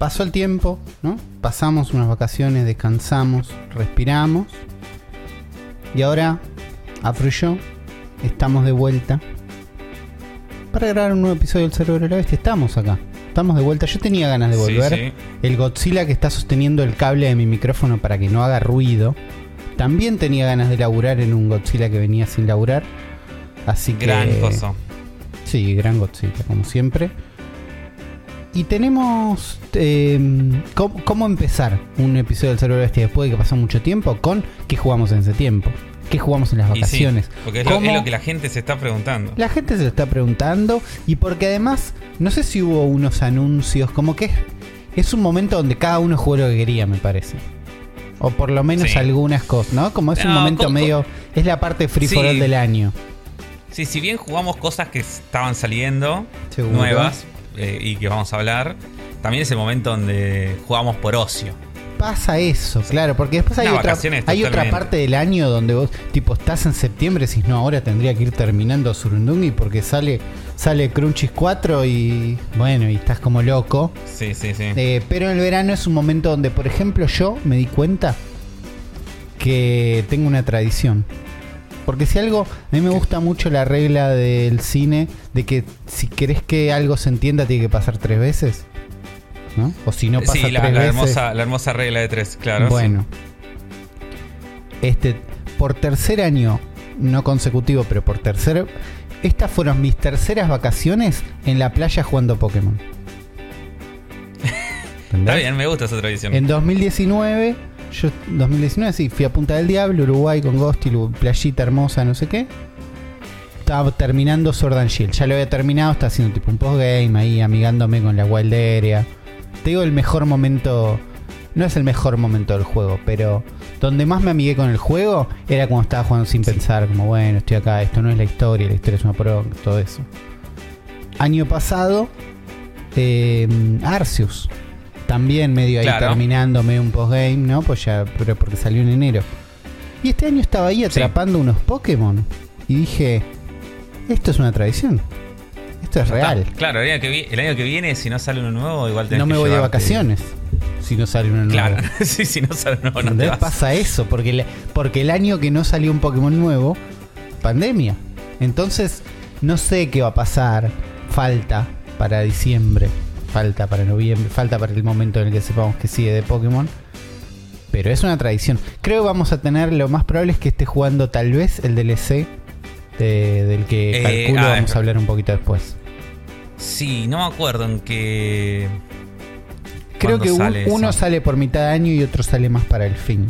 pasó el tiempo, ¿no? Pasamos unas vacaciones, descansamos, respiramos. Y ahora, Afro y yo, estamos de vuelta para grabar un nuevo episodio del Cerebro de la Bestia. Estamos acá. Estamos de vuelta. Yo tenía ganas de volver. sí. El Godzilla que está sosteniendo el cable de mi micrófono para que no haga ruido. También tenía ganas de laburar en un Godzilla que venía sin laburar. Así que. Gran coso. Sí, gran Godzilla, como siempre. Y tenemos. eh, ¿cómo, cómo empezar un episodio del Cerebro Bestia después de que pasó mucho tiempo? Con qué jugamos en ese tiempo. ¿Qué jugamos en las Y sí, vacaciones? porque es lo, es ¿Cómo- lo que la gente se está preguntando. la gente se lo está preguntando y porque además, no sé si hubo unos anuncios, como que es, es un momento donde cada uno jugó lo que quería, me parece. O por lo menos Sí. algunas cosas, ¿no? Como es un momento medio... Es la parte free for all del año. Sí, si bien jugamos cosas que estaban saliendo, Seguro. nuevas, eh, y que vamos a hablar, también es el momento donde jugamos por ocio. Pasa eso, claro, porque después hay, No, otra, hay otra parte del año donde vos, tipo, estás en septiembre decís, no, ahora tendría que ir terminando Surundungi porque sale, sale Crunchies 4 y bueno, y estás como loco. Sí, sí, sí. Eh, pero el verano es un momento donde, por ejemplo, yo me di cuenta que tengo una tradición. Porque si algo, a mí me gusta mucho la regla del cine de que si querés que algo se entienda tiene que pasar tres veces. ¿No? O si no pasa sí, la, tres la veces. hermosa, la hermosa regla de tres, claro. sí. bueno. Este, por tercer año, no consecutivo, pero por tercer. Estas fueron mis terceras vacaciones en la playa jugando Pokémon. Está bien, me gusta esa tradición. En 2019, yo 2019 sí, fui a Punta del Diablo, Uruguay con Ghosty, lu- playita hermosa, no sé qué. Estaba terminando Sword Shield. Ya lo había terminado, estaba haciendo tipo un postgame ahí, amigándome con la Wild Area. Te digo el mejor momento. No es el mejor momento del juego, pero donde más me amigué con el juego era cuando estaba jugando sin pensar, como bueno, estoy acá, esto no es la historia, la historia es una pro, todo eso. Año pasado, eh, Arceus. También medio ahí terminando, medio un postgame, ¿no? Pues ya, pero porque salió en enero. Y este año estaba ahí Sí. atrapando unos Pokémon. Y dije, esto es una tradición. Esto es real. está. Claro, el año, que el año que viene, si no sale uno nuevo, igual tenés No me que voy de vacaciones si no sale uno nuevo. Claro, sí, si no sale uno nuevo, no te ¿Entendés? vas. Pasa eso, porque, le- porque el año que no salió un Pokémon nuevo, pandemia. Entonces, no sé qué va a pasar. Falta para diciembre, falta para noviembre, falta para el momento en el que sepamos que sigue de Pokémon. Pero es una tradición. Creo que vamos a tener, lo más probable es que esté jugando tal vez el DLC de- del que Eh, calculo ah, vamos a hablar un poquito después. Sí, no me acuerdo en qué. Creo ¿Cuándo que un- uno sale por mitad de año y otro sale más para el fin.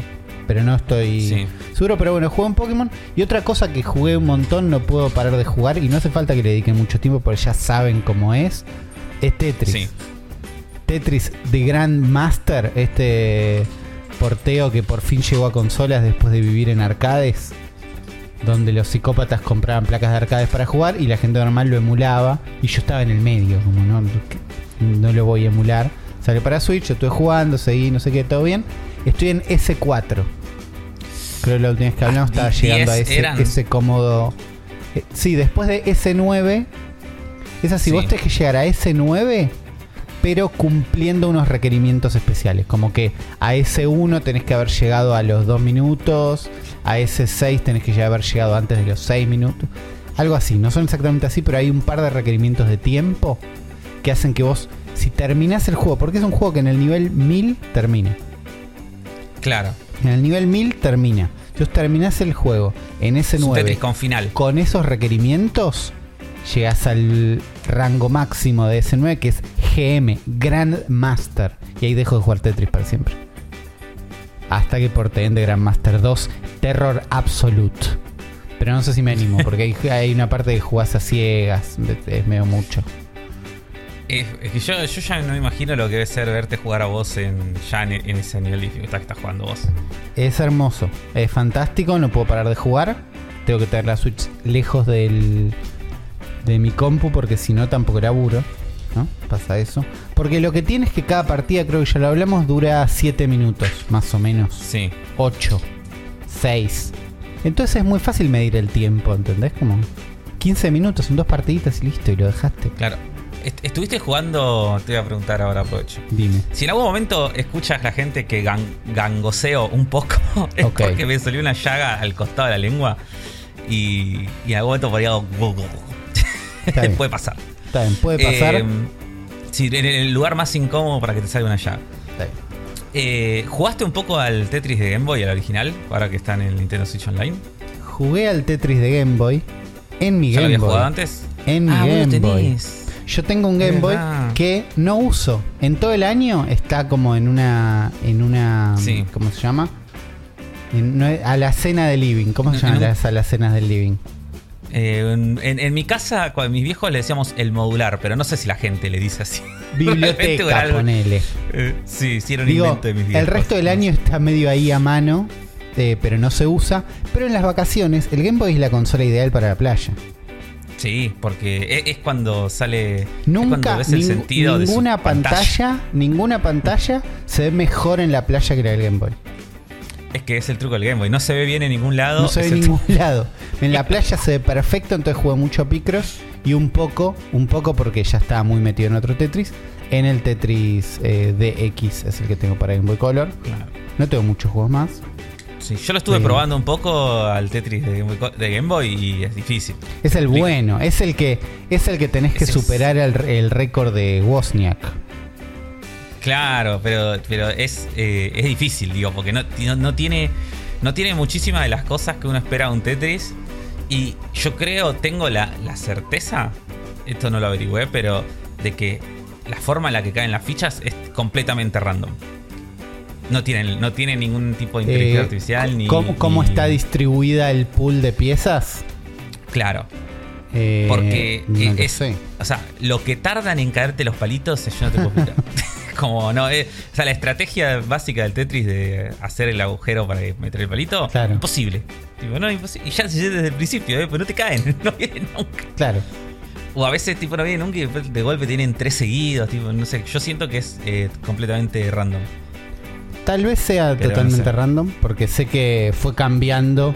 Pero no estoy Sí. seguro. Pero bueno, jugué un Pokémon. Y otra cosa que jugué un montón, no puedo parar de jugar. Y no hace falta que le dediquen mucho tiempo porque ya saben cómo es. Es Tetris. Sí. Tetris The Grand Master. Este porteo que por fin llegó a consolas después de vivir en arcades. Donde los psicópatas compraban placas de arcades para jugar y la gente normal lo emulaba. Y yo estaba en el medio, como no, no lo voy a emular. Sale para Switch, yo estuve jugando, seguí, no sé qué, todo bien. Estoy en S4. Creo que la última vez que hablamos estaba Ah, di- llegando a 10 ese, eran. ese cómodo. Eh, sí, después de S9. Es así, Sí. vos tenés que llegar a S9, pero cumpliendo unos requerimientos especiales. Como que a S1 tenés que haber llegado a los 2 minutos, a S6 tenés que ya haber llegado antes de los 6 minutos. Algo así, no son exactamente así, pero hay un par de requerimientos de tiempo que hacen que vos, si terminás el juego, porque es un juego que en el nivel 1000 termina. Claro. En el nivel 1000 termina. Entonces terminás el juego en Es un S9 Tetris con final. con esos requerimientos llegas al rango máximo de S9 que es GM, Grand Master. Y ahí dejo de jugar Tetris para siempre. Hasta que porte de Grandmaster 2 Terror Absolute. Pero no sé si me animo, porque hay, hay una parte que jugás a ciegas, es medio mucho. Es, es que yo, yo ya no me imagino lo que debe ser verte jugar a vos en, ya en, en ese nivel de dificultad que estás jugando vos. Es hermoso, es fantástico, no puedo parar de jugar. Tengo que tener la Switch lejos del, de mi compu porque si no tampoco laburo. ¿no? Pasa eso. Porque lo que tiene es que cada partida, creo que ya lo hablamos, dura 7 minutos, más o menos. Sí. 8, 6. Entonces es muy fácil medir el tiempo, ¿entendés? Como 15 minutos en dos partiditas y listo, y lo dejaste. Claro. est- estuviste jugando, te voy a preguntar ahora, aprovecho. Dime. Si en algún momento escuchas la gente que gan- gangoseo un poco, es Ok. porque me salió una llaga al costado de la lengua y, y en algún momento por Está bien. Puede pasar. Está bien, puede pasar. Eh, sí, en el lugar más incómodo para que te salga una llaga. Está bien. Eh, ¿Jugaste un poco al Tetris de Game Boy, al original, ahora que está en el Nintendo Switch Online? Jugué al Tetris de Game Boy en mi ¿Ya lo Game habías Boy. jugado antes? En mi ah, vos lo Game Boy. tenés. Yo tengo un Game Boy que no uso. En todo el año está como en una. en una. Sí. ¿Cómo se llama? En- no a la cena del living. ¿Cómo se un- las a las cenas del living? Eh, en, mi casa, con mis viejos le decíamos el modular, pero no sé si la gente le dice así. Biblioteca, ponele. Eh, sí, sí, un Digo, invento de mis viejos. el resto del año está medio ahí a mano, eh, pero no se usa. Pero en las vacaciones, el Game Boy es la consola ideal para la playa. Sí, porque es, es cuando sale. Nunca, cuando ves el sentido de ninguna pantalla, ninguna pantalla se ve mejor en la playa que la del Game Boy. Es que es el truco del Game Boy. No se ve bien en ningún lado. No se ve en ningún lado. En la playa se ve perfecto, entonces jugué mucho Picross y un poco, un poco porque ya estaba muy metido en otro Tetris. En el Tetris eh, DX es el que tengo para Game Boy Color. Claro. No tengo muchos juegos más. Sí, yo lo estuve Sí. probando un poco al Tetris de Game, Boy, Co- de Game Boy y es difícil. Es el bueno, es el que es el que tenés que es- superar el, el récord de Wozniak. Claro, pero, pero es, eh, es difícil, digo, porque no, no, no tiene, no tiene muchísimas de las cosas que uno espera de un Tetris. Y yo creo, tengo la, la certeza, esto no lo averigüé, pero de que la forma en la que caen las fichas es completamente random. No tiene, no tiene ningún tipo de inteligencia Eh, artificial ni. ¿Cómo, cómo ni- está distribuida el pool de piezas? Claro. Eh, Porque no lo es. sé. O sea, lo que tardan en caerte los palitos, yo no te puedo explicar. Como no, eh, o sea, la estrategia básica del Tetris de hacer el agujero para meter el palito, Claro. imposible. Tipo, no, imposible. Y ya se desde el principio, eh, pero no te caen, no vienen nunca. Claro. O a veces, tipo, no vienen nunca y de golpe tienen tres seguidos, tipo, no sé. Yo siento que es eh, completamente random. Tal vez sea Pero no totalmente sé. random, porque sé que fue cambiando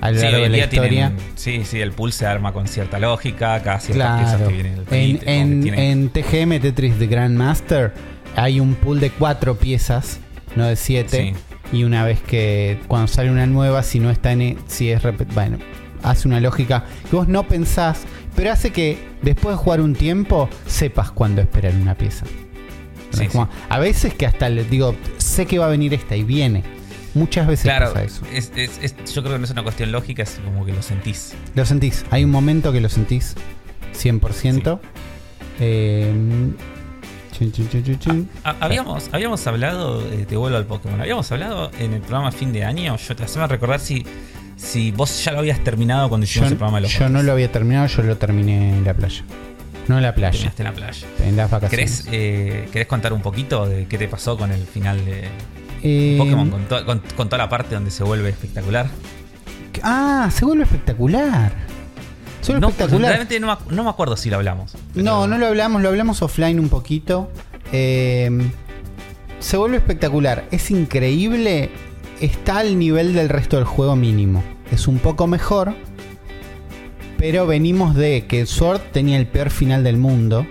a lo Sí, largo de la historia. tienen. Sí, sí, el pool se arma con cierta lógica, piezas Claro. que vienen en el En, en, en TGM Tetris de Grandmaster hay un pool de cuatro piezas, no de siete. Y una vez que cuando sale una nueva, si no está en. e- Si es Bueno, hace una lógica que vos no pensás, pero hace que después de jugar un tiempo sepas cuándo esperar una pieza. Sí, A veces que hasta le digo, sé que va a venir esta y viene. Muchas veces Claro, pasa eso. es- es- es- yo creo que no es una cuestión lógica, es como que lo sentís. Lo sentís. Hay un momento que lo sentís 100%. Eh, chin, chin, chin, Habíamos, habíamos hablado, eh, te vuelvo al Pokémon, habíamos hablado en el programa fin de año, yo te hacía recordar si, si vos ya lo habías terminado cuando Yo, hicimos el programa de los yo no lo había terminado, yo lo terminé en la playa. No en la playa, terminaste en la playa. en las vacaciones. ¿Querés, eh, ¿Querés contar un poquito de qué te pasó con el final de Eh, Pokémon? Con, to- con- con toda la parte donde se vuelve espectacular. Ah, se vuelve espectacular. Se vuelve No, espectacular. realmente no, me- no me acuerdo si lo hablamos. No, no lo hablamos, lo hablamos offline un poquito. Eh, se vuelve espectacular. Es increíble. Está al nivel del resto del juego mínimo. Es un poco mejor. Pero venimos de que Sword tenía el peor final del mundo.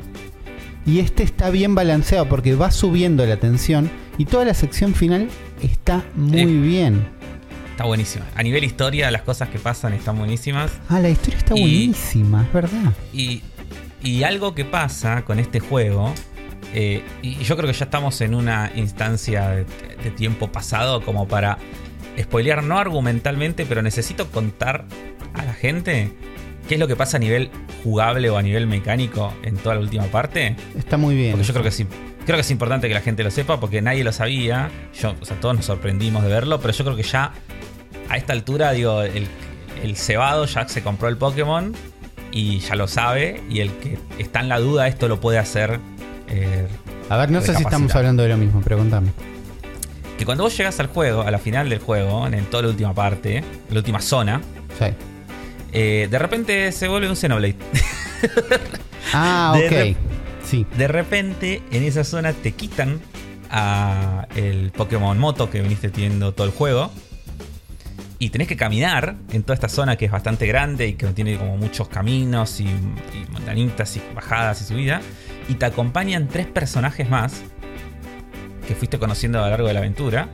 Y este está bien balanceado porque va subiendo la tensión. Y toda la sección final está muy Eh. bien. Está buenísimo. A nivel historia, las cosas que pasan están buenísimas. Ah, la historia está Y- buenísima, es verdad. Y, y algo que pasa con este juego, eh, y yo creo que ya estamos en una instancia de, de tiempo pasado como para spoilear, no argumentalmente, pero necesito contar a la gente qué es lo que pasa a nivel jugable o a nivel mecánico en toda la última parte. Está muy bien. Porque yo creo que sí. Creo que es importante que la gente lo sepa porque nadie lo sabía. Yo, o sea, todos nos sorprendimos de verlo, pero yo creo que ya a esta altura, digo, el, el cebado ya se compró el Pokémon y ya lo sabe. Y el que está en la duda, esto lo puede hacer. eh, A ver, no sé si estamos hablando de lo mismo, pero contame. que cuando vos llegas al juego, a la final del juego, en toda la última parte, la última zona, Sí. eh, de repente se vuelve un Xenoblade. Ah, De ok. rep- Sí. De repente, en esa zona te quitan a el Pokémon Moto que viniste teniendo todo el juego. Y tenés que caminar en toda esta zona que es bastante grande y que tiene como muchos caminos y, y montañitas y bajadas y subidas. Y te acompañan tres personajes más que fuiste conociendo a lo largo de la aventura,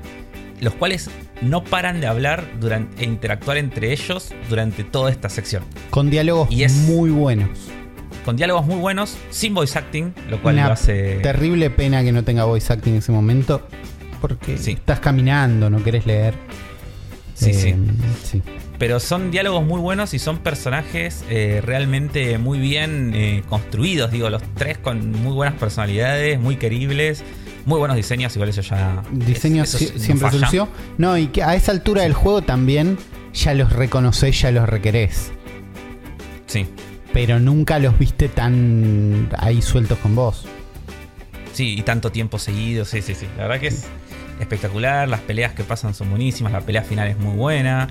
los cuales no paran de hablar durante, e interactuar entre ellos durante toda esta sección. Con diálogos Y es- muy buenos. Con diálogos muy buenos, sin voice acting, lo cual Una lo hace... terrible pena que no tenga voice acting en ese momento. Porque Sí. estás caminando, no querés leer. Sí, Eh, sí. sí. Pero son diálogos muy buenos y son personajes eh, realmente muy bien eh, construidos. Digo, los tres con muy buenas personalidades, muy queribles, muy buenos diseños. Igual eso ya. Diseño eso sie- no siempre lució. No, y que a esa altura del juego también ya los reconocés, ya los requerés. Sí, Pero nunca los viste tan ahí sueltos con vos. sí, y tanto tiempo seguido. Sí, sí, sí. La verdad que es espectacular. Las peleas que pasan son buenísimas. La pelea final es muy buena.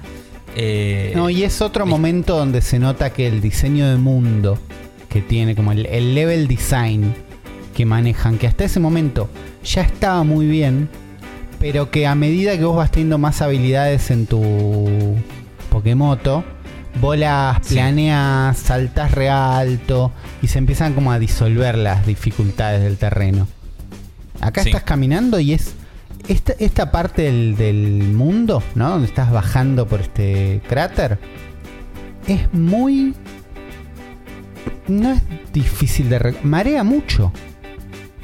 Eh, No, y es otro y- momento donde se nota que el diseño de mundo que tiene, como el, el level design que manejan, que hasta ese momento ya estaba muy bien, pero que a medida que vos vas teniendo más habilidades en tu Pokémoto, vos las Sí. planeas, saltás re alto y se empiezan como a disolver las dificultades del terreno. Acá Sí. estás caminando y es esta, esta parte del, del mundo, ¿no? Donde estás bajando por este cráter, es muy... No es difícil de... Marea mucho.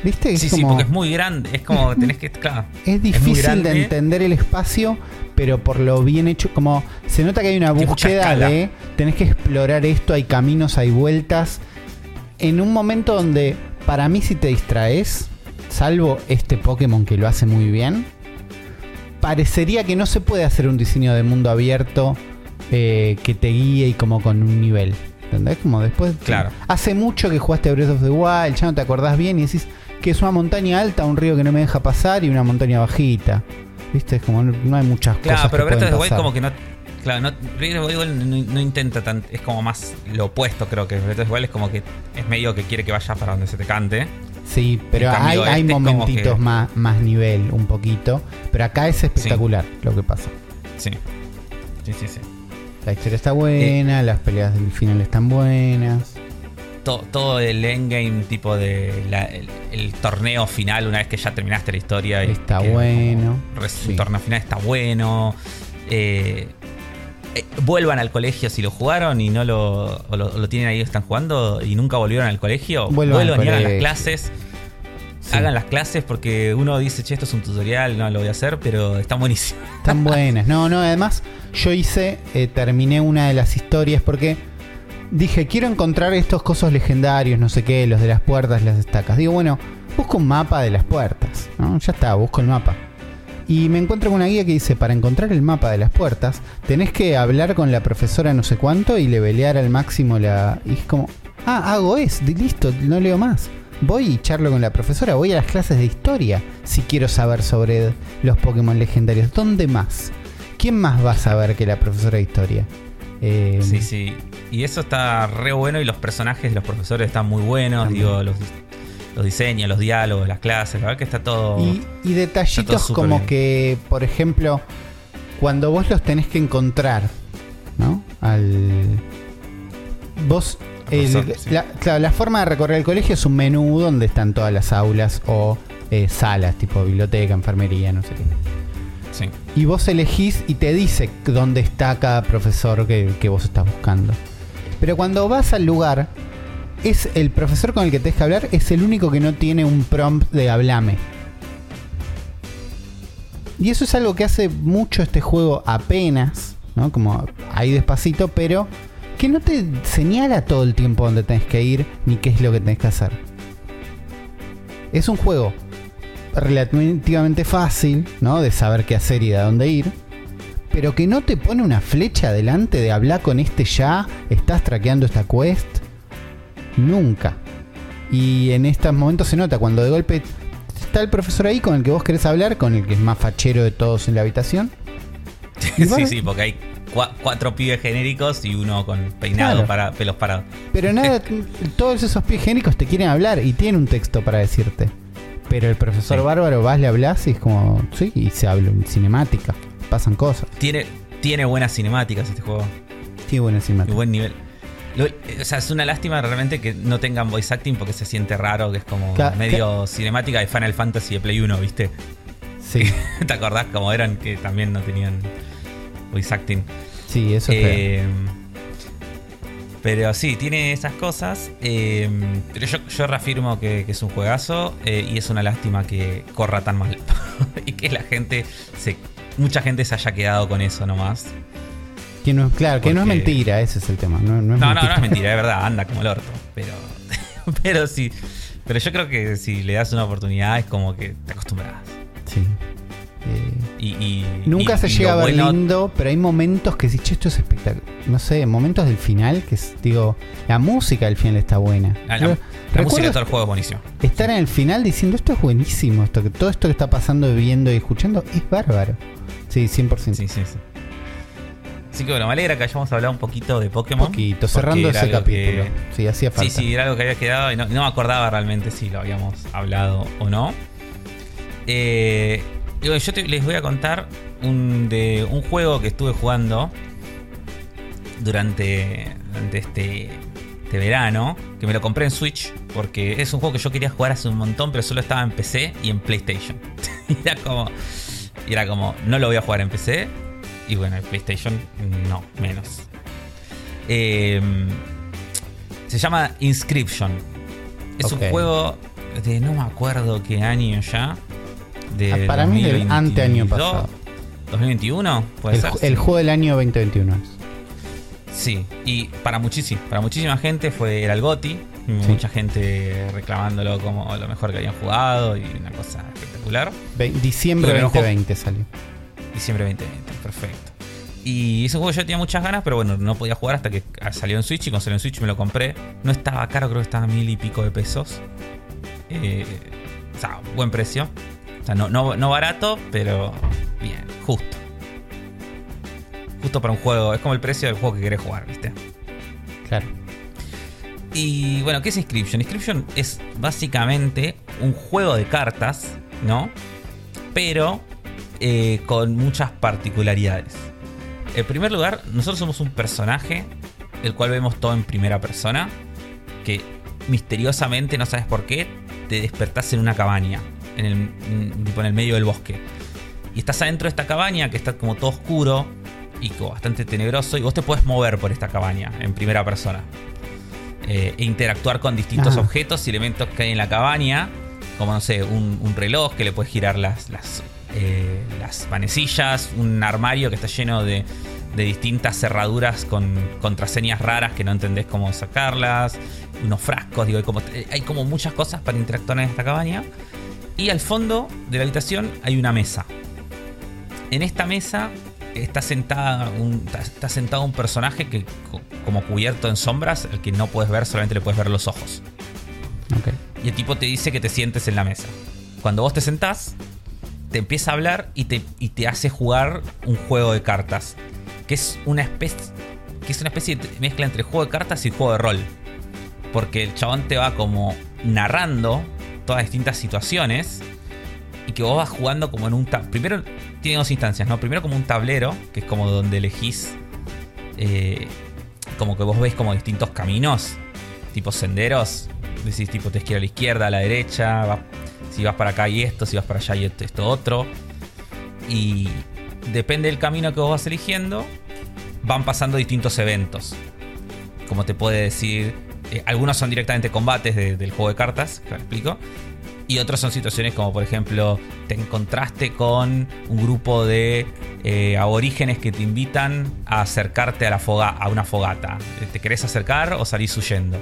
¿Viste? Es Sí, sí, como- porque es muy grande. Es como Es tenés que. Claro. es difícil de entender el espacio, pero por lo bien hecho, como se nota que hay una búsqueda de tenés que explorar esto, hay caminos, hay vueltas. En un momento donde para mí si te distraes, salvo este Pokémon que lo hace muy bien, parecería que no se puede hacer un diseño de mundo abierto eh, que te guíe y como con un nivel. ¿Entendés? Como después. Claro. Hace mucho que jugaste a Breath of the Wild, ya no te acordás bien y decís que es una montaña alta, un río que no me deja pasar y una montaña bajita. ¿Viste? Es como no, no hay muchas Claro, cosas pero que Breath of the Wild como que no. Claro, no, Breath of the Wild no, no intenta tan. Es como más lo opuesto, creo que. Breath of the Wild es como que es medio que quiere que vayas para donde se te cante. Sí, pero hay, este momentitos que- más, más nivel, un poquito. Pero acá es espectacular lo que pasa. Sí. Sí, sí, sí. La historia está Eh, buena, las peleas del final están buenas. To- todo el endgame tipo de la- el, el torneo final una vez que ya terminaste la historia Está bueno, el torneo final está bueno Eh, eh, vuelvan al colegio si lo jugaron y no lo, o lo, tienen ahí están jugando y nunca volvieron al colegio Vuelvan al y hagan las clases Sí. hagan las clases porque uno dice che esto es un tutorial no lo voy a hacer pero están buenísimos Están buenas. No, no, además yo hice, eh, terminé una de las historias porque dije, quiero encontrar estos cosos legendarios, no sé qué, los de las puertas, las estacas. Digo, bueno, busco un mapa de las puertas. ¿no? Ya está, busco el mapa. Y me encuentro con una guía que dice, para encontrar el mapa de las puertas, tenés que hablar con la profesora no sé cuánto y levelear al máximo la... Y es como, ah, hago es, listo, no leo más. Voy y charlo con la profesora, voy a las clases de historia si quiero saber sobre los Pokémon legendarios. ¿Dónde más? ¿Quién más va a saber que la profesora de historia? Eh, sí sí y eso está re bueno y los personajes de los profesores están muy buenos También. digo los, los diseños los diálogos las clases la verdad que está todo Y, y Está todo detallitos como bien. que, por ejemplo, cuando vos los tenés que encontrar, ¿no? Al. Vos. el- Profesor, sí. la, claro, la forma de recorrer el colegio es un menú donde están todas las aulas o eh, salas, tipo biblioteca, enfermería, no sé qué. sí Y vos elegís y te dice dónde está cada profesor que, que vos estás buscando. Pero cuando vas al lugar, es el profesor con el que tenés que hablar, es el único que no tiene un prompt de hablame. Y eso es algo que hace mucho este juego apenas, ¿no? Como ahí despacito, pero que no te señala todo el tiempo dónde tenés que ir ni qué es lo que tenés que hacer. Es un juego relativamente fácil, ¿no? De saber qué hacer y de dónde ir. Pero que no te pone una flecha adelante de hablar con este ya, estás traqueando esta quest. Nunca. Y en estos momentos se nota cuando de golpe está el profesor ahí con el que vos querés hablar, con el que es más fachero de todos en la habitación. Y sí, sí, porque hay cua- cuatro pibes genéricos y uno con peinado Claro. para pelos parados. Pero nada, todos esos pies génicos te quieren hablar y tienen un texto para decirte. Pero el profesor Sí. bárbaro vas, le hablas y es como, sí, y se habla en cinemática, pasan cosas. Tiene, Tiene buenas cinemáticas este juego. Qué buena Y cinemática. buen nivel. Lo- o sea, es una lástima realmente que no tengan voice acting porque se siente raro, que es como medio cinemática de Final Fantasy de Play 1, ¿viste? Sí, ¿Te acordás cómo eran que también no tenían voice acting? sí, eso es. Eh, pero sí, tiene esas cosas. eh, pero yo, yo reafirmo que, que es un juegazo eh, y es una lástima que corra tan mal. y que la gente se. Mucha gente se haya quedado con eso nomás. Que no, claro, que no es mentira, ese es el tema. No, no es No, no, mentira. no es mentira, es verdad, anda como el orto. Pero. pero sí. Pero yo creo que si le das una oportunidad es como que te acostumbras. Sí. Eh, Y, y- Nunca y- se y llega a ver bueno- lindo, pero hay momentos que dices, che, esto es espectacular. No sé, momentos del final que es, digo, la música del final está buena. La, la- la recuerdo música de todo el juego es buenísima. estar en el final diciendo, esto es buenísimo, esto que todo esto que está pasando, viendo y escuchando es bárbaro. Sí, 100%. Sí, sí, sí. Así que bueno, me alegra que hayamos hablado un poquito de Un Pokémon. poquito, porque cerrando ese capítulo. que- Sí, hacía falta. Sí, sí, era algo que había quedado y no, no me acordaba realmente si lo habíamos hablado o no. Eh, yo te- les voy a contar un, de un juego que estuve jugando durante, durante este, este verano, que me lo compré en Switch, porque es un juego que yo quería jugar hace un montón, pero solo estaba en PC y en PlayStation. era como, era como, no lo voy a jugar en PC, y bueno, en PlayStation no, menos. Eh, se llama Inscription. Es un juego de no me acuerdo qué año ya. De Ah, para mí del anteaño pasado. 2021, puede El, ser. el juego del año 2021 es. Sí, y para muchísima, para muchísima gente fue era el GOTI, mucha gente reclamándolo como lo mejor que habían jugado y una cosa espectacular. Ve- Diciembre Pero no juego- 2020 salió. Diciembre 2020, perfecto. Y ese juego yo tenía muchas ganas, pero bueno, no podía jugar hasta que salió en Switch y cuando salió en Switch me lo compré. No estaba caro, creo que estaba a mil y pico de pesos. Eh, o sea, buen precio. O sea, no, no, no barato, pero bien, justo. Justo para un juego, es como el precio del juego que querés jugar, ¿viste? Claro. Y bueno, ¿qué es Inscription? Inscription es básicamente un juego de cartas, ¿no? Pero eh, con muchas particularidades. En primer lugar, nosotros somos un personaje, el cual vemos todo en primera persona, que misteriosamente, no sabes por qué, te despertás en una cabaña, en el, en- tipo en el medio del bosque. Y estás adentro de esta cabaña que está como todo oscuro y como bastante tenebroso, y vos te puedes mover por esta cabaña en primera persona eh, e interactuar con distintos objetos y elementos que hay en la cabaña, como no sé, un, un reloj que le puedes girar las, las, eh, las manecillas, un armario que está lleno de, de distintas cerraduras con contraseñas raras que no entendés cómo sacarlas, unos frascos, digo, hay como, hay como muchas cosas para interactuar en esta cabaña. Y al fondo de la habitación hay una mesa. En esta mesa está sentada un, está, sentado un personaje que co- como cubierto en sombras, el que no puedes ver, solamente le puedes ver los ojos. Y el tipo te dice que te sientes en la mesa. Cuando vos te sentás, te empieza a hablar y te, y te hace jugar un juego de cartas. Que es una especie. Que es una especie de mezcla entre juego de cartas y juego de rol. Porque el chabón te va como narrando todas distintas situaciones. Y que vos vas jugando como en un Primero tiene dos instancias, ¿no? Primero como un tablero, que es como donde elegís. eh, como que vos ves como distintos caminos. Tipo senderos. Decís tipo te izquierda a la izquierda, a la derecha. vas- si vas para acá y esto, si vas para allá y esto, otro. Y depende del camino que vos vas eligiendo. Van pasando distintos eventos. Como te puede decir. eh, algunos son directamente combates de- del juego de cartas, que ahora explico. Y otros son situaciones como, por ejemplo, te encontraste con un grupo de eh, aborígenes que te invitan a acercarte a, la a una fogata. ¿Te querés acercar o salís huyendo?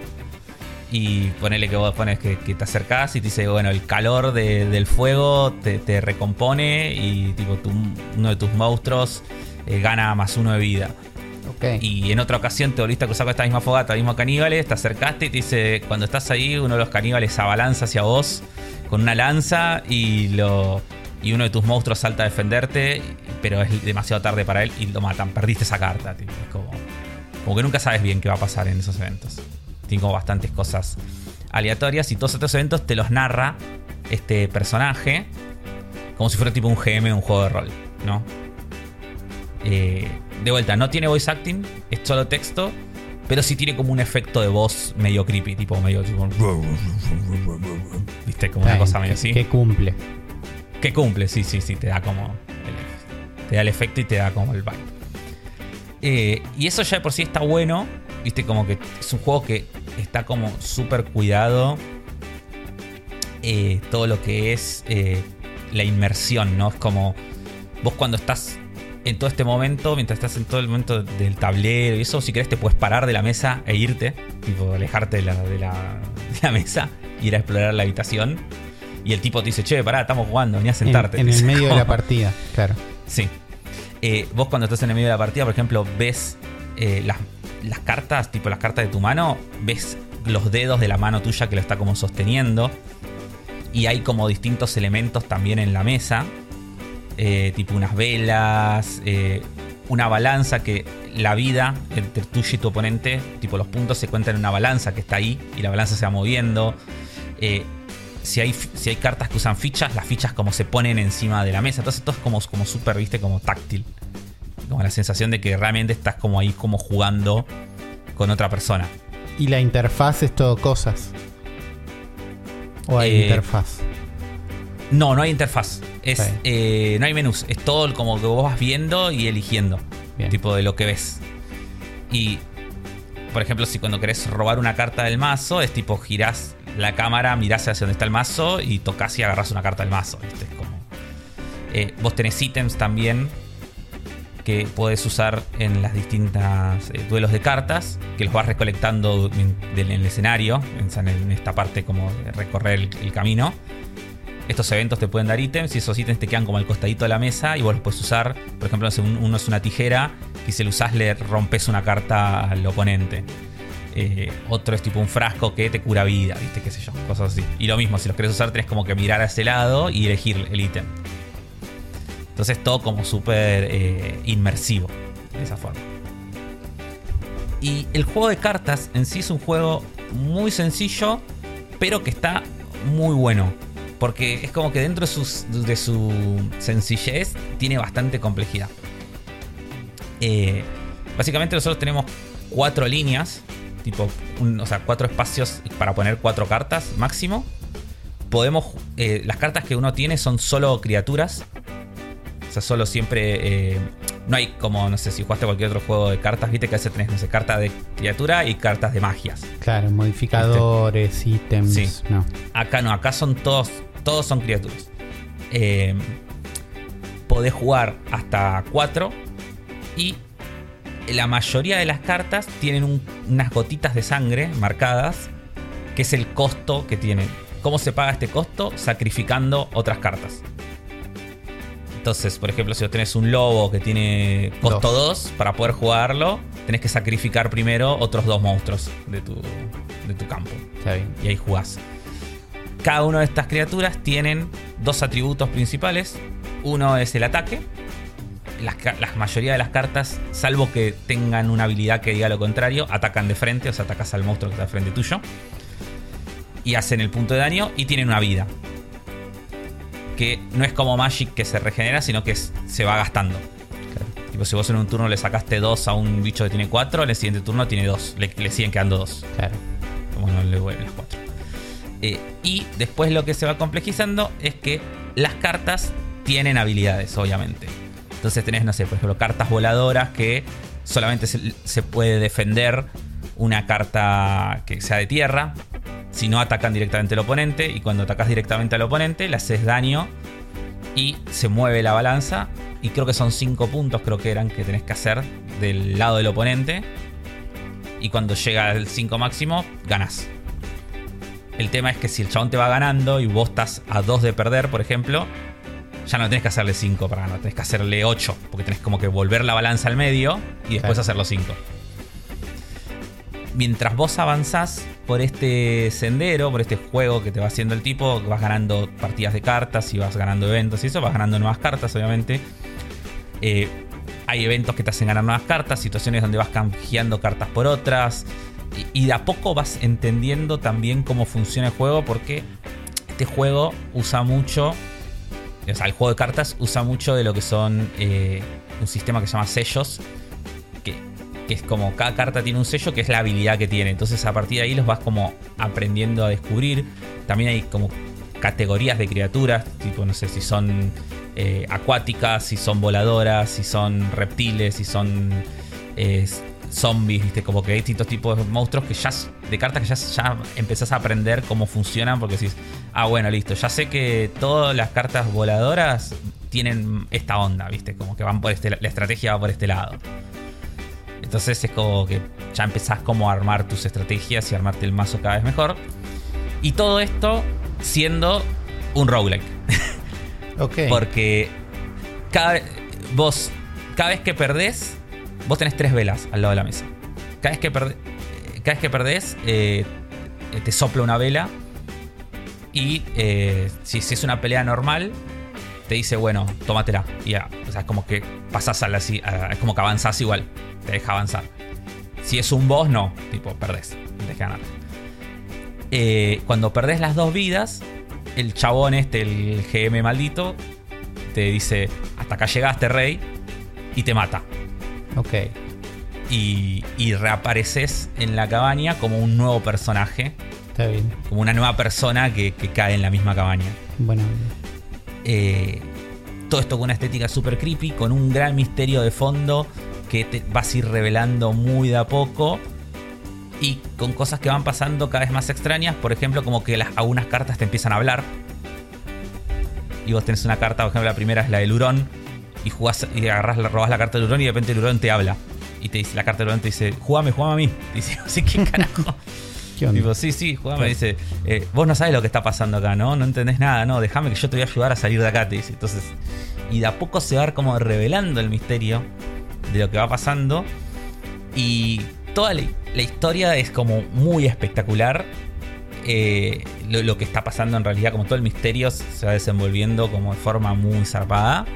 Y ponele que vos pones que, que te acercás y te dice, bueno, el calor de- del fuego te, te recompone y tipo tu- uno de tus monstruos eh, gana más uno de vida. Ok. Y en otra ocasión te volviste a cruzar con esta misma fogata, mismos caníbales, te acercaste y te dice, cuando estás ahí, uno de los caníbales se abalanza hacia vos con una lanza y lo y uno de tus monstruos salta a defenderte, pero es demasiado tarde para él y lo matan. Perdiste esa carta, tío. Es como, como que nunca sabes bien qué va a pasar en esos eventos. Tiene como bastantes cosas aleatorias y todos estos eventos te los narra este personaje como si fuera tipo un GM de un juego de rol, ¿no? Eh, de vuelta, no tiene voice acting, es solo texto, pero sí tiene como un efecto de voz medio creepy, tipo medio tipo. ¿Viste? Como una cosa medio así. Que cumple. Que cumple, sí, sí, sí, te da como. el- te da el efecto y te da como el vibe. Eh, y eso ya de por sí está bueno. Viste, como que es un juego que está como súper cuidado. Eh, todo lo que es eh, la inmersión, ¿no? Es como vos cuando estás en todo este momento, mientras estás en todo el momento del tablero y eso, si querés te puedes parar de la mesa e irte, tipo alejarte de la, de la, de la mesa, ir a explorar la habitación. Y el tipo te dice, che, pará, estamos jugando, vení a En, sentarte. en el medio de la partida, claro. Sí. Eh, vos cuando estás en el medio de la partida, por ejemplo, ves eh, las, las cartas, tipo las cartas de tu mano, ves los dedos de la mano tuya que lo está como sosteniendo. Y hay como distintos elementos también en la mesa. eh, tipo unas velas, eh, una balanza que la vida entre tuyo y tu oponente, tipo los puntos se cuentan en una balanza que está ahí y la balanza se va moviendo. Eh, si hay, si hay cartas que usan fichas, las fichas como se ponen encima de la mesa. Entonces todo es como, como súper, viste, como táctil. Como la sensación de que realmente estás como ahí como jugando con otra persona. Y la interfaz es todo cosas. O hay Eh, interfaz. No, no hay interfaz. Es, eh, no hay menús. Es todo como que vos vas viendo y eligiendo. Bien. Tipo de lo que ves. Y, por ejemplo, si cuando querés robar una carta del mazo, es tipo girás la cámara, mirás hacia donde está el mazo y tocas y agarras una carta del mazo. ¿viste? Es como. Eh, vos tenés ítems también que puedes usar en las distintas eh, duelos de cartas, que los vas recolectando en, el escenario, en, esta parte como de recorrer el, camino. Estos eventos te pueden dar ítems y esos ítems te quedan como al costadito de la mesa y vos los puedes usar. Por ejemplo, uno es una tijera y si lo usás le rompes una carta al oponente. Eh, otro es tipo un frasco que te cura vida, ¿viste? Qué sé yo, cosas así. Y lo mismo, si los querés usar tenés como que mirar a ese lado y elegir el ítem. Entonces todo como súper eh, inmersivo de esa forma. Y el juego de cartas en sí es un juego muy sencillo, pero que está muy bueno. Porque es como que dentro de, su sencillez tiene bastante complejidad. Eh, básicamente nosotros tenemos cuatro líneas, tipo, o sea, cuatro espacios para poner cuatro cartas máximo. Podemos, eh, las cartas que uno tiene son solo criaturas. O sea, solo siempre... eh, no hay como, no sé, si jugaste cualquier otro juego de cartas, viste que veces tenés, no sé, cartas de criatura y cartas de magias. Claro, modificadores, ítems. Sí. No. Acá no, acá son todos, todos son criaturas. Eh, podés jugar hasta 4 y la mayoría de las cartas tienen un- unas gotitas de sangre marcadas, que es el costo que tienen. ¿Cómo se paga este costo? Sacrificando otras cartas. Entonces, por ejemplo, si vos tenés un lobo que tiene costo 2, para poder jugarlo, tenés que sacrificar primero otros dos monstruos de tu, de tu campo Está bien. y ahí jugás. Cada una de estas criaturas tienen dos atributos principales. Uno es el ataque. La, mayoría de las cartas, salvo que tengan una habilidad que diga lo contrario, atacan de frente, o sea, atacas al monstruo que está de frente tuyo. Y hacen el punto de daño y tienen una vida. Que no es como Magic que se regenera, sino que se va gastando. Tipo, si vos en un turno le sacaste dos a un bicho que tiene cuatro, en el siguiente turno tiene dos. Le, le siguen quedando dos Claro. como no le vuelven las cuatro. Eh, y después lo que se va complejizando es que las cartas tienen habilidades, obviamente. Entonces tenés, no sé, por ejemplo, cartas voladoras que solamente se, se puede defender una carta que sea de tierra. Si no atacan directamente al oponente. Y cuando atacas directamente al oponente, le haces daño. Y se mueve la balanza. Y creo que son 5 puntos, creo que eran, que tenés que hacer del lado del oponente. Y cuando llega al 5 máximo, ganas. El tema es que si el chabón te va ganando y vos estás a 2 de perder, por ejemplo, ya no tenés que hacerle 5 para ganar, tenés que hacerle 8, porque tenés como que volver la balanza al medio y después Claro. hacer los 5. Mientras vos avanzás por este sendero, por este juego que te va haciendo el tipo, vas ganando partidas de cartas y vas ganando eventos y eso, vas ganando nuevas cartas, obviamente. Eh, hay eventos que te hacen ganar nuevas cartas, situaciones donde vas canjeando cartas por otras. Y, y de a poco vas entendiendo también cómo funciona el juego, porque este juego usa mucho. O sea, el juego de cartas usa mucho de lo que son eh, un sistema que se llama sellos, que es como cada carta tiene un sello que es la habilidad que tiene. Entonces a partir de ahí los vas como aprendiendo a descubrir. También hay como categorías de criaturas, tipo no sé si son eh, acuáticas, si son voladoras, si son reptiles, si son eh, zombies, viste, como que hay distintos tipos de monstruos que ya, de cartas que ya, ya empezás a aprender cómo funcionan porque decís, ah bueno, listo, ya sé que todas las cartas voladoras tienen esta onda, viste, como que van por este, la estrategia va por este lado. Entonces es como que ya empezás como a armar tus estrategias y armarte el mazo cada vez mejor. Y todo esto siendo un roguelike. Ok. Porque cada vos, cada vez que perdés, vos tenés tres velas al lado de la mesa. Cada vez que, perdés, cada vez que perdés, eh, te sopla una vela. Y eh, si, si es una pelea normal, te dice, bueno, tómatela. Y ya, o sea, es como que pasás a la, a- es como que avanzás igual. Te deja avanzar. Si es un boss, no. Tipo, perdés. Te deja ganar. Eh, cuando perdés las dos vidas, el chabón este, el GM maldito, te dice, hasta acá llegaste, rey, y te mata. Ok. Y, y reapareces en la cabaña como un nuevo personaje, Está bien. como una nueva persona que, que cae en la misma cabaña. Bueno, Eh, todo esto con una estética super creepy, con un gran misterio de fondo que te vas a ir revelando muy de a poco. Y con cosas que van pasando cada vez más extrañas. Por ejemplo, como que las, algunas cartas te empiezan a hablar. Y vos tenés una carta, por ejemplo, la primera es la del hurón. Y jugás y agarrás, robás la carta del hurón y de repente el hurón te habla. Y te dice, la carta del hurón te dice, jugame, jugame a mí. Dice, así que carajo. ¿qué onda? Tipo, sí, sí, jugame. Claro. Dice, eh, vos no sabes lo que está pasando acá, ¿no? No entendés nada, no, déjame que yo te voy a ayudar a salir de acá, te dice. Entonces, y de a poco se va como revelando el misterio de lo que va pasando. Y toda la, la historia es como muy espectacular. Eh, lo, lo que está pasando en realidad, como todo el misterio se va desenvolviendo como de forma muy zarpada.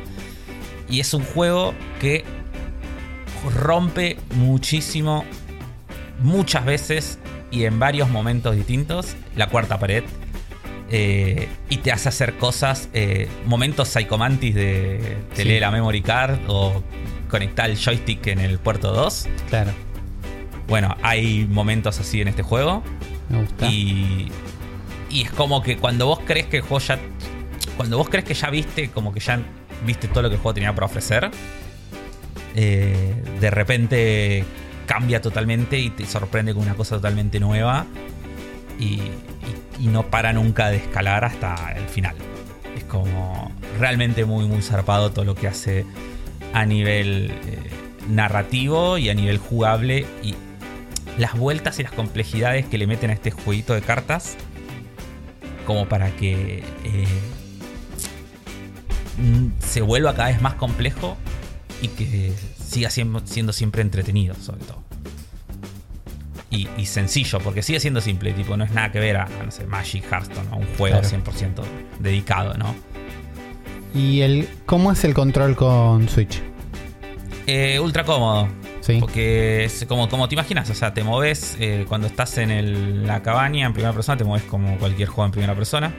Y es un juego que rompe muchísimo, muchas veces y en varios momentos distintos, la cuarta pared. eh, y te hace hacer cosas, eh, momentos psychomantis de te Sí. lee la memory card o conectar el joystick en el puerto 2. Claro. Bueno, hay momentos así en este juego. Me gusta. Y, y es como que cuando vos crees que el juego ya. Cuando vos crees que ya viste, como que ya viste todo lo que el juego tenía para ofrecer. eh, de repente cambia totalmente y te sorprende con una cosa totalmente nueva. Y, y- y no para nunca de escalar hasta el final. Es como realmente muy, muy zarpado todo lo que hace a nivel eh, narrativo y a nivel jugable. Y las vueltas y las complejidades que le meten a este jueguito de cartas como para que eh, mm, se vuelva cada vez más complejo y que siga siendo, siendo siempre entretenido sobre todo y, y sencillo porque sigue siendo simple tipo no es nada que ver a, a, no sé Magic Hearthstone a un juego Claro. 100% dedicado no ¿Y el cómo es el control con Switch? Eh, ultra cómodo Sí. Porque es como, como te imaginas, o sea, te moves eh, cuando estás en el- la cabaña en primera persona, te mueves como cualquier juego en primera persona,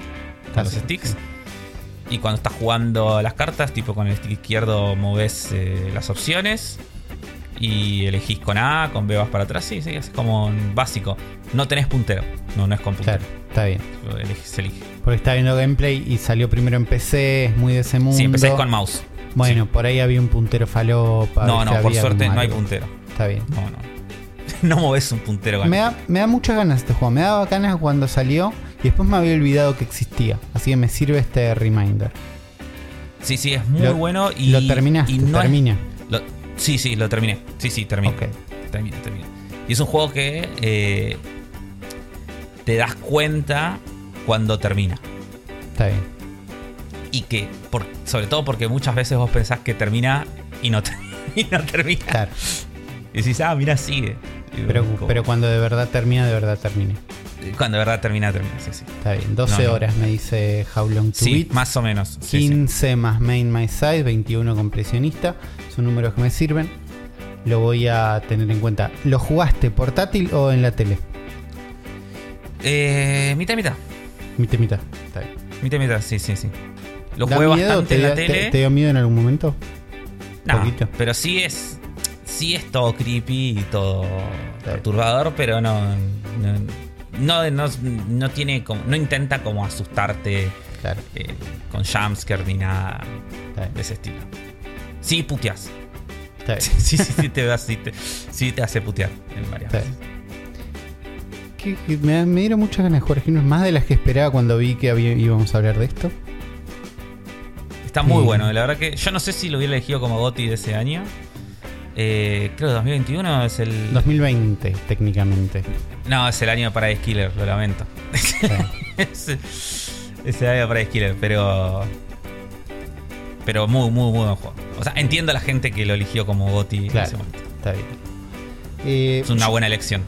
con los sticks. sí. Y cuando estás jugando las cartas, tipo con el stick izquierdo moves eh, las opciones y elegís con A, con B vas para atrás, sí, sí, es como básico. No tenés puntero, no, no es con puntero. Claro, está bien. Se elige. Porque está viendo gameplay y salió primero en PC, es muy de ese mundo. Sí, empecé con mouse. Bueno, por ahí había un puntero falopa. No, no, por suerte no hay puntero. Está bien. No, no. No moves un puntero con Me da, me da muchas ganas este juego. Me daba ganas cuando salió y después me había olvidado que existía. Así que me sirve este reminder. Sí, sí, es muy Lo- bueno y. lo terminaste, y no es- termina. Lo- sí, sí, lo terminé. Sí, sí, terminé. Ok. Terminé, terminé. Y es un juego que eh, te das cuenta cuando termina. Está bien. Y que, por- sobre todo porque muchas veces vos pensás que termina y no, ter- y no termina. Claro. Y decís, ah, mira, sigue. Pero, como- pero cuando de verdad termina, de verdad termina. cuando de verdad termina, termina. Sí, sí. Está bien. 12 No, no. horas me dice How Long to Sí, Beat. más o menos. Sí, sí. 15 más Main My Side, 21 completionista. Son números que me sirven. Lo voy a tener en cuenta. ¿Lo jugaste portátil o en la tele? Eh, mitad, mitad. Mitad, mitad. Está bien. Mitad, mitad, sí, sí, sí. Lo ¿Da jugué bastante ¿Te, en la dio- te- tele. te dio miedo en algún momento? No, poquito. pero sí es. sí es todo creepy y todo Sí. perturbador, pero no no, no, no, no tiene como, no intenta como asustarte Claro. eh, con jumpscare ni nada de ese estilo. Sí puteas. Bien. Sí, sí, sí, te, sí, te, sí te hace putear en varias Sí. veces. Que- me, me dieron muchas ganas de jugar Genos, más de las que esperaba cuando vi que había- íbamos a hablar de esto. Está muy Sí. bueno, la verdad que yo no sé si lo hubiera elegido como GOTY de ese año. Eh, creo que 2021 es el. 2020, técnicamente. No, es el año de Paradise Killer, lo lamento. Sí. es, es el año de Paradise Killer, pero. Pero muy, muy, muy buen juego. O sea, entiendo a la gente que lo eligió como GOTY en Claro. ese momento. Está bien. Eh, Es una buena elección.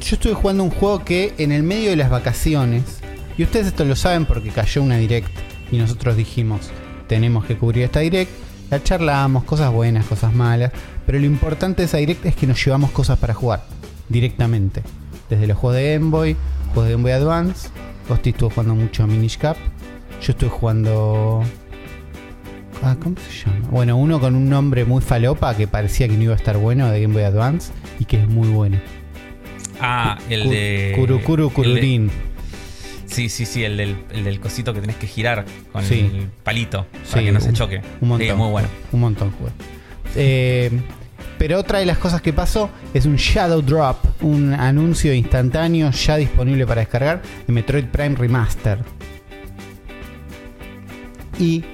Yo estuve jugando un juego que en el medio de las vacaciones, y ustedes esto lo saben porque cayó una direct y nosotros dijimos, tenemos que cubrir esta direct, la charlamos, cosas buenas, cosas malas, pero lo importante de esa direct es que nos llevamos cosas para jugar directamente. Desde los juegos de Game Boy, juegos de Game Boy Advance, Costi estuvo jugando mucho a Minish Cap, yo estuve jugando... Ah, ¿Cómo se llama? Bueno, uno con un nombre muy falopa que parecía que no iba a estar bueno de Game Boy Advance y que es muy bueno. Ah, el de. De- Kururin. Sí, sí, sí, el del, el del cosito que tenés que girar con Sí. el palito para Sí, que no se choque. Un montón. Sí, muy bueno. Un montón. Eh, pero otra de las cosas que pasó es un Shadow Drop, un anuncio instantáneo ya disponible para descargar de Metroid Prime Remaster. Y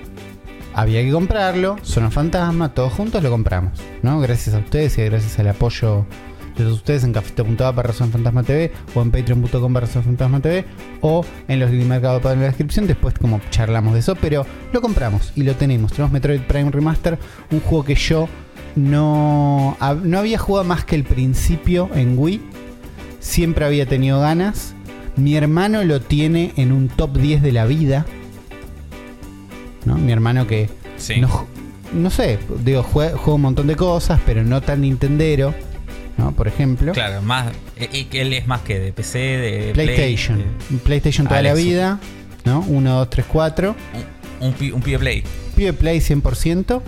había que comprarlo, Zona Fantasma, todos juntos lo compramos, ¿no? Gracias a ustedes y gracias al apoyo de ustedes en para Fantasma TV o en patreon.com para Zona Fantasma TV o en los de Mercado Pago en la descripción, después como charlamos de eso, pero lo compramos y lo tenemos. Tenemos Metroid Prime Remaster, un juego que yo no, no había jugado más que el principio en Wii, siempre había tenido ganas. Mi hermano lo tiene en un top 10 de la vida. ¿No? Mi hermano que Sí. no, no sé, digo, jue- juega, un montón de cosas, pero no tan nintendero, ¿no? Por ejemplo. Claro, más. eh, que él es más que de PC, de Play, PlayStation. de- PlayStation toda la vida, ¿no? 1, 2, 3, 4. un, un, un pibe Play. Pibe Play 100%,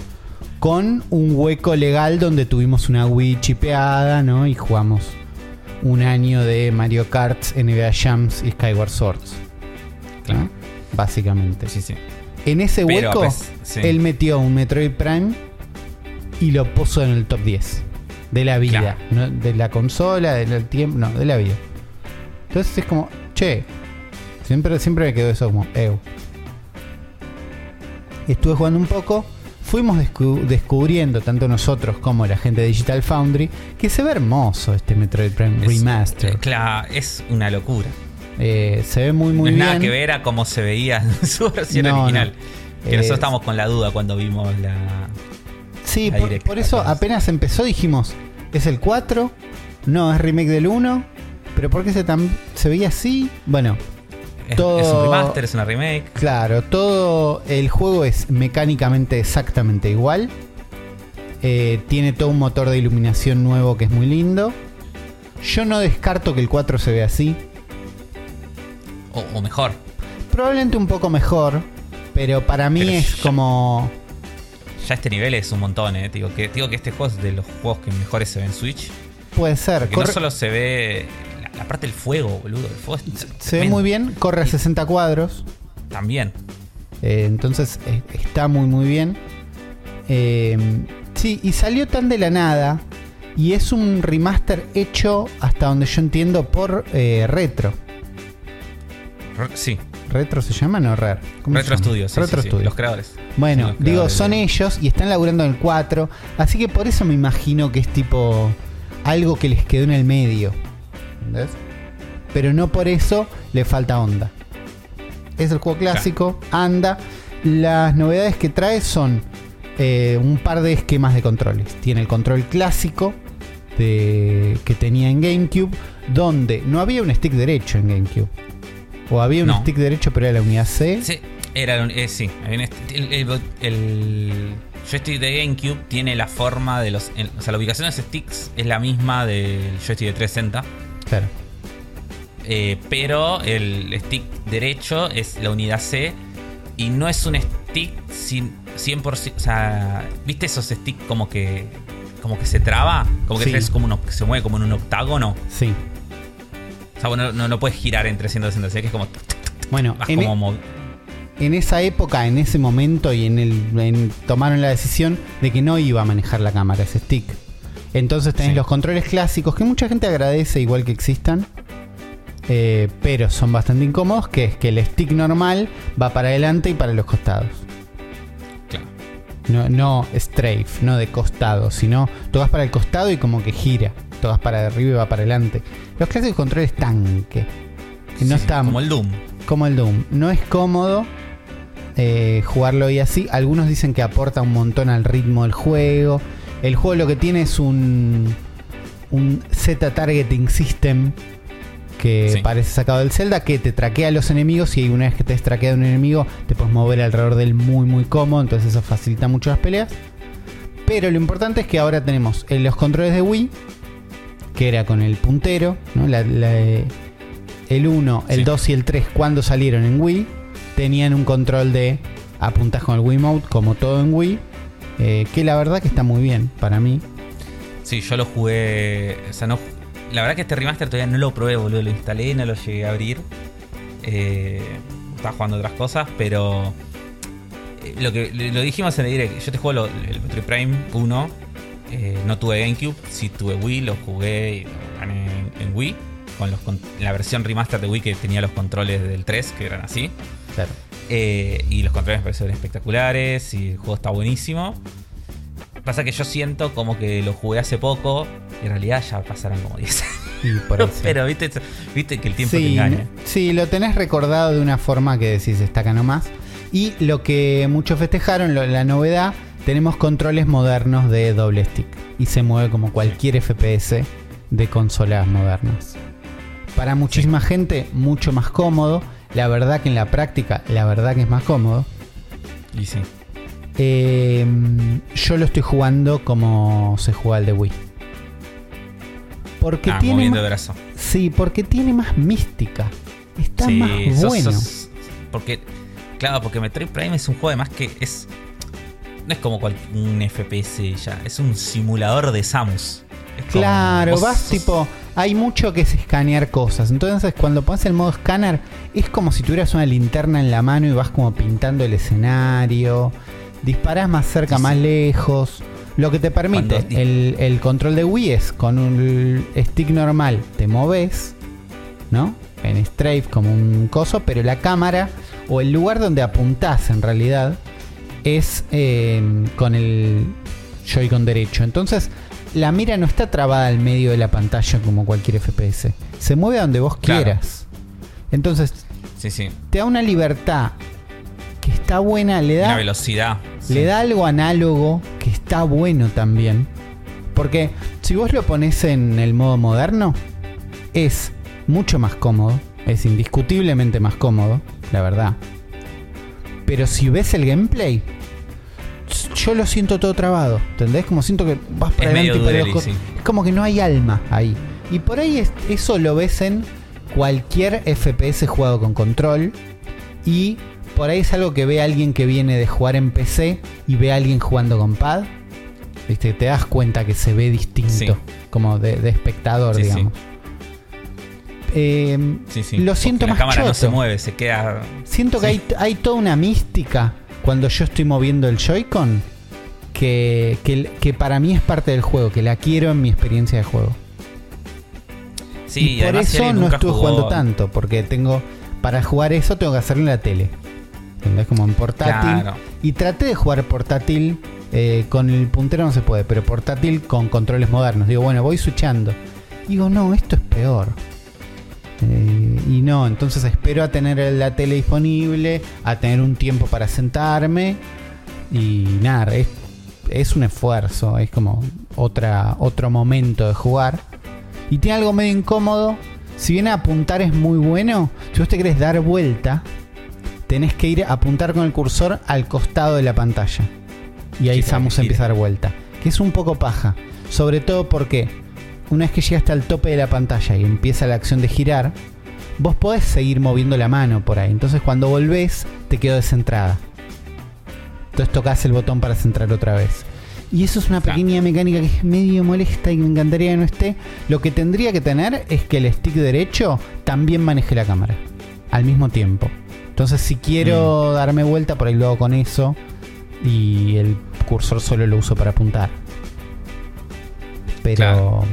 con un hueco legal donde tuvimos una Wii chipeada, ¿no? Y jugamos un año de Mario Kart, NBA Jams y Skyward Swords. ¿no? Claro. Básicamente. Sí, sí. En ese Pero, hueco, pues, sí. él metió un Metroid Prime y lo puso en el top 10 de la vida. Claro. ¿no? De la consola, del tiempo, no, de la vida. Entonces es como, che, siempre, siempre me quedó eso como, ew. Estuve jugando un poco, fuimos descu- descubriendo, tanto nosotros como la gente de Digital Foundry, que se ve hermoso este Metroid Prime Es- Remaster. eh, claro, es una locura. Eh, se ve muy, muy no es bien. nada que ver a cómo se veía en su versión No, original. no. Que Eh, nosotros estábamos con la duda cuando vimos la. Sí, por, eso apenas empezó dijimos, ¿es el 4? No, es remake del 1. ¿Pero por qué se, tan, se veía así? Bueno, Es, Todo- es un remaster, es una remake. claro, todo el juego es mecánicamente exactamente igual. Eh, tiene todo un motor de iluminación nuevo que es muy lindo. Yo no descarto que el 4 se vea así. O, o mejor. Probablemente un poco mejor, pero para mí Pero es como... Ya este nivel es un montón, eh. Digo que, digo que este juego es de los juegos que mejores se ve en Switch. Puede ser. Corre- no solo se ve la, la parte del fuego, boludo. El fuego es se ve muy bien, corre a 60 cuadros. También. Eh, entonces eh, está muy muy bien. Eh, sí, y salió tan de la nada. Y es un remaster hecho, hasta donde yo entiendo, por Retro. Re- sí. ¿Retro se llama? No, Rare. ¿Cómo se Retro llama? Studios. sí, Retro sí, sí, Studios. Los creadores. Bueno, los digo, creadores son de- ellos y están laburando en el 4. Así que por eso me imagino que es tipo algo que les quedó en el medio. ¿Entendés? Pero no por eso le falta onda. Es el juego clásico, anda. Las novedades que trae son eh, un par de esquemas de controles. Tiene el control clásico de, que tenía en GameCube, donde no había un stick derecho en GameCube. O había un No. stick derecho, pero era la unidad C. Sí, era, eh, sí. el, el- el joystick de GameCube tiene la forma de los. el- o sea, la ubicación de los sticks es la misma del joystick de 360. Claro. eh, pero el stick derecho es la unidad C. Y no es un stick sin 100%. O sea, ¿viste esos sticks como que. como que se traba, como que Sí. es como uno, que se mueve como en un octágono. Sí. O sea, bueno, no, no puedes girar en 360, que es como. Bueno, vas en, como mo- en esa época, en ese momento y en el en- tomaron la decisión de que no iba a manejar la cámara ese stick. Entonces tenés Sí. los controles clásicos que mucha gente agradece igual que existan. eh, pero son bastante incómodos, que es que el stick normal va para adelante y para los costados. claro. No, no strafe, no de costado, sino tocas para el costado y como que gira. Tocas para arriba y va para adelante. Los clásicos controles tanque. Que no Sí, están Como el Doom. como el Doom. No es cómodo eh, jugarlo y así. Algunos dicen que aporta un montón al ritmo del juego. El juego lo que tiene es un, un Z Targeting System que Sí. parece sacado del Zelda, que te traquea a los enemigos y una vez que te has traqueado un enemigo te puedes mover alrededor de él muy muy cómodo, entonces eso facilita mucho las peleas. Pero lo importante es que ahora tenemos eh, los controles de Wii, que era con el puntero, ¿no? La- la- el 1, el Sí. 2 y el 3 cuando salieron en Wii, tenían un control de apuntas con el Wiimote, como todo en Wii, eh, que la verdad que está muy bien para mí. Sí, yo lo jugué. O sea, no. La verdad que este remaster todavía no lo probé, boludo. Lo instalé, no lo llegué a abrir. Eh, estaba jugando otras cosas, pero. eh, Lo que lo dijimos en el direct. Yo te juego lo- el Metroid Prime 1. Eh, no tuve GameCube, sí tuve Wii, lo jugué en, en Wii. Con los, con la versión remaster de Wii que tenía los controles del 3, que eran así. Claro. Eh, y los controles me parecieron espectaculares y el juego está buenísimo. Pasa que yo siento como que lo jugué hace poco y en realidad ya pasaron como 10 años. Y por eso. Pero viste, viste que el tiempo te Sí, engaña. sí, lo tenés recordado de una forma que decís está acá nomás. Y lo que muchos festejaron, lo- la novedad, tenemos controles modernos de doble stick. Y se mueve como cualquier FPS de consolas modernas. Para muchísima gente, mucho más cómodo. La verdad que en la práctica, la verdad que es más cómodo. Y sí. Eh, yo lo estoy jugando como se juega el de Wii. Porque ah, tiene más- brazo. Sí, porque tiene más mística. Está sí, más sos- bueno. sos- porque, claro, porque Metroid Prime es un juego además que es. No es como un FPS ya, es un simulador de Samus. Es Claro, vas sos- tipo. Hay mucho que es escanear cosas. Entonces, cuando pones el modo escáner, es como si tuvieras una linterna en la mano y vas como pintando el escenario. Disparás más cerca, Sí, más sí. lejos. Lo que te permite Cuando el, el control de Wii es con un stick normal te moves, ¿no? En strafe como un coso, pero la cámara o el lugar donde apuntás en realidad es eh, con el Joy-Con derecho. Entonces, la mira no está trabada al medio de la pantalla como cualquier FPS. Se mueve a donde vos Claro. quieras. Entonces, Sí, sí. te da una libertad que está buena, le Una da, velocidad. le sí. da algo análogo que está bueno también. Porque si vos lo pones en el modo moderno, es mucho más cómodo. Es indiscutiblemente más cómodo, la verdad. Pero si ves el gameplay, yo lo siento todo trabado. ¿Entendés? Como siento que vas para Es adelante y para abajo. sí. Es como que no hay alma ahí. Y por ahí es- eso lo ves en cualquier FPS jugado con control. Y por ahí es algo que ve alguien que viene de jugar en PC y ve a alguien jugando con pad. ¿Viste? Te das cuenta que se ve distinto. Sí. Como de, de espectador, Sí, digamos. Eh, Sí, sí. Lo Porque siento la más cámara no se choto. mueve, se queda. Siento que hay toda una mística cuando yo estoy moviendo el Joy-Con que, que, que para mí es parte del juego, que la quiero en mi experiencia de juego. Sí, y por eso no estuve jugó- jugando tanto, porque tengo para jugar eso tengo que hacerlo en la tele. ¿Entendés? Como en portátil. Claro. Y traté de jugar portátil eh, con el puntero no se puede, pero portátil con controles modernos. Digo, bueno, voy switchando. Digo, no, esto es peor. Eh, y no, entonces espero a tener la tele disponible, a tener un tiempo para sentarme. Y nada, es, es un esfuerzo, es como otra, otro momento de jugar. Y tiene algo medio incómodo. Si bien apuntar es muy bueno, si vos te querés dar vuelta, tenés que ir a apuntar con el cursor al costado de la pantalla. Y ahí Samus empieza a dar vuelta. Que es un poco paja. Sobre todo porque una vez que llegaste al tope de la pantalla y empieza la acción de girar, vos podés seguir moviendo la mano por ahí. Entonces cuando volvés, te quedó descentrada. Entonces tocas el botón para centrar otra vez. Y eso es una pequeña mecánica que es medio molesta y me encantaría que no esté. Lo que tendría que tener es que el stick derecho también maneje la cámara al mismo tiempo. Entonces, si quiero darme vuelta, por ahí lo hago con eso. Y el cursor solo lo uso para apuntar. Pero. Claro.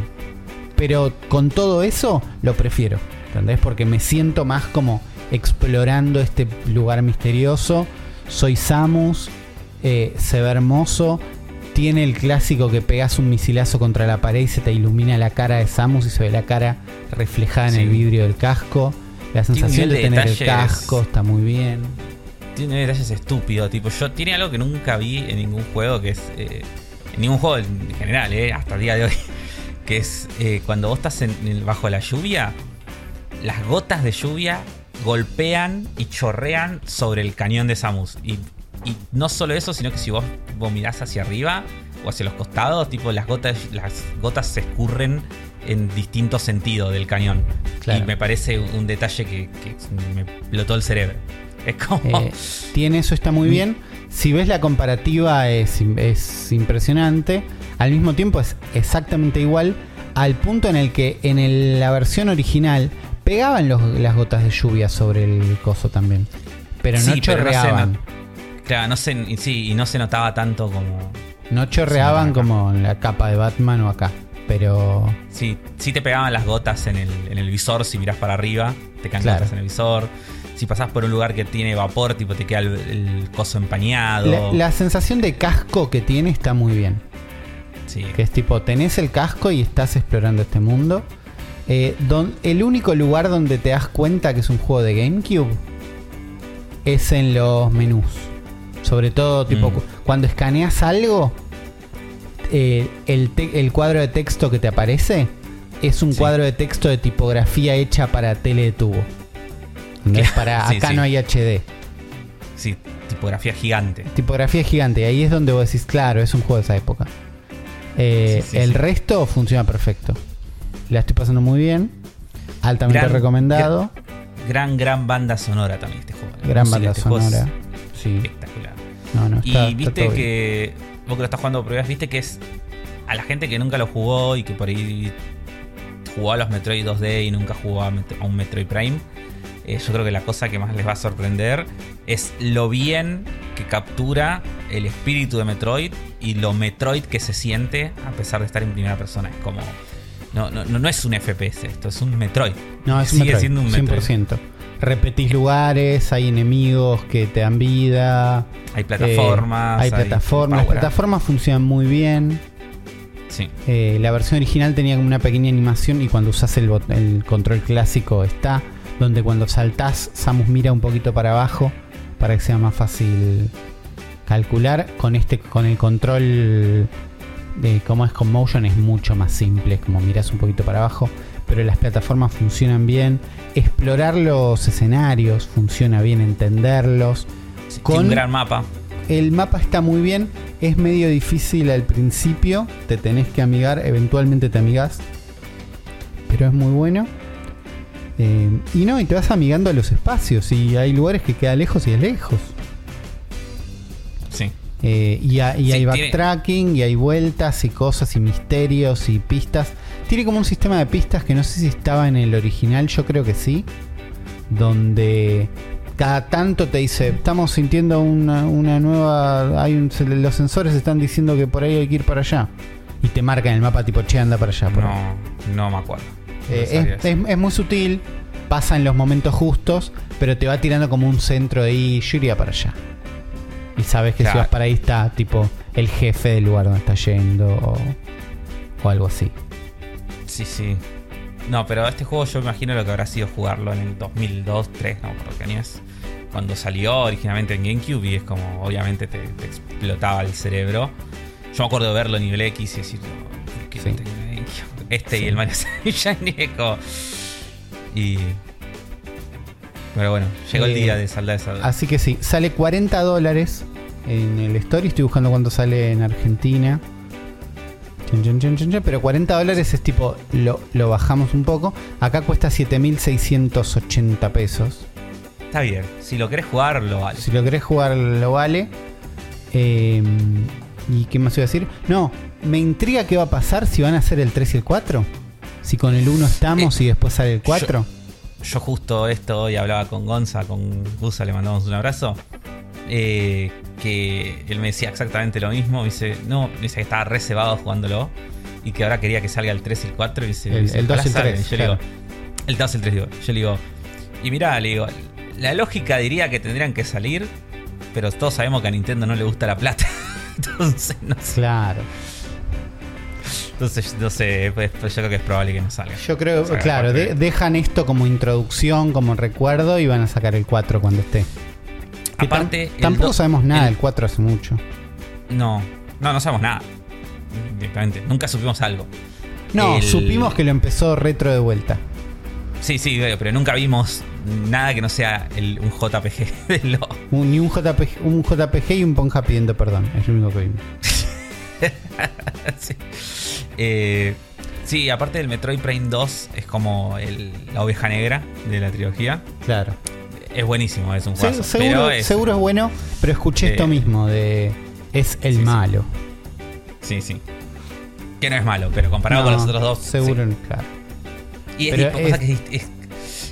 Pero con todo eso, lo prefiero. ¿Entendés? Porque me siento más como explorando este lugar misterioso. Soy Samus. eh, se ve hermoso. Tiene el clásico que pegas un misilazo contra la pared y se te ilumina la cara de Samus y se ve la cara reflejada en el vidrio del casco. La sensación de, tener el casco está muy bien. Tiene detalles estúpidos, tipo, yo tiene algo que nunca vi en ningún juego, que es. eh, en ningún juego en general, eh, hasta el día de hoy. Que es eh, cuando vos estás en- bajo la lluvia, las gotas de lluvia golpean y chorrean sobre el cañón de Samus. Y, y no solo eso, sino que si vos, vos mirás hacia arriba o hacia los costados, tipo las gotas, las gotas se escurren en distintos sentidos del cañón. Claro. Y me parece un, un detalle que, que me explotó el cerebro. Es como. Eh, tiene eso, está muy bien. Si ves la comparativa es, es impresionante. Al mismo tiempo es exactamente igual al punto en el que en el- la versión original pegaban los- las gotas de lluvia sobre el coso también. Pero no Sí, pero no se chorreaban. Claro, no se, sí, y no se notaba tanto como. No chorreaban como en la capa de Batman o acá. Pero Sí, sí te pegaban las gotas en el, en el visor si mirás para arriba, te caen Claro. gotas en el visor. Si pasás por un lugar que tiene vapor, tipo te queda el, el coso empañado. la, la sensación de casco que tiene está muy bien. Sí. Que es tipo, tenés el casco y estás explorando este mundo. Eh, don- el único lugar donde te das cuenta que es un juego de GameCube es en los menús. Sobre todo, tipo, Mm. cu- cuando escaneas algo, eh, el, el cuadro de texto que te aparece es un Sí. cuadro de texto de tipografía hecha para tele de tubo. No es para Sí, acá sí. no hay HD. Sí, tipografía gigante. Tipografía gigante. Y ahí es donde vos decís, claro, es un juego de esa época. Eh, Sí, el resto funciona perfecto. La estoy pasando muy bien. Altamente Gran- recomendado. Gran, gran banda sonora también este juego. La Gran banda este sonora. Sí. Espectacular. No, no, está, Y está viste bien. que. Vos que lo estás jugando por viste que es. A la gente que nunca lo jugó y que por ahí jugó a los Metroid 2D y nunca jugó a un Metroid Prime. Eh, yo creo que la cosa que más les va a sorprender es lo bien que captura el espíritu de Metroid y lo Metroid que se siente a pesar de estar en primera persona. Es como. No, no, no es un FPS, esto es un Metroid. No, es un Sigue Metroid, siendo un Metroid. 100%. Repetís lugares, hay enemigos que te dan vida. Hay plataformas. eh, hay plataformas. Las plataformas funcionan muy bien. Sí. Eh, la versión original tenía como una pequeña animación y cuando usas el, el control clásico está, donde cuando saltás Samus mira un poquito para abajo para que sea más fácil calcular. Con este, con el control de cómo es con motion es mucho más simple, es como miras un poquito para abajo, pero las plataformas funcionan bien. Explorar los escenarios funciona bien, entenderlos. Sí, Con- un gran mapa. El mapa está muy bien, es medio difícil al principio, te tenés que amigar, eventualmente te amigas, pero es muy bueno. Eh, y no, y te vas amigando a los espacios, y hay lugares que queda lejos y es lejos. Sí. Eh, y, ha- y Sí, hay tiene- backtracking, y hay vueltas, y cosas, y misterios, y pistas. Tiene como un sistema de pistas que no sé si estaba en el original, yo creo que sí. Donde cada tanto te dice, estamos sintiendo una, una nueva... Hay un- los sensores están diciendo que por ahí hay que ir para allá. Y te marca en el mapa tipo, che, anda para allá. por ahí". No, no me acuerdo. Eh, es, es- es muy sutil, pasa en los momentos justos, pero te va tirando como un centro de ahí, yo iría para allá. Y sabes que si vas para ahí está tipo el jefe del lugar donde está yendo o, o algo así. Sí, sí. No, pero este juego yo me imagino lo que habrá sido jugarlo en el 2002, 2003, no por qué año es. Cuando salió originalmente en GameCube y es como, obviamente te, te explotaba el cerebro. Yo me acuerdo de verlo en nivel X y decir, "No, ¿por qué Sí. No tengo GameCube?". Este Sí. y el Mario Sunshine es como- Y. Pero bueno, llegó el Eh, día de saldar esa. Así que sí, sale 40 dólares en el store. Estoy buscando cuánto sale en Argentina. Pero 40 dólares es tipo, lo, lo bajamos un poco. Acá cuesta 7.680 pesos. Está bien, si lo querés jugar, lo vale. Si lo querés jugar, lo vale. Eh, ¿Y qué más iba a decir? No, me intriga qué va a pasar si van a hacer el 3 y el 4. Si con el 1 estamos Eh, y después sale el 4. Yo justo esto hoy hablaba con Gonza, con Gusa, le mandamos un abrazo. eh, que él me decía exactamente lo mismo. Me dice, no, me dice que estaba reservado jugándolo. Y que ahora quería que salga el 3 y el 4. Y dice, El- el 2 y el "Ojalá salgan". 3, Yo le claro. digo, el 2 y el 3, digo. Yo le digo, y mirá, le digo, la lógica diría que tendrían que salir. Pero todos sabemos que a Nintendo no le gusta la plata. Entonces, no sé. Claro. Entonces, no sé, pues, pues yo creo que es probable que no salga. Yo creo, Salga claro, de- dejan esto como introducción, como recuerdo y van a sacar el 4 cuando esté. Que Aparte, tampoco do- sabemos nada el- del 4 hace mucho. No, no, no sabemos nada. Directamente. Nunca supimos algo. No, El- supimos que lo empezó retro de vuelta. Sí, sí, pero nunca vimos nada que no sea el- un JPG de lo. Un- ni un JPG, un JPG y un Ponja pidiendo perdón. Es lo único que vimos. sí. Eh, sí, aparte del Metroid Prime 2, es como el- la oveja negra de la trilogía. Claro. Es buenísimo, es un Se- juego. seguro, es, seguro es bueno, pero escuché Eh, esto mismo de es el sí, sí. malo. Sí, sí. Que no es malo, pero comparado con los otros dos. Seguro, claro. Y es, tipo, que es- es-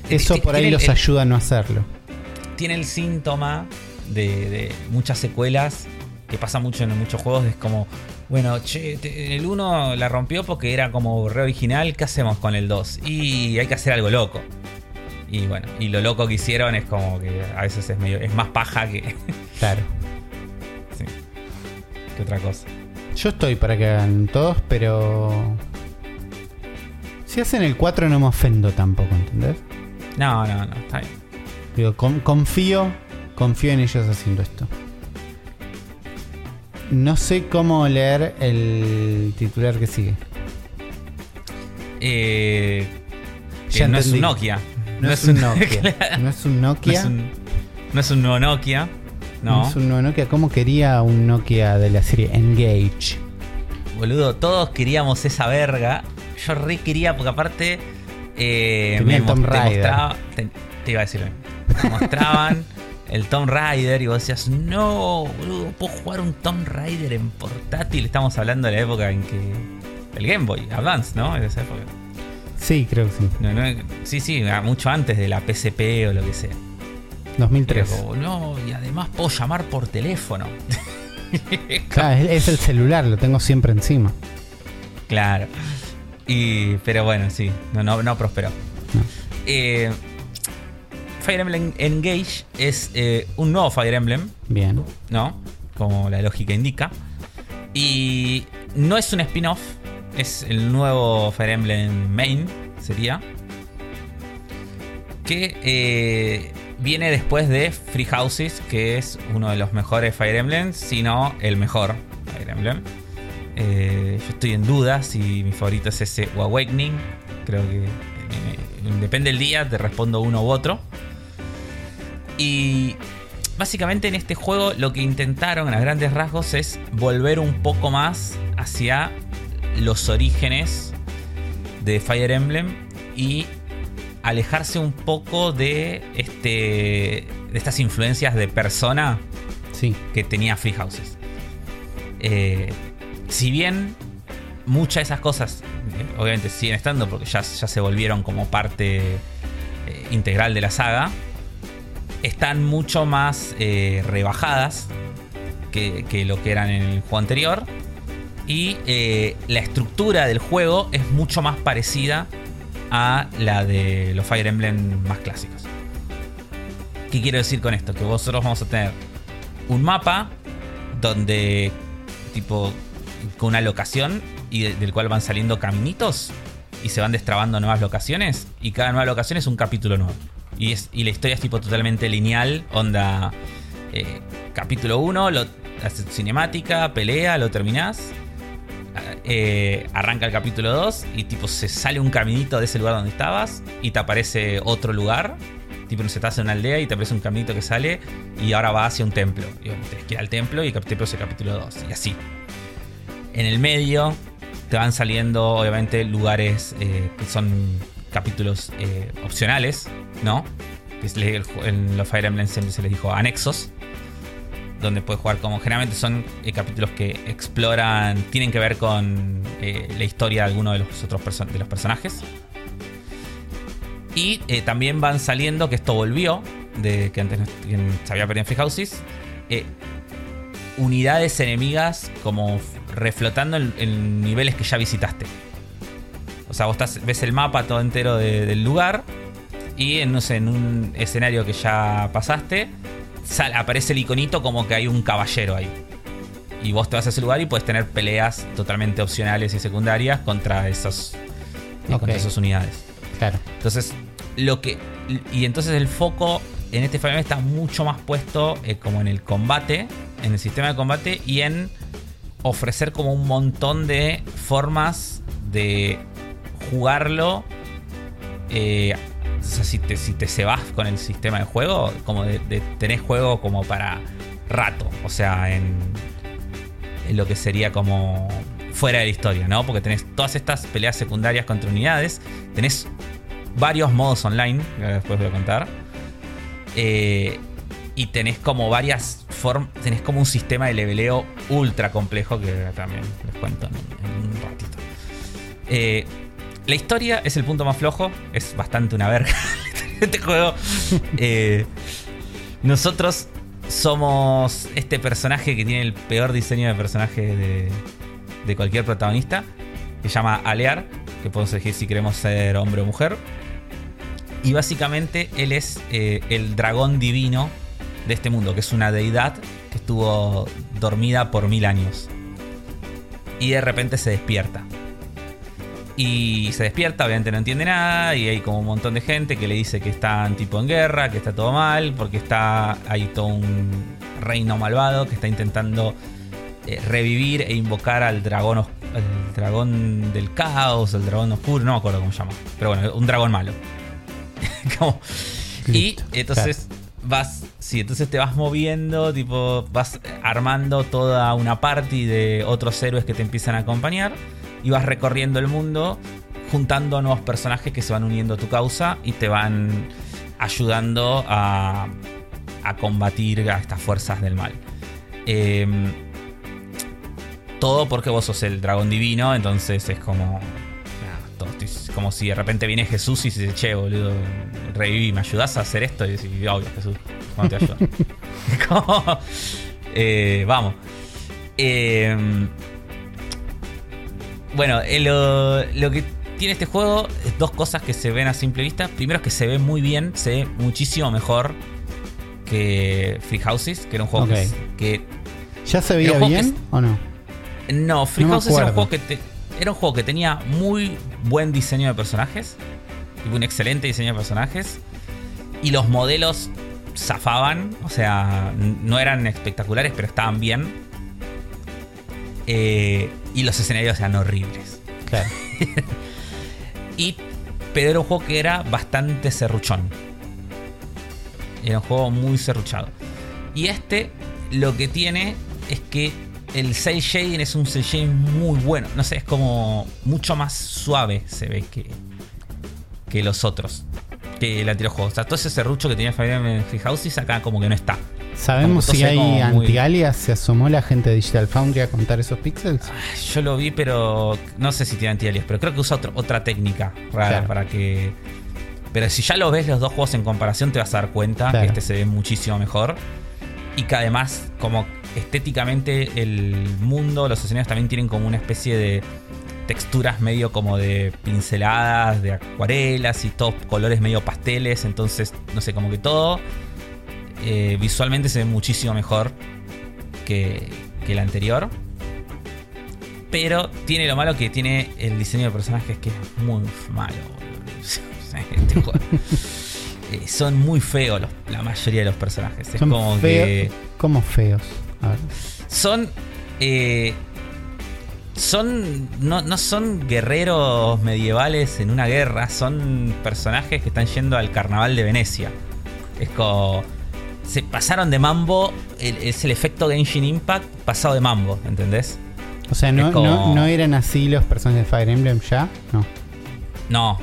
Eso es- por ahí los el- ayuda a no hacerlo. tiene el síntoma de, de muchas secuelas que pasa mucho en muchos juegos. Es como, bueno, che, te- el 1 la rompió porque era como re original. ¿Qué hacemos con el 2? Y hay que hacer algo loco. Y bueno, y lo loco que hicieron es como que a veces es medio, es más paja que, Claro. sí, que otra cosa. Yo estoy para que hagan todos, pero. Si hacen el 4 no me ofendo tampoco, ¿entendés? No, no, no, está bien. Digo, con- confío, confío en ellos haciendo esto. No sé cómo leer el titular que sigue. Eh, Ya no es un. Nokia. No, es un Nokia. no es un No Nokia. es un, no es un nuevo Nokia. No. No es un nuevo Nokia. ¿Cómo quería un Nokia de la serie Engage? Boludo, todos queríamos esa verga. Yo re quería, porque aparte. Eh, mos- Tomb te mostraba- te, te iba a decir. Te mostraban el Tomb Raider y vos decías, no, boludo, puedo jugar un Tomb Raider en portátil. Estamos hablando de la época en que. El Game Boy Advance, ¿no? En esa época. Sí, creo que sí. No, no, sí, sí, mucho antes de la PSP o lo que sea. 2003. Y digo, no, y además puedo llamar por teléfono. Claro, es, es el celular, lo tengo siempre encima. Claro. Y, pero bueno, sí, no, no, no prosperó. No. Eh, Fire Emblem Engage es eh, un nuevo Fire Emblem, Bien. ¿no? Como la lógica indica. Y no es un spin-off, es el nuevo Fire Emblem Main, sería. Que eh, viene después de Free Houses, que es uno de los mejores Fire Emblems, si no el mejor Fire Emblem. Eh, yo estoy en duda si mi favorito es ese o Awakening. Creo que eh, depende del día, te respondo uno u otro. Y básicamente en este juego lo que intentaron a grandes rasgos es volver un poco más hacia los orígenes de Fire Emblem y alejarse un poco de este de estas influencias de persona Sí. que tenía Free Houses. Eh, si bien muchas de esas cosas eh, obviamente siguen estando porque ya, se volvieron como parte eh, integral de la saga, están mucho más eh, rebajadas que, que lo que eran en el juego anterior. Y la estructura del juego es mucho más parecida a la de los Fire Emblem más clásicos. ¿Qué quiero decir con esto? Que vosotros vamos a tener un mapa donde, tipo, con una locación y de- del cual van saliendo caminitos y se van destrabando nuevas locaciones. Y cada nueva locación es un capítulo nuevo. Y, es, y la historia es tipo totalmente lineal, onda. eh, capítulo 1, haces cinemática, pelea, lo terminás. eh, arranca el capítulo 2 y tipo se sale un caminito de ese lugar donde estabas y te aparece otro lugar. Tipo, no sé, estás en una aldea y te aparece un caminito que sale y ahora va hacia un templo. Y bueno, tenés que al templo y el templo es el capítulo 2 y así. En el medio te van saliendo, obviamente, lugares eh, que son capítulos eh, opcionales, ¿no? Que en los Fire Emblem siempre se les dijo anexos. donde puedes jugar como generalmente son eh, capítulos que exploran, tienen que ver con la historia de alguno de los otros de los personajes. Y también van saliendo, que esto volvió, de que antes no- se había perdido en Free Houses, unidades enemigas como reflotando en, en niveles que ya visitaste. O sea, vos estás- ves el mapa todo entero de- del lugar y en, no sé, en un escenario que ya pasaste, sal- aparece el iconito como que hay un caballero ahí. Y vos te vas a ese lugar y puedes tener peleas totalmente opcionales y secundarias contra esos, eh, contra esas unidades. Claro. Entonces, lo que. Y entonces el foco en este Emblem está mucho más puesto eh, como en el combate, en el sistema de combate y en ofrecer como un montón de formas de jugarlo. eh, o sea, si te, si te con el sistema de juego, como de, de tenés juego como para rato. O sea, en, en lo que sería como fuera de la historia, ¿no? Porque tenés todas estas peleas secundarias contra unidades, tenés varios modos online, que después voy a contar, eh, y tenés como varias formas, tenés como un sistema de leveleo ultra complejo que también les cuento en, en un ratito. Eh, la historia es el punto más flojo, es bastante una verga este juego. Eh, nosotros somos este personaje que tiene el peor diseño de personaje de, de cualquier protagonista, que se llama Alear, que podemos elegir si queremos ser hombre o mujer. Y básicamente él es eh, el dragón divino de este mundo, que es una deidad que estuvo dormida por mil años. Y de repente se despierta. Y se despierta, obviamente no entiende nada, y hay como un montón de gente que le dice que están tipo en guerra, que está todo mal, porque está hay todo un reino malvado que está intentando eh, revivir e invocar al dragón, al dragón del caos, el dragón oscuro, no me acuerdo cómo se llama, pero bueno, un dragón malo. Como- y entonces vas, sí, entonces te vas moviendo, tipo, vas armando toda una party de otros héroes que te empiezan a acompañar y vas recorriendo el mundo juntando nuevos personajes que se van uniendo a tu causa y te van ayudando a, a combatir a estas fuerzas del mal. Em, todo porque vos sos el dragón divino, entonces es como. Como si de repente viene Jesús y dice, che, boludo, reviví, ¿me ayudás a hacer esto? Y decís, obvio, Jesús, ¿cómo te ayudo? Como, eh, vamos. Em, bueno, eh, lo, lo que tiene este juego es dos cosas que se ven a simple vista. Primero es que se ve muy bien, se ve muchísimo mejor que Free Houses, que era un juego que- ¿Ya se veía que bien o no? no, Free No Houses era un, juego que te- era un juego que tenía muy buen diseño de personajes. Un excelente diseño de personajes. Y los modelos zafaban. O sea, no eran espectaculares, pero estaban bien. Eh, y los escenarios eran horribles. Claro. Y, pero era un juego que era bastante serruchón. Era un juego muy serruchado. Y este lo que tiene es que el cel shading es un cel shading muy bueno. No sé, es como mucho más suave se ve que, que los otros. Que el anterior juego. O sea, todo ese serrucho que tenía Fire Emblem Free Houses acá como que no está. ¿Sabemos si hay muy- anti-alias? ¿Se asomó la gente de Digital Foundry a contar esos píxeles? Yo lo vi, pero no sé si tiene anti-alias, pero creo que usa otro- otra técnica rara Claro. para que. Pero si ya lo ves los dos juegos en comparación, te vas a dar cuenta Claro. que este se ve muchísimo mejor. Y que además, como estéticamente, el mundo, los escenarios también tienen como una especie de texturas medio como de pinceladas, de acuarelas y todos colores medio pasteles. Entonces, no sé, como que todo eh, visualmente se ve muchísimo mejor que, que el anterior. Pero tiene lo malo que tiene el diseño de personajes que es muy malo. Este juego- eh, son muy feos los- la mayoría de los personajes. Es Son como feo- que como feos. A ver. son. eh, son. No, no son guerreros medievales en una guerra. Son personajes que están yendo al carnaval de Venecia. Es como. Se pasaron de mambo. el- es el efecto Genshin Impact pasado de mambo, ¿entendés? O sea, no, Es como- no, no eran así los personajes de Fire Emblem ya. No. No.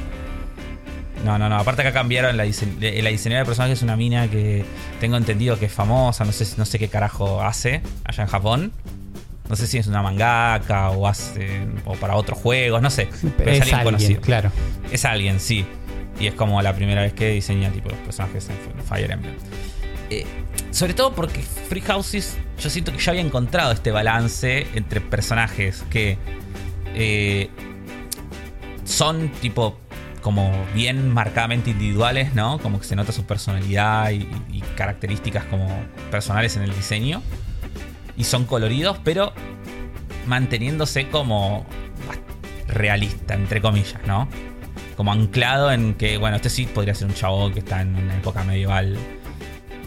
No, no, no. Aparte acá cambiaron la, dise- la diseñadora de personajes es una mina que tengo entendido que es famosa, no sé, no sé qué carajo hace allá en Japón. No sé si es una mangaka o hace o para otros juegos, no sé. Pero es, es alguien alguien, conocido. claro. Es alguien, sí. Y es como la primera vez que diseña tipo los personajes en Fire Emblem. Eh, sobre todo porque Free Houses, yo siento que ya había encontrado este balance entre personajes que eh, son tipo como bien marcadamente individuales, ¿no? Como que se nota su personalidad y, y características como personales en el diseño. Y son coloridos, pero manteniéndose como realista, entre comillas, ¿no? Como anclado en que, bueno, este sí podría ser un chavo que está en una época medieval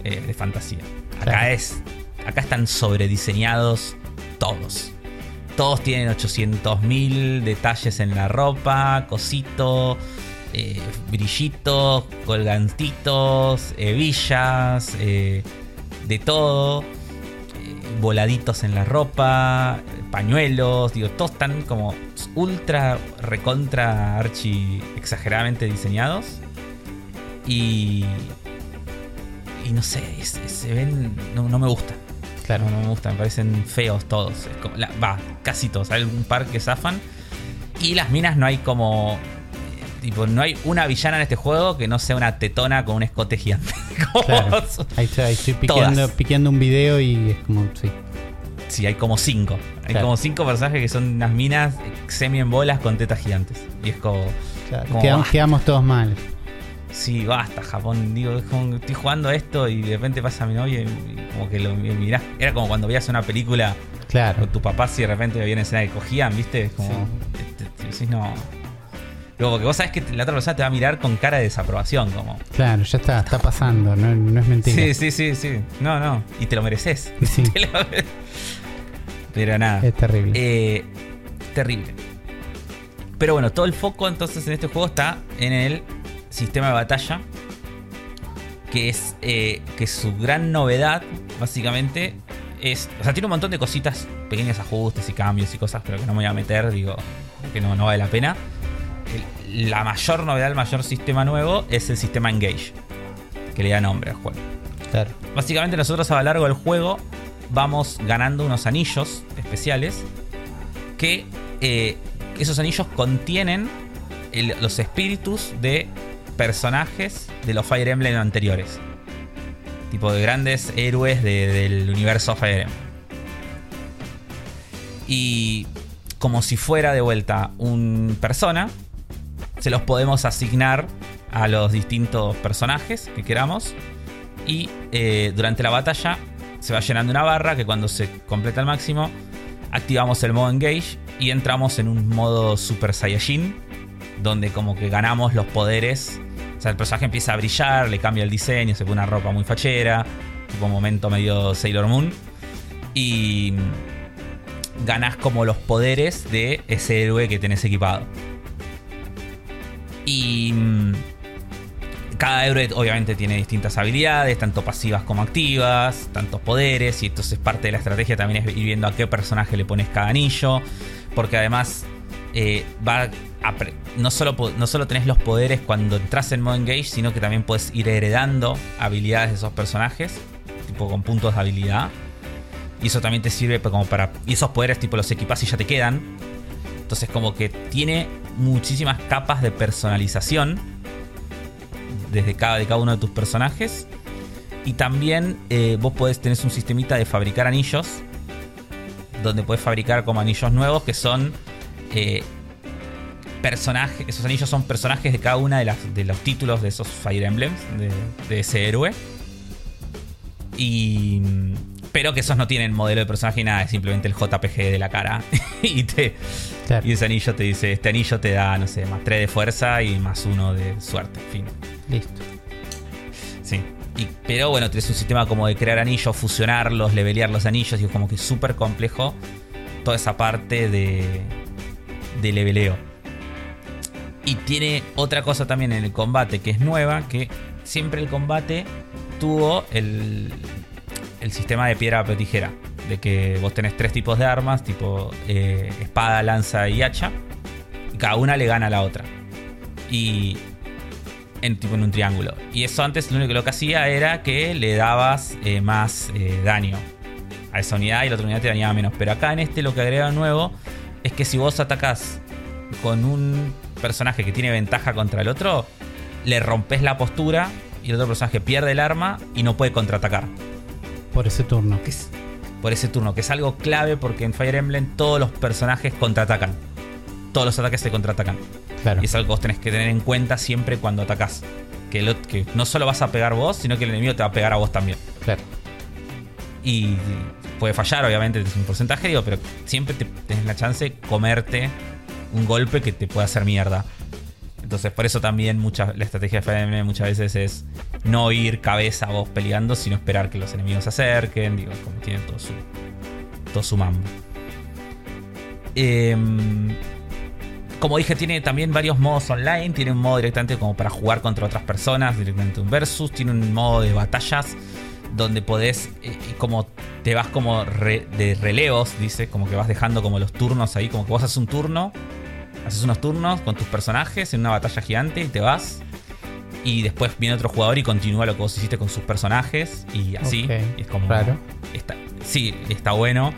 eh, de fantasía. Acá Claro. es. Acá están sobrediseñados todos. Todos tienen 800.000 detalles en la ropa, cositos, eh, brillitos, colgantitos, hebillas, eh, de todo. eh, voladitos en la ropa, eh, pañuelos, digo, todos están como ultra, recontra, archi, exageradamente diseñados. Y. Y no sé, es- se ven. No, no me gusta. Claro. No, me gustan, me parecen feos todos. Va, casi todos. Hay un par que zafan. Y las minas no hay como. eh, Tipo, no hay una villana en este juego que no sea una tetona con un escote gigante. Claro. Ahí estoy, ahí estoy piqueando, un video y es como, sí. Sí, hay como cinco. Hay Claro. como cinco personajes que son unas minas semi en bolas con tetas gigantes. Y es como. Claro, Como quedam- quedamos todos mal. Sí, basta, Japón. Digo, es como que estoy jugando a esto y de repente pasa mi novia y, y como que lo mirás. Era como cuando veías una película Claro. con tu papá si de repente había una escena que cogían, ¿viste? Es como. te- te- te decís, no. Digo, porque vos sabés que la otra persona te va a mirar con cara de desaprobación, como. Claro, ya está, está pasando, no, no es mentira. Sí, sí, sí, sí. No, no. Y te lo mereces. Sí. Te lo mere- Pero nada. Es terrible. Eh, terrible. Pero bueno, todo el foco entonces en este juego está en el sistema de batalla. Que es eh, que su gran novedad, básicamente, es. O sea, tiene un montón de cositas, pequeños ajustes y cambios y cosas, pero que no me voy a meter, digo, que no, no vale la pena. El- la mayor novedad, el mayor sistema nuevo es el sistema Engage, que le da nombre al juego. Claro. Básicamente nosotros a lo largo del juego vamos ganando unos anillos especiales que eh, esos anillos contienen el- los espíritus de personajes de los Fire Emblem anteriores. Tipo de grandes héroes de- del universo Fire Emblem. Y como si fuera de vuelta un persona, se los podemos asignar a los distintos personajes que queramos. Y eh, durante la batalla se va llenando una barra que cuando se completa al máximo activamos el modo Engage y entramos en un modo Super Saiyajin donde como que ganamos los poderes. O sea, el personaje empieza a brillar, le cambia el diseño, se pone una ropa muy fachera, tipo momento medio Sailor Moon. Y ganás como los poderes de ese héroe que tenés equipado. Y mm, cada héroe obviamente tiene distintas habilidades, tanto pasivas como activas, tantos poderes, y entonces parte de la estrategia también es ir viendo a qué personaje le pones cada anillo, porque además eh, va no, solo, no solo tenés los poderes cuando entras en modo engage, sino que también puedes ir heredando habilidades de esos personajes, tipo con puntos de habilidad. Y eso también te sirve como para... Y esos poderes tipo los equipas y ya te quedan. Entonces como que tiene muchísimas capas de personalización desde cada, de cada uno de tus personajes. Y también eh, vos podés tener un sistemita de fabricar anillos. Donde podés fabricar como anillos nuevos que son eh, personajes. Esos anillos son personajes de cada una de, las, de los títulos de esos Fire Emblems, de, de ese héroe. Y. Pero que esos no tienen modelo de personaje ni nada, es simplemente el JPG de la cara. y, te, Claro. y ese anillo te dice: Este anillo te da, no sé, más 3 de fuerza y más 1 de suerte. Fin. Listo. Sí. Y- pero bueno, tenés un sistema como de crear anillos, fusionarlos, levelear los anillos, y es como que súper complejo toda esa parte de, de leveleo. Y tiene otra cosa también en el combate que es nueva, que siempre el combate tuvo el, el sistema de piedra, papel, tijera. De que vos tenés tres tipos de armas, tipo eh, espada, lanza y hacha. Y cada una le gana a la otra. Y en, tipo, en un triángulo. Y eso antes lo único lo que hacía era que le dabas eh, más eh, daño a esa unidad y la otra unidad te dañaba menos. Pero acá en este lo que agrega nuevo es que si vos atacás con un personaje que tiene ventaja contra el otro, le rompes la postura y el otro personaje pierde el arma y no puede contraatacar. Por ese turno. Que es- por ese turno, que es algo clave porque en Fire Emblem todos los personajes contraatacan. Todos los ataques se contraatacan. Claro. Y es algo que vos tenés que tener en cuenta siempre cuando atacás. Que, el ot- que no solo vas a pegar vos, sino que el enemigo te va a pegar a vos también. Claro. Y puede fallar, obviamente, es un porcentaje, digo, pero siempre te, tenés la chance de comerte un golpe que te puede hacer mierda. Entonces, por eso también mucha, la estrategia de Emblem muchas veces es no ir cabeza vos peleando, sino esperar que los enemigos se acerquen. Digo, como tienen todo su, todo su mambo. Em, como dije, tiene también varios modos online. Tiene un modo directamente como para jugar contra otras personas, directamente un versus. Tiene un modo de batallas donde podés, eh, como te vas como re- de relevos, dice, como que vas dejando como los turnos ahí, como que vos haces un turno, haces unos turnos con tus personajes en una batalla gigante y te vas. Y después viene otro jugador y continúa lo que vos hiciste con sus personajes y así. Es como. raro. Está, sí, está bueno.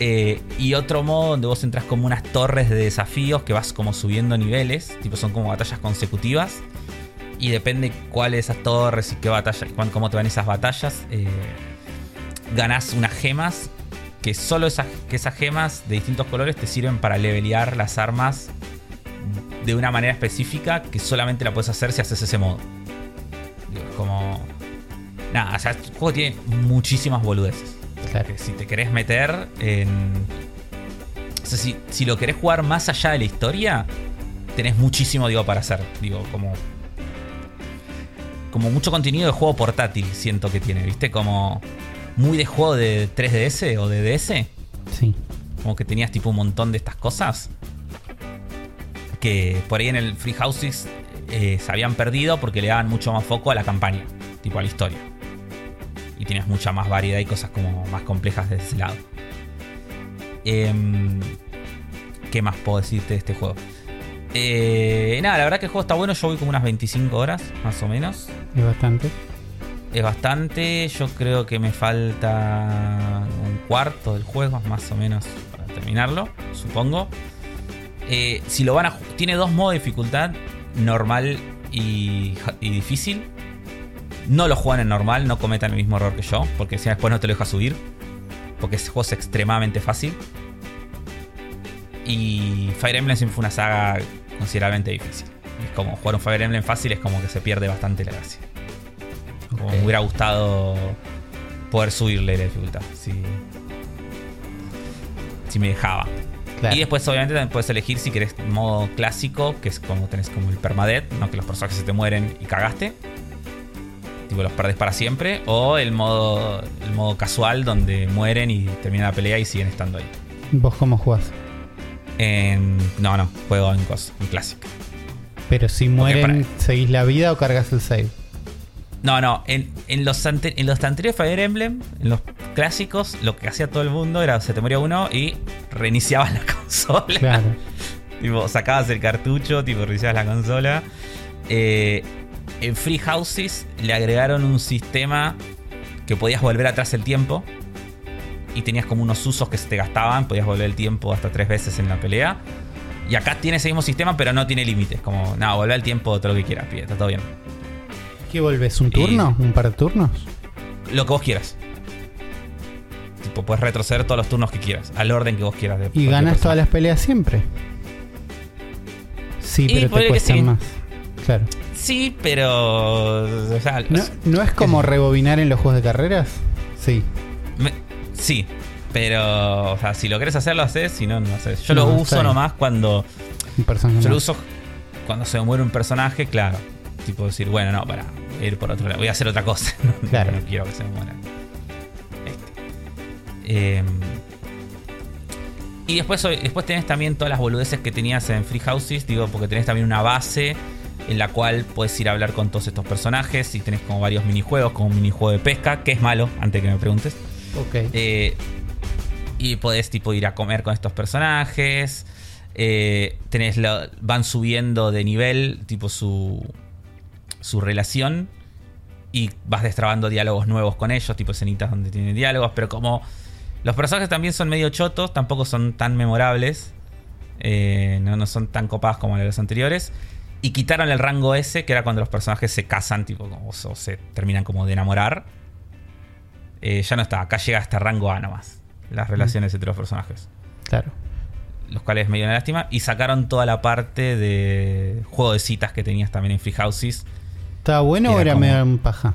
Eh, y otro modo donde vos entras como unas torres de desafíos que vas como subiendo niveles. Tipo, son como batallas consecutivas. Y depende cuál de esas torres y qué batalla, cómo te van esas batallas. eh, ganás unas gemas. Que solo esas, que esas gemas de distintos colores te sirven para levelear las armas de una manera específica que solamente la puedes hacer si haces ese modo. Es como. Nada, o sea, el juego tiene muchísimas boludeces. Claro. Si te querés meter en. O sea, si, si lo querés jugar más allá de la historia, tenés muchísimo, digo, para hacer. Digo, como. Como mucho contenido de juego portátil, siento que tiene, ¿viste? Como. Muy de juego de 3DS o de DS. Sí. Como que tenías tipo un montón de estas cosas. Que por ahí en el Free Houses eh, se habían perdido porque le daban mucho más foco a la campaña, tipo a la historia. Y tenías mucha más variedad y cosas como más complejas de ese lado. Em, ¿Qué más puedo decirte de este juego? Eh, nada, la verdad que el juego está bueno. Yo voy como unas 25 horas, más o menos. Es bastante. Es bastante. Yo creo que me falta un cuarto del juego, más o menos, para terminarlo, supongo. Eh, si lo van a. Tiene dos modos de dificultad: normal y, y difícil. No lo juegan en normal, no cometan el mismo error que yo, porque si después no te lo deja subir. Porque ese juego es extremadamente fácil. Y Fire Emblem siempre fue una saga considerablemente difícil. Es como jugar un Fire Emblem fácil, es como que se pierde bastante la gracia. Como me hubiera gustado poder subirle la dificultad. Si, si me dejaba. Claro. Y después, obviamente, también puedes elegir si querés modo clásico, que es como tenés como el permadeath, ¿no? Que los personajes se te mueren y cagaste. Tipo, los perdés para siempre. O el modo, el modo casual, donde mueren y termina la pelea y siguen estando ahí. ¿Vos cómo jugás? En, no, no, juego en, cos, en clásico. Pero si mueren, para- ¿seguís la vida o cargas el save? No, no, en, en los, ante- en los anteriores Fire Emblem, en los clásicos, lo que hacía todo el mundo era se te moría uno y reiniciabas la consola. Claro. tipo, sacabas el cartucho, tipo, reiniciabas la consola. Eh, en Free Houses le agregaron un sistema que podías volver atrás el tiempo. Y tenías como unos usos que se te gastaban, podías volver el tiempo hasta tres veces en la pelea. Y acá tiene ese mismo sistema, pero no tiene límites. Como, nada, volver el tiempo todo lo que quieras, pibe, está todo bien. ¿Qué volvés? ¿Un turno? ¿Un par de turnos? Lo que vos quieras. Tipo, puedes retroceder todos los turnos que quieras, al orden que vos quieras. de ¿Y ganas persona. todas las peleas siempre? Sí, Y pero te que cuesta sí. más. Claro. Sí, pero. O sea, ¿No, ¿No es como rebobinar en los juegos de carreras? Sí. me- sí, pero. O sea, si lo querés hacer, lo haces, si no, no lo haces. Yo No, lo uso nomás cuando. Un personaje Yo lo uso cuando se me muere un personaje, claro. Tipo decir, bueno, no, para. Ir por otro lado. Voy a hacer otra cosa. Claro. no quiero que se me muera. Este. Em, y después, después tenés también todas las boludeces que tenías en Free Houses, digo, porque tenés también una base en la cual puedes ir a hablar con todos estos personajes y tenés como varios minijuegos, como un minijuego de pesca, que es malo, antes que me preguntes. Ok. Eh, y podés tipo ir a comer con estos personajes. Eh, van subiendo de nivel, tipo su su relación y vas destrabando diálogos nuevos con ellos, tipo escenitas donde tienen diálogos, pero como los personajes también son medio chotos, tampoco son tan memorables, eh, no, no son tan copados como los anteriores. Y quitaron el rango ese, que era cuando los personajes se casan, tipo, o se terminan como de enamorar. Eh, ya no está, acá llega hasta rango A nomás. Las relaciones entre los personajes. Claro. Los cuales me dio una lástima. Y sacaron toda la parte de juego de citas que tenías también en Free Houses. ¿Estaba bueno o Era era como- medio un paja?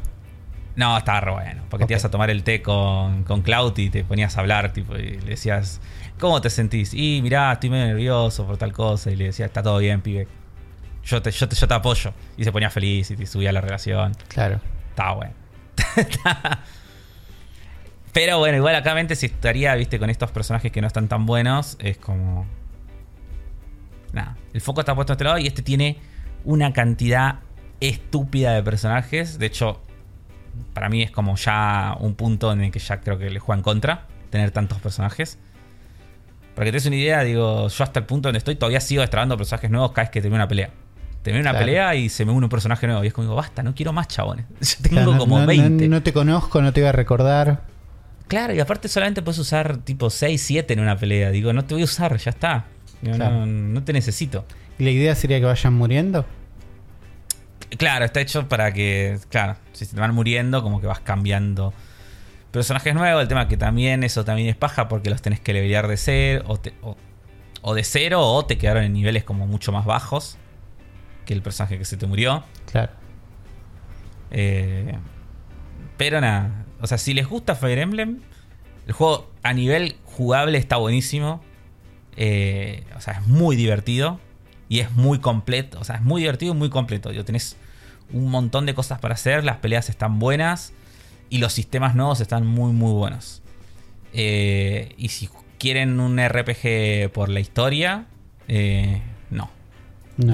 No, estaba re bueno. Porque te ibas a tomar el té con, con Cloud y te ponías a hablar, tipo, y le decías, ¿cómo te sentís? Y mirá, estoy medio nervioso por tal cosa. Y le decía, está todo bien, pibe. Yo te, yo te, yo te apoyo. Y se ponía feliz y te subía la relación. Claro. Estaba bueno. Pero bueno, igual acá mente si estaría, viste, con estos personajes que no están tan buenos, es como. Nada. El foco está puesto a este lado y este tiene una cantidad estúpida de personajes. De hecho, para mí es como ya un punto en el que ya creo que le juega en contra tener tantos personajes. Para que te des una idea, digo, yo hasta el punto donde estoy todavía sigo destrabando personajes nuevos cada vez que termino una pelea. Termino una Claro. pelea y se me une un personaje nuevo. Y es como digo, basta, no quiero más chabones. Yo tengo Claro, no- como no, 20. No, no te conozco, no te voy a recordar. Claro, y aparte solamente puedes usar tipo 6, 7 en una pelea. Digo, no te voy a usar, ya está. Digo, Claro. no, no te necesito. ¿Y la idea sería que vayan muriendo? Claro, está hecho para que, claro, si se te van muriendo, como que vas cambiando personajes nuevos. El tema que también eso también es paja porque los tenés que levelear de cero o, te- o- o de cero o te quedaron en niveles como mucho más bajos que el personaje que se te murió. Claro. Eh, pero nada, o sea, si les gusta Fire Emblem, el juego a nivel jugable está buenísimo. Eh, o sea, es muy divertido y es muy completo. O sea, es muy divertido y muy completo. Digo, tenés un montón de cosas para hacer, las peleas están buenas y los sistemas nuevos están muy, muy buenos. Eh, y si quieren un RPG por la historia, eh, no, No.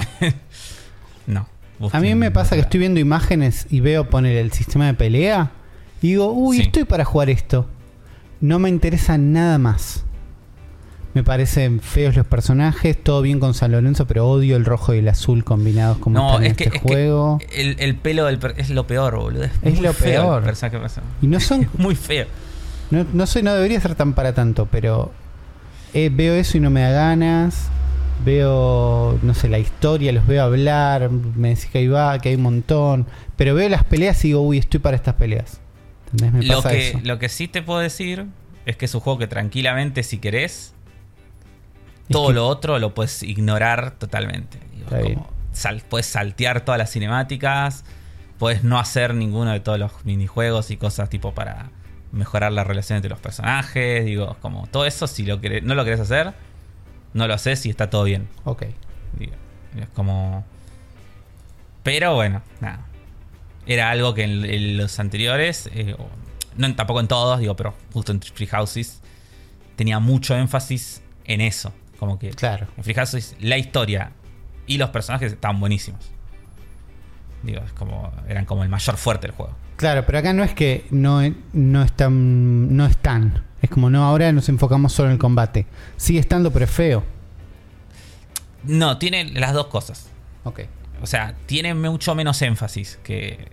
no. A mí me pasa que estoy viendo imágenes y veo poner el sistema de pelea y digo, uy, Sí. estoy para jugar esto. No me interesa nada más. Me parecen feos los personajes, todo bien con San Lorenzo, pero odio el rojo y el azul combinados como No, están en que, este es que juego. el, el pelo del es lo peor, boludo. Es, lo feo peor. Y no son, Muy feo. no, no sé, no debería ser tan para tanto, pero eh, veo eso y no me da ganas. Veo, no sé, la historia, los veo hablar, me decís que ahí va, que hay un montón. Pero veo las peleas y digo, uy, estoy para estas peleas. ¿Entendés? Me Lo pasa que, eso. lo que sí te puedo decir es que es un juego que tranquilamente, si querés, Es todo que- lo otro lo puedes ignorar totalmente. Como sal- puedes saltear todas las cinemáticas, puedes no hacer ninguno de todos los minijuegos y cosas tipo para mejorar la relación entre los personajes. Digo, como todo eso, si lo querés- no lo querés hacer, no lo haces y está todo bien. Ok. Digo, es como. Pero bueno, nada. Era algo que en, en los anteriores, eh, no, tampoco en todos, digo, pero justo en Free Houses, tenía mucho énfasis en eso. Como que Claro. en Free Houses la historia y los personajes estaban buenísimos. Digo, es como, eran como el mayor fuerte del juego. Claro, pero acá no es que no, no están. No están. Es como no, ahora nos enfocamos solo en el combate. Sigue estando, pero es feo. No, tiene las dos cosas. Ok. O sea, tiene mucho menos énfasis que,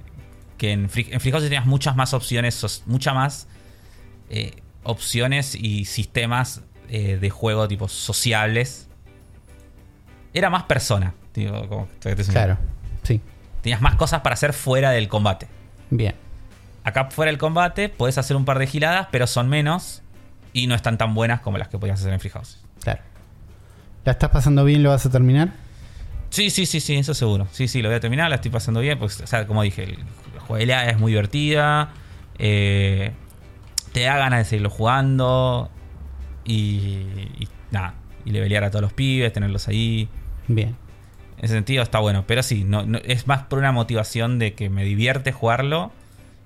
que en Free, en Free Houses tenías muchas más opciones, muchas más eh, opciones y sistemas eh, de juego tipo sociables. Era más persona. Digo, como te- Claro. Sí. Tenías más cosas para hacer fuera del combate. Bien. Acá fuera del combate puedes hacer un par de giladas, pero son menos y no están tan buenas como las que podías hacer en Free Houses. Claro. ¿La estás pasando bien? ¿Lo vas a terminar? Sí, sí, sí, sí, eso seguro. Sí, sí, lo voy a terminar, la estoy pasando bien. Pues, o sea, como dije, el- jugabilidad es muy divertida. eh, te da ganas de seguirlo jugando. Y, y nada. Y levelear a todos los pibes, tenerlos ahí. Bien. En ese sentido está bueno. Pero sí, no, no- es más por una motivación de que me divierte jugarlo.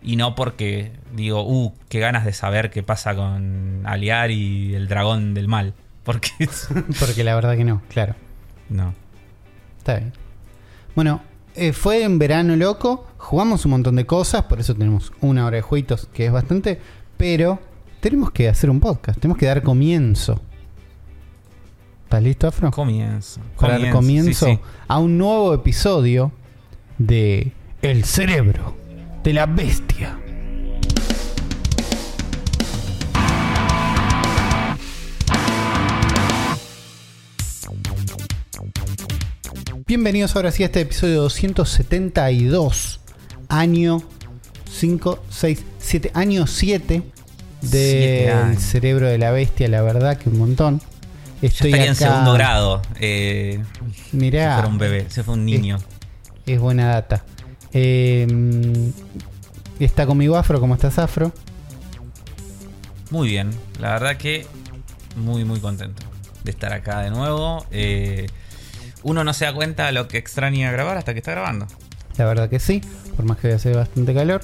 Y no porque digo, uh, qué ganas de saber qué pasa con Aliar y el dragón del mal. Porque Porque la verdad que no, claro. no. Está bien. Bueno, eh, fue en verano loco. Jugamos un montón de cosas. Por eso tenemos una hora de jueguitos, que es bastante. Pero tenemos que hacer un podcast. Tenemos que dar comienzo. ¿Estás listo, Afro? Comienzo. Para dar Comienzo, comienzo sí, sí. a un nuevo episodio de El cerebro de la bestia. Bienvenidos ahora sí a este episodio 272, año 5, 6, 7, año 7 Siete del cerebro de la bestia, la verdad que un montón. Yo Estoy estaría en acá- segundo grado. Eh, Mirá, se fue un bebé, se fue un niño. es buena data. Eh, está conmigo Afro, ¿cómo estás Afro? Muy bien. La verdad que muy, muy contento de estar acá de nuevo. Eh, uno no se da cuenta de lo que extraña grabar hasta que está grabando. La verdad que sí, por más que hace bastante calor,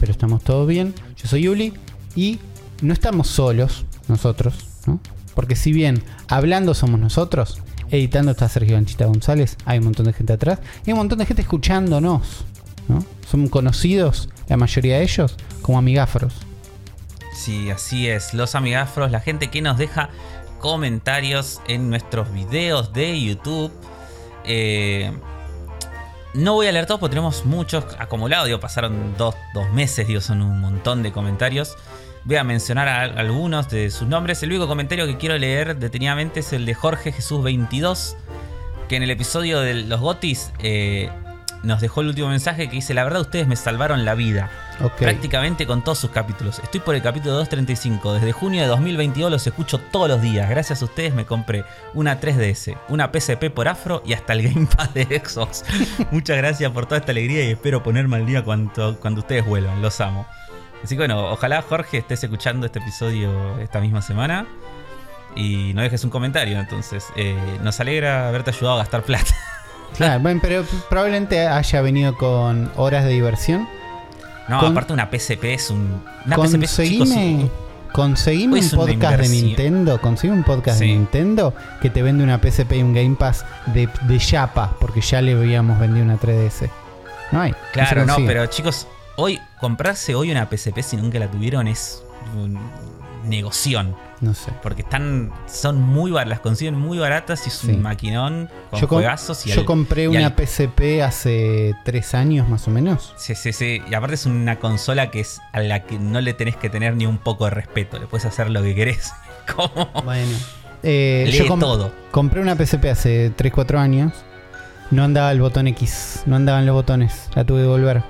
pero estamos todos bien. Yo soy Yuli y no estamos solos nosotros, ¿no? Porque si bien hablando somos nosotros, editando está Sergio Anchita González, hay un montón de gente atrás y hay un montón de gente escuchándonos, ¿no? Son conocidos, la mayoría de ellos, como amigáforos. Sí, así es. Los amigafros, la gente que nos deja comentarios en nuestros videos de YouTube. Eh, no voy a leer todos porque tenemos muchos acumulados. Digo, pasaron dos, dos meses, digo, son un montón de comentarios. Voy a mencionar a algunos de sus nombres. El único comentario que quiero leer detenidamente es el de Jorge Jesús 22, que en el episodio de los Gotis eh, nos dejó el último mensaje que dice, la verdad ustedes me salvaron la vida. Prácticamente con todos sus capítulos. Estoy por el capítulo 235. Desde junio de 2022 los escucho todos los días. Gracias a ustedes me compré una 3DS, una PSP por Afro y hasta el Gamepad de Xbox. Muchas gracias por toda esta alegría y espero ponerme al día cuando, cuando ustedes vuelvan. Los amo. Así que bueno, ojalá Jorge estés escuchando este episodio esta misma semana. Y no dejes un comentario, entonces. eh, nos alegra haberte ayudado a gastar plata. Claro, bueno, pero probablemente haya venido con horas de diversión. No, Con- aparte una PSP es un... Una PSP, chicos, Conseguime, conseguime un podcast de. Nintendo, conseguime un podcast de. Nintendo que te vende una PSP y un Game Pass de, de Yapa, porque ya le habíamos vendido una 3DS. No hay. Claro, no, consigue. pero chicos, hoy comprarse hoy una PSP si nunca la tuvieron es un negoción. No sé. Porque están. son muy baratas, las consiguen muy baratas y es Sí. un maquinón con Yo, com- juegazos y yo al- compré y una al- PSP hace tres años más o menos. Sí, sí, sí. Y aparte es una consola que es a la que no le tenés que tener ni un poco de respeto. Le puedes hacer lo que querés. Como. Bueno. Eh, Lee yo com- todo. compré una PSP hace 3-4 años. No andaba el botón X, no andaban los botones. La tuve que devolver.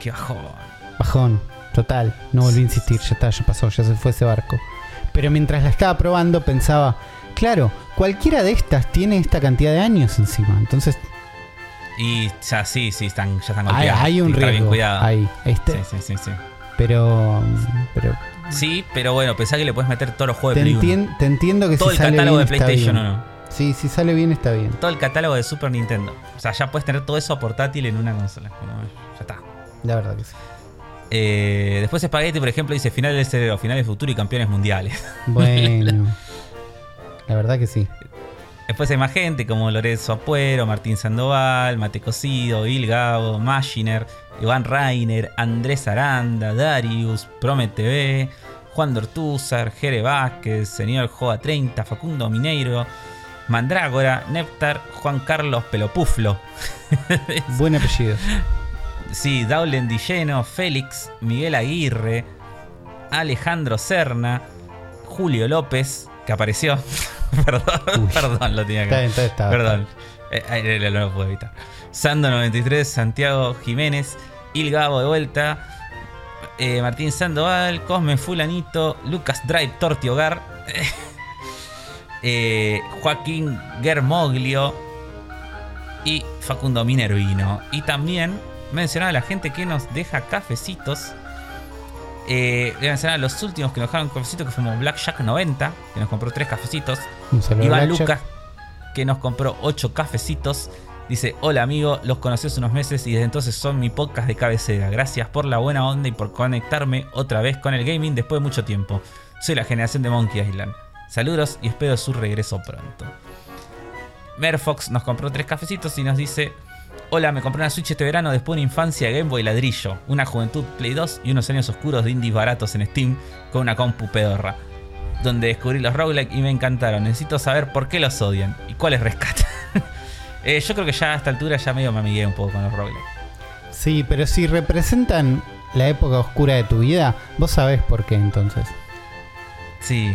Qué bajón. Bajón, total. No volví a insistir, ya está, ya pasó, ya se fue ese barco. Pero mientras la estaba probando pensaba, claro, cualquiera de estas tiene esta cantidad de años encima. Entonces Y ya sí, sí, están, ya están hay, golpeadas. hay un Está bien riesgo. cuidado. Ahí, este, Sí, sí, sí, sí. Pero, pero Sí, pero bueno, pensá que le puedes meter todos los juegos te, de Play 1. entien- te entiendo que Todo si el sale catálogo bien de PlayStation o no. Sí, si sale bien está bien. todo el catálogo de Super Nintendo. O sea, ya puedes tener todo eso portátil en una consola. Ya está. La verdad que sí. Eh, después Spaghetti, por ejemplo, dice finales del cerebro, finales del futuro y campeones mundiales. Bueno. la verdad que sí. Después hay más gente como Lorenzo Apuero, Martín Sandoval, Mate Cocido, Bill Gabo, Machiner, Iván Rainer, Andrés Aranda, Darius, Promet TV, Juan Dortúzar, Jere Vázquez, Señor Joa 30, Facundo Mineiro, Mandrágora, Neptar, Juan Carlos Pelopuflo. Buen apellido. Sí, Daulen Dilleno, Félix, Miguel Aguirre, Alejandro Serna, Julio López, que apareció. perdón, Uy. perdón, lo tenía Está que bien, está, está- Perdón, Eh, eh, eh, no lo puedo evitar. Sando93, Santiago Jiménez, Il Gabo de vuelta, eh, Martín Sandoval, Cosme Fulanito, Lucas Drive Torti Hogar, eh, Joaquín Germoglio y Facundo Minervino. Y también mencionar a la gente que nos deja cafecitos. Eh, voy a mencionar a los últimos que nos dejaron cafecitos, que fuimos Blackjack 90, que nos compró tres cafecitos. Iván. Lucas, que nos compró 8 cafecitos. Dice, hola amigo, los conocí hace unos meses y desde entonces son mi podcast de cabecera. Gracias por la buena onda y por conectarme otra vez con el gaming después de mucho tiempo. Soy la generación de Monkey Island. Saludos y espero su regreso pronto. Merfox nos compró tres cafecitos y nos dice, hola, me compré una Switch este verano después de una infancia Game Boy ladrillo, una juventud Play 2 y unos años oscuros de indies baratos en Steam con una compu pedorra donde descubrí los roguelike y me encantaron. Necesito saber por qué los odian y cuáles rescatan. Eh, yo creo que ya a esta altura ya medio me amigué un poco con los roguelike. Sí, pero si representan la época oscura de tu vida, vos sabés por qué entonces. Sí.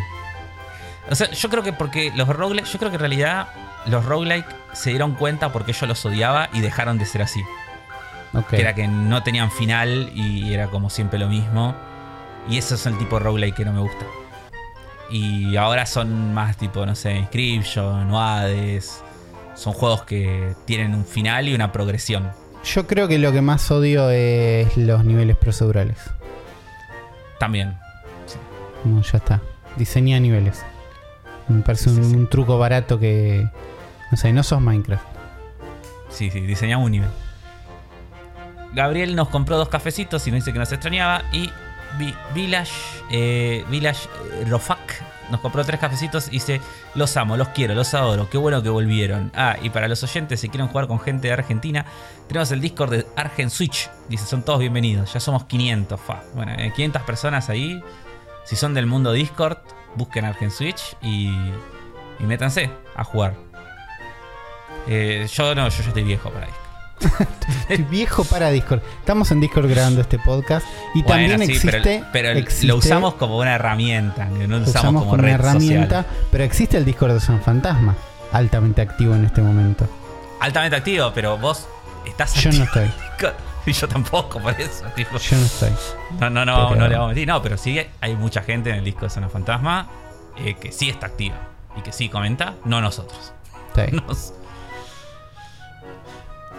O sea, yo creo que porque los roguelike, yo creo que en realidad los roguelike se dieron cuenta porque yo los odiaba y dejaron de ser así. Que era que no tenían final y era como siempre lo mismo. Y eso es el tipo de roguelike que no me gusta. Y ahora son más tipo, no sé, Inscription, Hades. Son juegos que tienen un final y una progresión. Yo creo que lo que más odio es los niveles procedurales. También. Como ya está. Diseña niveles. Me parece un, Sí, sí. un truco barato que. No sé, no sos Minecraft. Sí, sí, diseñamos un nivel. Gabriel nos compró dos cafecitos y nos dice que nos extrañaba. Y Vi- Village, eh, Village eh, Rofak nos compró tres cafecitos y dice: Los amo, los quiero, los adoro. Qué bueno que volvieron. Ah, y para los oyentes, si quieren jugar con gente de Argentina, tenemos el Discord de Argen Switch. Dice: Son todos bienvenidos. Ya somos 500. Fa. Bueno, eh, 500 personas ahí. Si son del mundo Discord, busquen Argen Switch y, y métanse a jugar. Eh, yo no, yo ya estoy viejo para Discord. Estoy viejo para Discord. Estamos en Discord grabando este podcast. Y Bueno, también sí, existe. pero, pero existe- lo usamos como una herramienta, no lo usamos, usamos como como una herramienta. social. Pero existe el Discord de San Fantasma. Altamente activo en este momento. Altamente activo, pero vos estás Yo no estoy. Y yo tampoco, por eso. tipo. Yo no estoy. No, no, no, Pero- no le vamos a mentir. No, pero sí hay mucha gente en el disco de Zona Fantasma eh, que sí está activa y que sí comenta, no nosotros. Nos-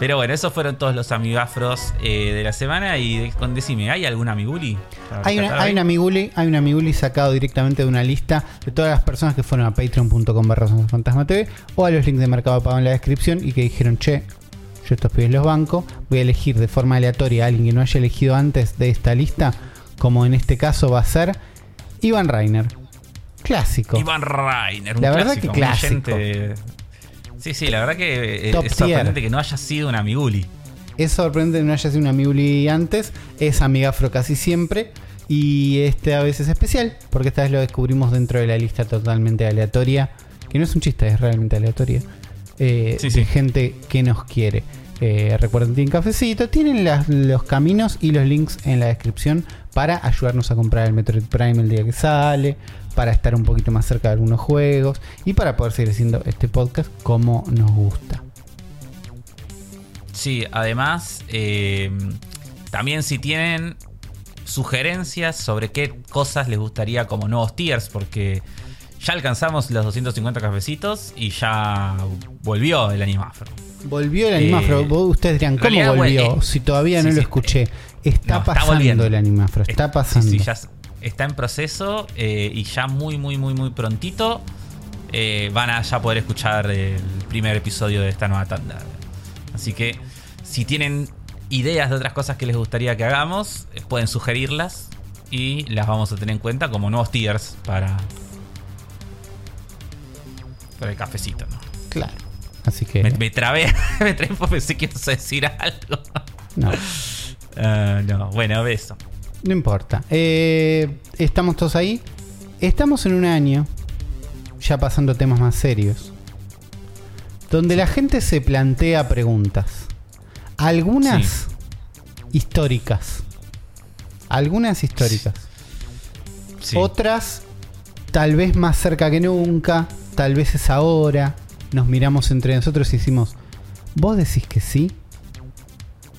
Pero bueno, esos fueron todos los amigafros eh, de la semana. Y de- con, decime, ¿hay algún amiguli? Hay, una, un amiguli, hay un amiguli sacado directamente de una lista de todas las personas que fueron a patreon.com barra fantasma TV o a los links de Mercado Pago en la descripción y que dijeron, che, yo estos pibes los banco, voy a elegir de forma aleatoria a alguien que no haya elegido antes de esta lista, como en este caso va a ser Iván Reiner. Clásico. Iván Rainer, un La verdad clásico, que clásico. Sí, sí, la verdad que eh, Top es sorprendente tier. que no haya sido un amiguli. Es sorprendente que no haya sido un amiguli antes, es amigafro casi siempre. Y este a veces es especial, porque esta vez lo descubrimos dentro de la lista totalmente aleatoria, que no es un chiste, es realmente aleatoria, eh, Sí, de sí. gente que nos quiere. Eh, recuerden, tienen cafecito, tienen las- los caminos y los links en la descripción para ayudarnos a comprar el Metroid Prime el día que sale, para estar un poquito más cerca de algunos juegos y para poder seguir haciendo este podcast como nos gusta. Sí, además, eh, también si tienen sugerencias sobre qué cosas les gustaría como nuevos tiers, porque ya alcanzamos los 250 cafecitos y ya volvió el animafro. Volvió el Eh, animafro. Vos- Ustedes dirán, en ¿cómo volvió? eh, si todavía sí, no lo sí, escuché. Está no, pasando el animafro, está Eh, pasando. Sí, sí, ya está en proceso eh, y ya muy, muy, muy, muy prontito eh, van a ya poder escuchar el primer episodio de esta nueva tanda. Así que si tienen ideas de otras cosas que les gustaría que hagamos, eh, pueden sugerirlas y las vamos a tener en cuenta como nuevos tiers para, para el cafecito. ¿no? Claro. Así que. Me, me trabé, me trabé porque pensé que ibas a decir algo. No, Ah, no, bueno, beso. No importa. Eh, estamos todos ahí. Estamos en un año, ya pasando temas más serios, donde la gente se plantea preguntas. Algunas históricas. Algunas históricas. Sí. Otras, tal vez más cerca que nunca, tal vez es ahora. Nos miramos entre nosotros y decimos, ¿vos decís que sí?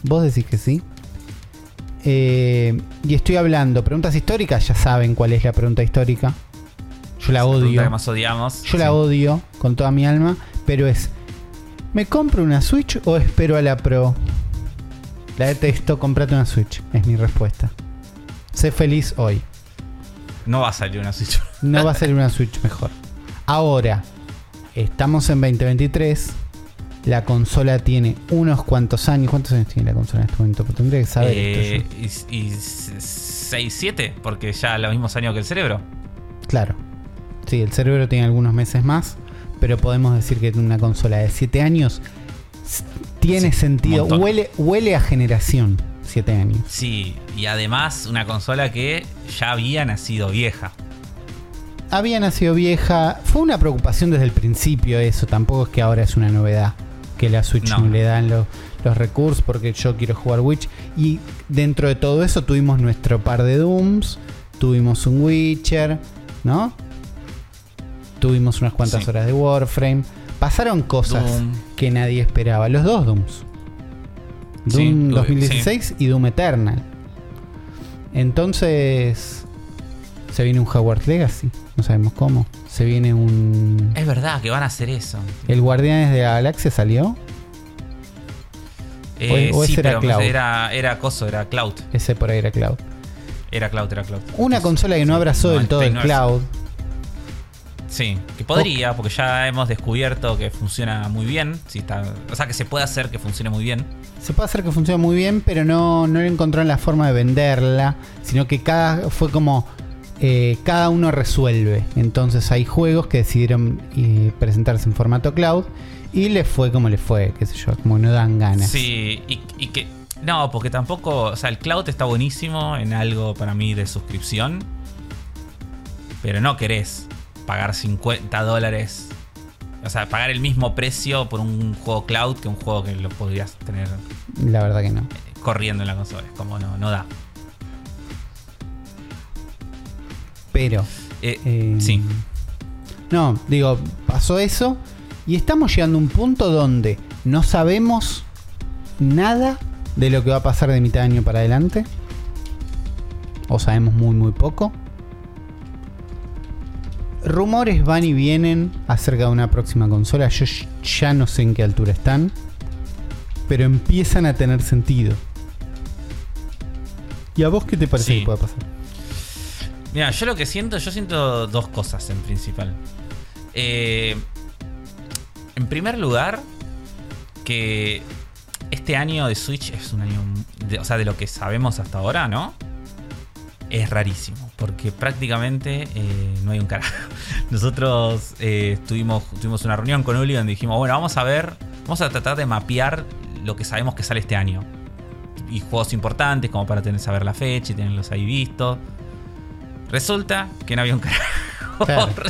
¿Vos decís que sí? Eh, y estoy hablando, preguntas históricas, ya saben cuál es la pregunta histórica. Yo la odio. que más odiamos. Yo la odio con toda mi alma, pero es, ¿me compro una Switch o espero a la Pro? La detesto, comprate una Switch, es mi respuesta. Sé feliz hoy. No va a salir una Switch. No va a ser una Switch mejor. Ahora, estamos en 2023. La consola tiene unos cuantos años. ¿Cuántos años tiene la consola en este momento? Porque tendría que saber Eh, esto yo. y, y 6, 7, porque ya los mismos años que el cerebro. Claro. Sí, el cerebro tiene algunos meses más. Pero podemos decir que una consola de 7 años tiene Sí, sentido. Huele, huele a generación. 7 años. Sí, y además una consola que ya había nacido vieja. Había nacido vieja. Fue una preocupación desde el principio eso. Tampoco es que ahora es una novedad. Que la Switch no, No. le dan los, los recursos porque yo quiero jugar Witch. Y dentro de todo eso tuvimos nuestro par de Dooms, tuvimos un Witcher, ¿no? Tuvimos unas cuantas Sí. horas de Warframe. Pasaron cosas Doom. que nadie esperaba. Los dos Dooms. Sí, Doom Doom, 2016 y Doom Eternal. Entonces, se viene un Hogwarts Legacy. No sabemos cómo. Se viene un. Es verdad que van a hacer eso. ¿El Guardianes de la Galaxia salió? Eh, o ese sí, era Cloud. Era, era coso, era Cloud. Ese por ahí era Cloud. Era Cloud, era Cloud. Una consola que no sí, abrazó del todo el 99. Cloud. Sí, que podría, porque ya hemos descubierto que funciona muy bien. Sí, está, o sea, que se puede hacer que funcione muy bien. Se puede hacer que funcione muy bien, pero no, no le encontraron la forma de venderla. Sino que cada fue como. Eh, cada uno resuelve. Entonces hay juegos que decidieron eh, presentarse en formato cloud. Y les fue como les fue, qué sé yo, como no dan ganas. Sí, y, y que. No, porque tampoco. O sea, el cloud está buenísimo en algo para mí de suscripción. Pero no querés pagar 50 dólares. O sea, pagar el mismo precio por un juego cloud que un juego que lo podrías tener La verdad que no. corriendo en la consola. Es como no, no da. Pero. Eh, eh, sí. No, digo, pasó eso. Y estamos llegando a un punto donde no sabemos nada de lo que va a pasar de mitad de año para adelante. O sabemos muy, muy poco. Rumores van y vienen acerca de una próxima consola. Yo ya no sé en qué altura están. Pero empiezan a tener sentido. ¿Y a vos qué te parece Sí. que pueda pasar? Mira, yo lo que siento, yo siento dos cosas en principal. Eh, en primer lugar, que este año de Switch es un año, o sea, de lo que sabemos hasta ahora, ¿no? Es rarísimo, porque prácticamente eh, no hay un carajo. Nosotros eh, tuvimos, tuvimos una reunión con Uli donde dijimos, bueno, vamos a ver, vamos a tratar de mapear lo que sabemos que sale este año. Y juegos importantes, como para tener saber la fecha y tenerlos ahí vistos. Resulta que no había un carajo. Claro.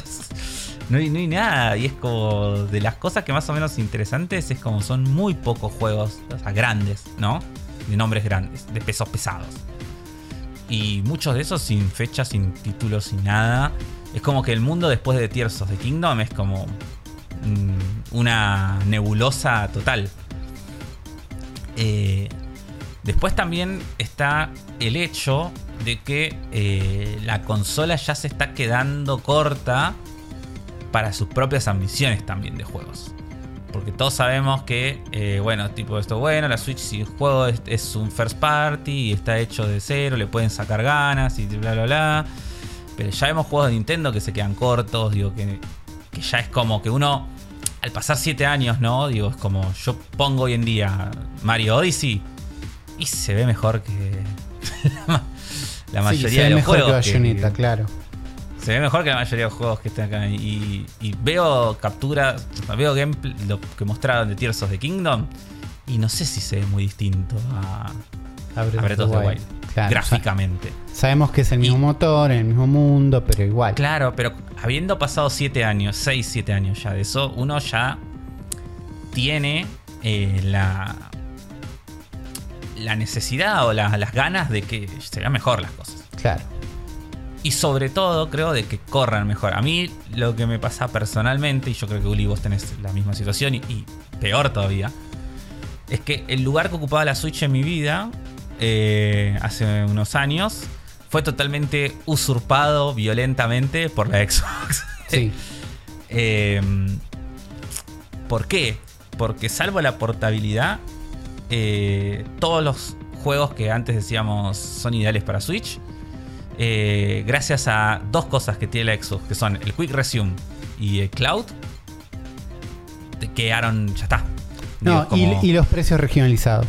No hay, no hay nada. Y es como de las cosas que más o menos interesantes es como son muy pocos juegos, o sea, grandes, ¿no? De nombres grandes, de pesos pesados. Y muchos de esos sin fecha, sin títulos, sin nada. Es como que el mundo después de Tears of the Kingdom es como mm, una nebulosa total. Eh, después también está el hecho de que eh, la consola ya se está quedando corta para sus propias ambiciones también de juegos. Porque todos sabemos que, eh, bueno, tipo esto, bueno, la Switch si el juego es, un first party y está hecho de cero, le pueden sacar ganas y bla, bla, bla. Pero ya vemos juegos de Nintendo que se quedan cortos, digo, que, que ya es como que uno, al pasar 7 años, ¿no? Digo, es como yo pongo hoy en día Mario Odyssey y se ve mejor que la, Sí, mayoría se ve de los mejor juegos. que Bayonetta, claro. Se ve mejor que la mayoría de los juegos que están acá. Y, y veo capturas, veo gameplay, lo que mostraron de Tears of the Kingdom. Y no sé si se ve muy distinto a, A Breath a Breath of the Wild. Claro, gráficamente. sa- sabemos que es el mismo Y- motor, el mismo mundo, pero igual. Claro, pero habiendo pasado 7 años, 6, 7 años ya de eso, uno ya tiene eh, la, la necesidad o la- las ganas de que se vean mejor las cosas. Claro. Y sobre todo, creo, de que corran mejor. A mí, lo que me pasa personalmente, y yo creo que Uli, vos tenés la misma situación, y, y peor todavía, es que el lugar que ocupaba la Switch en mi vida, eh, hace unos años, fue totalmente usurpado violentamente por la Xbox. Sí. Eh, ¿Por qué? Porque salvo la portabilidad, eh, todos los juegos que antes decíamos son ideales para Switch, eh, gracias a dos cosas que tiene la Xbox, que son el Quick Resume y el Cloud, te quedaron, ya está. No, Digo, y, como- y los precios regionalizados.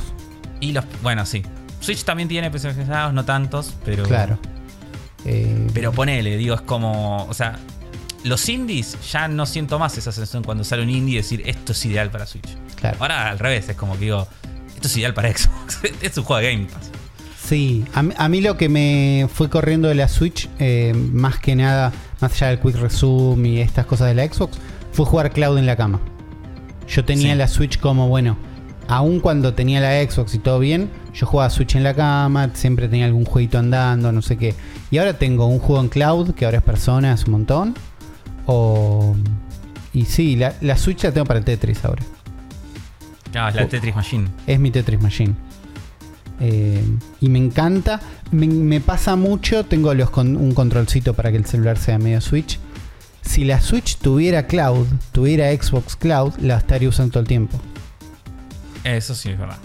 y los, bueno, sí. Switch también tiene precios pesados, no tantos, pero... Claro. Eh, Pero ponele, digo, es como. O sea, los indies ya no siento más esa sensación cuando sale un indie y decir esto es ideal para Switch. claro. Ahora al revés, es como que digo, esto es ideal para Xbox. es un juego de Game Pass. Sí, a mí, a mí lo que me fue corriendo de la Switch, eh, más que nada, más allá del Quick Resume y estas cosas de la Xbox, fue jugar Cloud en la cama. Yo tenía Sí. la Switch como, bueno, aun cuando tenía la Xbox y todo bien, yo jugaba Switch en la cama, siempre tenía algún jueguito andando, no sé qué. Y ahora tengo un juego en cloud, que ahora es persona, es un montón. O. Y sí, la, la Switch la tengo para el Tetris ahora. Ah, es la Tetris Machine. Es mi Tetris Machine. Eh, y me encanta. Me, me pasa mucho. Tengo los con, un controlcito para que el celular sea medio Switch. Si la Switch tuviera cloud, tuviera Xbox Cloud, la estaría usando todo el tiempo. Eso sí es verdad.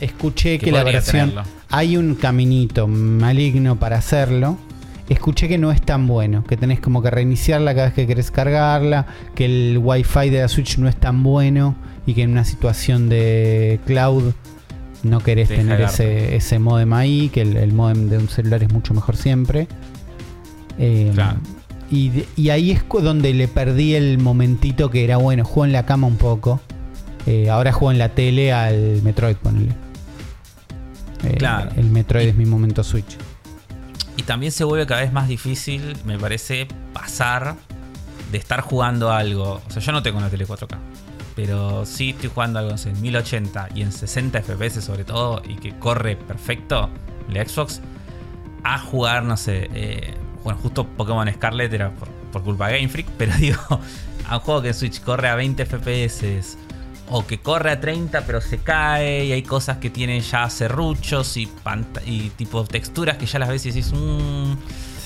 Escuché Que que, la versión. tenerlo. Hay un caminito maligno para hacerlo. Escuché que no es tan bueno, que tenés como que reiniciarla cada vez que querés cargarla, que el wifi de la Switch no es tan bueno y que en una situación de cloud no querés Deja tener ese, ese modem ahí, que el, el modem de un celular es mucho mejor siempre. Eh, Claro. y, ahí es donde le perdí el momentito que era bueno, juego en la cama un poco. Eh, ahora juego en la tele al Metroid, ponele. Eh, Claro. El Metroid es mi momento Switch. Y también se vuelve cada vez más difícil, me parece, pasar de estar jugando algo. O sea, yo no tengo una tele 4K. Pero sí estoy jugando algo en 1080 y en 60 FPS sobre todo. Y que corre perfecto la Xbox. A jugar, no sé. eh, bueno, justo Pokémon Scarlet era por, por culpa de Game Freak. Pero digo, a un juego que en Switch corre a 20 FPS. O que corre a 30 pero se cae y hay cosas que tienen ya serruchos y, tipo texturas que ya las ves y decís, mmm,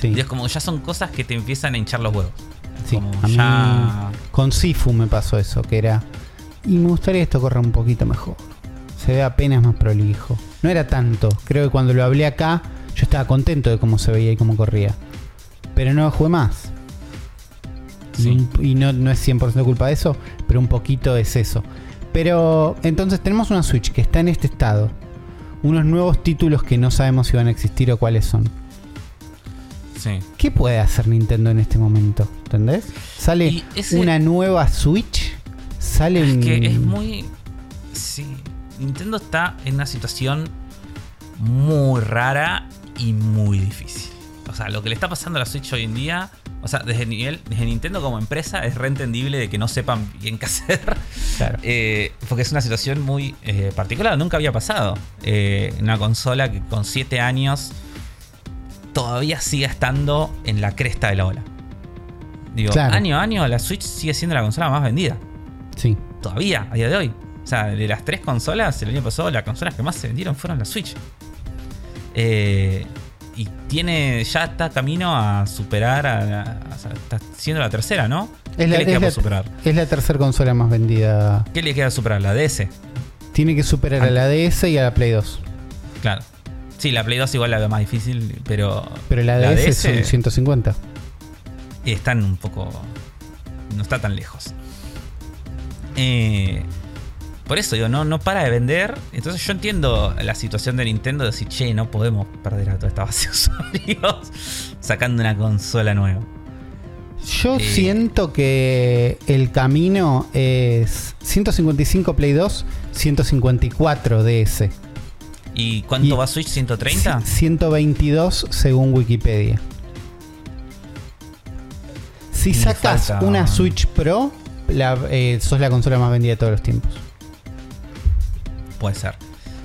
Sí. y es como ya son cosas que te empiezan a hinchar los huevos. Sí, como a mí ya... con Sifu me pasó eso, que era. Y me gustaría que esto corra un poquito mejor. Se ve apenas más prolijo. No era tanto. Creo que cuando lo hablé acá, yo estaba contento de cómo se veía y cómo corría. Pero no jugué más. Y, Sí. un- y no, no es 100% culpa de eso, pero un poquito es eso. Pero entonces tenemos una Switch que está en este estado. Unos nuevos títulos que no sabemos si van a existir o cuáles son. Sí. ¿Qué puede hacer Nintendo en este momento? ¿Entendés? Sale ese- una nueva Switch. Es que es muy... Sí. Nintendo está en una situación muy rara y muy difícil. O sea, lo que le está pasando a la Switch hoy en día... O sea, desde, nivel, desde Nintendo como empresa es reentendible de que no sepan bien qué hacer. Claro. Eh, porque es una situación muy eh, particular, nunca había pasado. Eh, una consola que con 7 años todavía sigue estando en la cresta de la ola. Digo, Claro. año a año la Switch sigue siendo la consola más vendida. Sí. Todavía, a día de hoy. O sea, de las tres consolas, el año pasado las consolas que más se vendieron fueron la Switch. Eh, y tiene, ya está camino a superar, a, a- está siendo la tercera, ¿no? ¿Qué Es la, le queda es la- por superar? es la tercera consola más vendida. ¿Qué le queda superar? La DS. Tiene que superar Ah. a la DS y a la Play 2. Claro. Sí, la Play 2 igual la veo más difícil, pero. Pero la, DS, son 150. están un poco. No está tan lejos. Eh, por eso digo, no, no para de vender. Entonces yo entiendo la situación de Nintendo de decir, che, no podemos perder a toda esta base de usuarios sacando una consola nueva. Yo Eh. siento que el camino es 155 Play 2, 154 DS. ¿Y cuánto Y- va Switch? ¿130? C- 122 según Wikipedia. Si sacas falta- una Switch Pro, la, eh, sos la consola más vendida de todos los tiempos. Puede ser.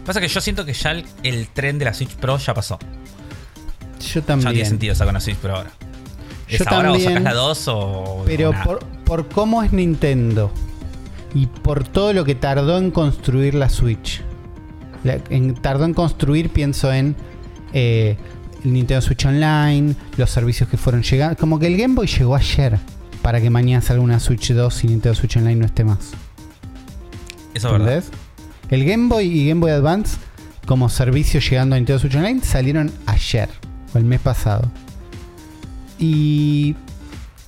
Pasa que yo siento que ya el, el tren de la Switch Pro ya pasó. Yo Ya no también. tiene sentido sacar una Switch Pro ahora. ¿Es Yo ahora o también, sacas la 2 o.? Pero o por, por cómo es Nintendo y por todo lo que tardó en construir la Switch. La- en- tardó en construir, pienso en eh, el Nintendo Switch Online, los servicios que fueron llegando. Como que el Game Boy llegó ayer para que mañana salga una Switch 2 y Nintendo Switch Online no esté más. Eso es verdad. El Game Boy y Game Boy Advance como servicio llegando a Nintendo Switch Online salieron ayer o el mes pasado. Y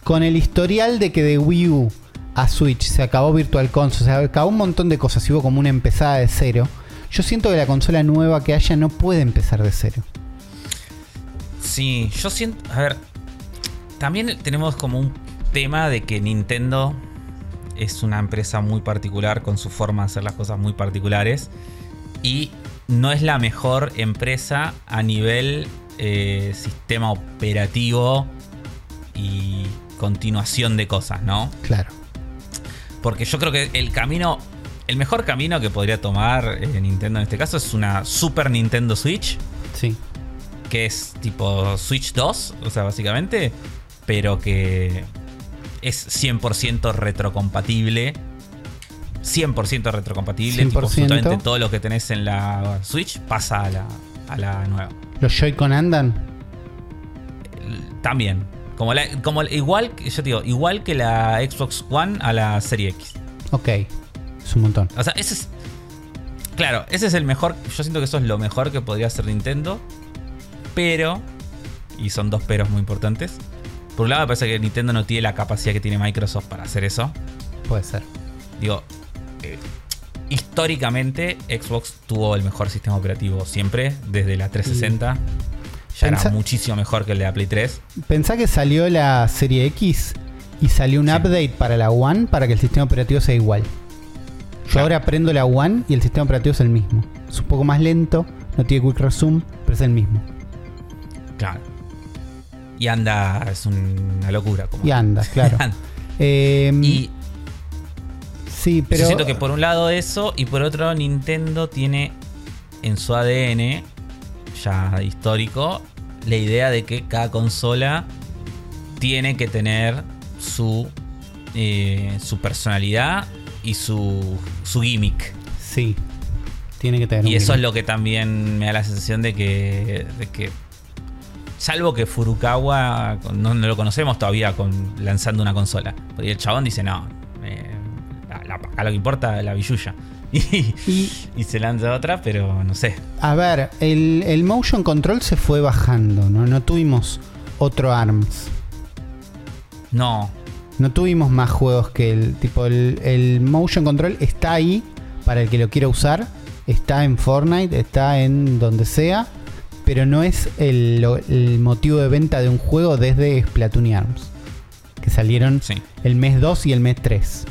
con el historial de que de Wii U a Switch se acabó Virtual Console, se acabó un montón de cosas hubo como una empezada de cero. Yo siento que la consola nueva que haya no puede empezar de cero. Sí, yo siento. A ver. También tenemos como un tema de que Nintendo es una empresa muy particular con su forma de hacer las cosas muy particulares. Y no es la mejor empresa a nivel eh, sistema operativo y continuación de cosas, ¿no? Claro. Porque yo creo que el camino el mejor camino que podría tomar eh, Nintendo en este caso es una Super Nintendo Switch. Sí. Que es tipo Switch 2, o sea, básicamente. Pero que es 100% retrocompatible. 100% retrocompatible. Tipo, 100%. absolutamente todo lo que tenés en la Switch pasa a la, a la nueva. ¿Los Joy-Con andan? También. Como, la, como igual, que- yo te digo, igual que la Xbox One a la Serie X. Ok. Es un montón. O sea, ese es. Claro, ese es el mejor. Yo siento que eso es lo mejor que podría hacer Nintendo. Pero. Y son dos peros muy importantes. Por un lado, me parece que Nintendo no tiene la capacidad que tiene Microsoft para hacer eso. Puede ser. Digo, eh, históricamente, Xbox tuvo el mejor sistema operativo siempre, desde la 360. Ya era muchísimo mejor que el de la Play 3. Pensá que salió la serie X y salió un Sí. update para la One para que el sistema operativo sea igual. Yo Claro. ahora prendo la One y el sistema operativo es el mismo. Es un poco más lento, no tiene quick resume, pero es el mismo. Claro. Y anda, es una locura. Como Y anda, claro. Eh, y sí, pero Yo siento que por un lado eso y por otro Nintendo tiene en su ADN ya histórico la idea de que cada consola tiene que tener su, eh, su personalidad y su, su gimmick. sí, tiene que tener Y un eso es lo que también me da la sensación de que, de que salvo que Furukawa no, no lo conocemos todavía con, lanzando una consola. Porque el chabón dice, no, eh, acá lo que importa es la billulla. Y, Y y se lanza otra, pero no sé. a ver, el, el motion control se fue bajando, ¿no? No tuvimos otro ARMS. No, No tuvimos más juegos que el tipo el, el motion control está ahí para el que lo quiera usar, está en Fortnite, está en donde sea, pero no es el, motivo de venta de un juego desde Splatoon y Arms, que salieron sí. el mes 2 y el mes 3.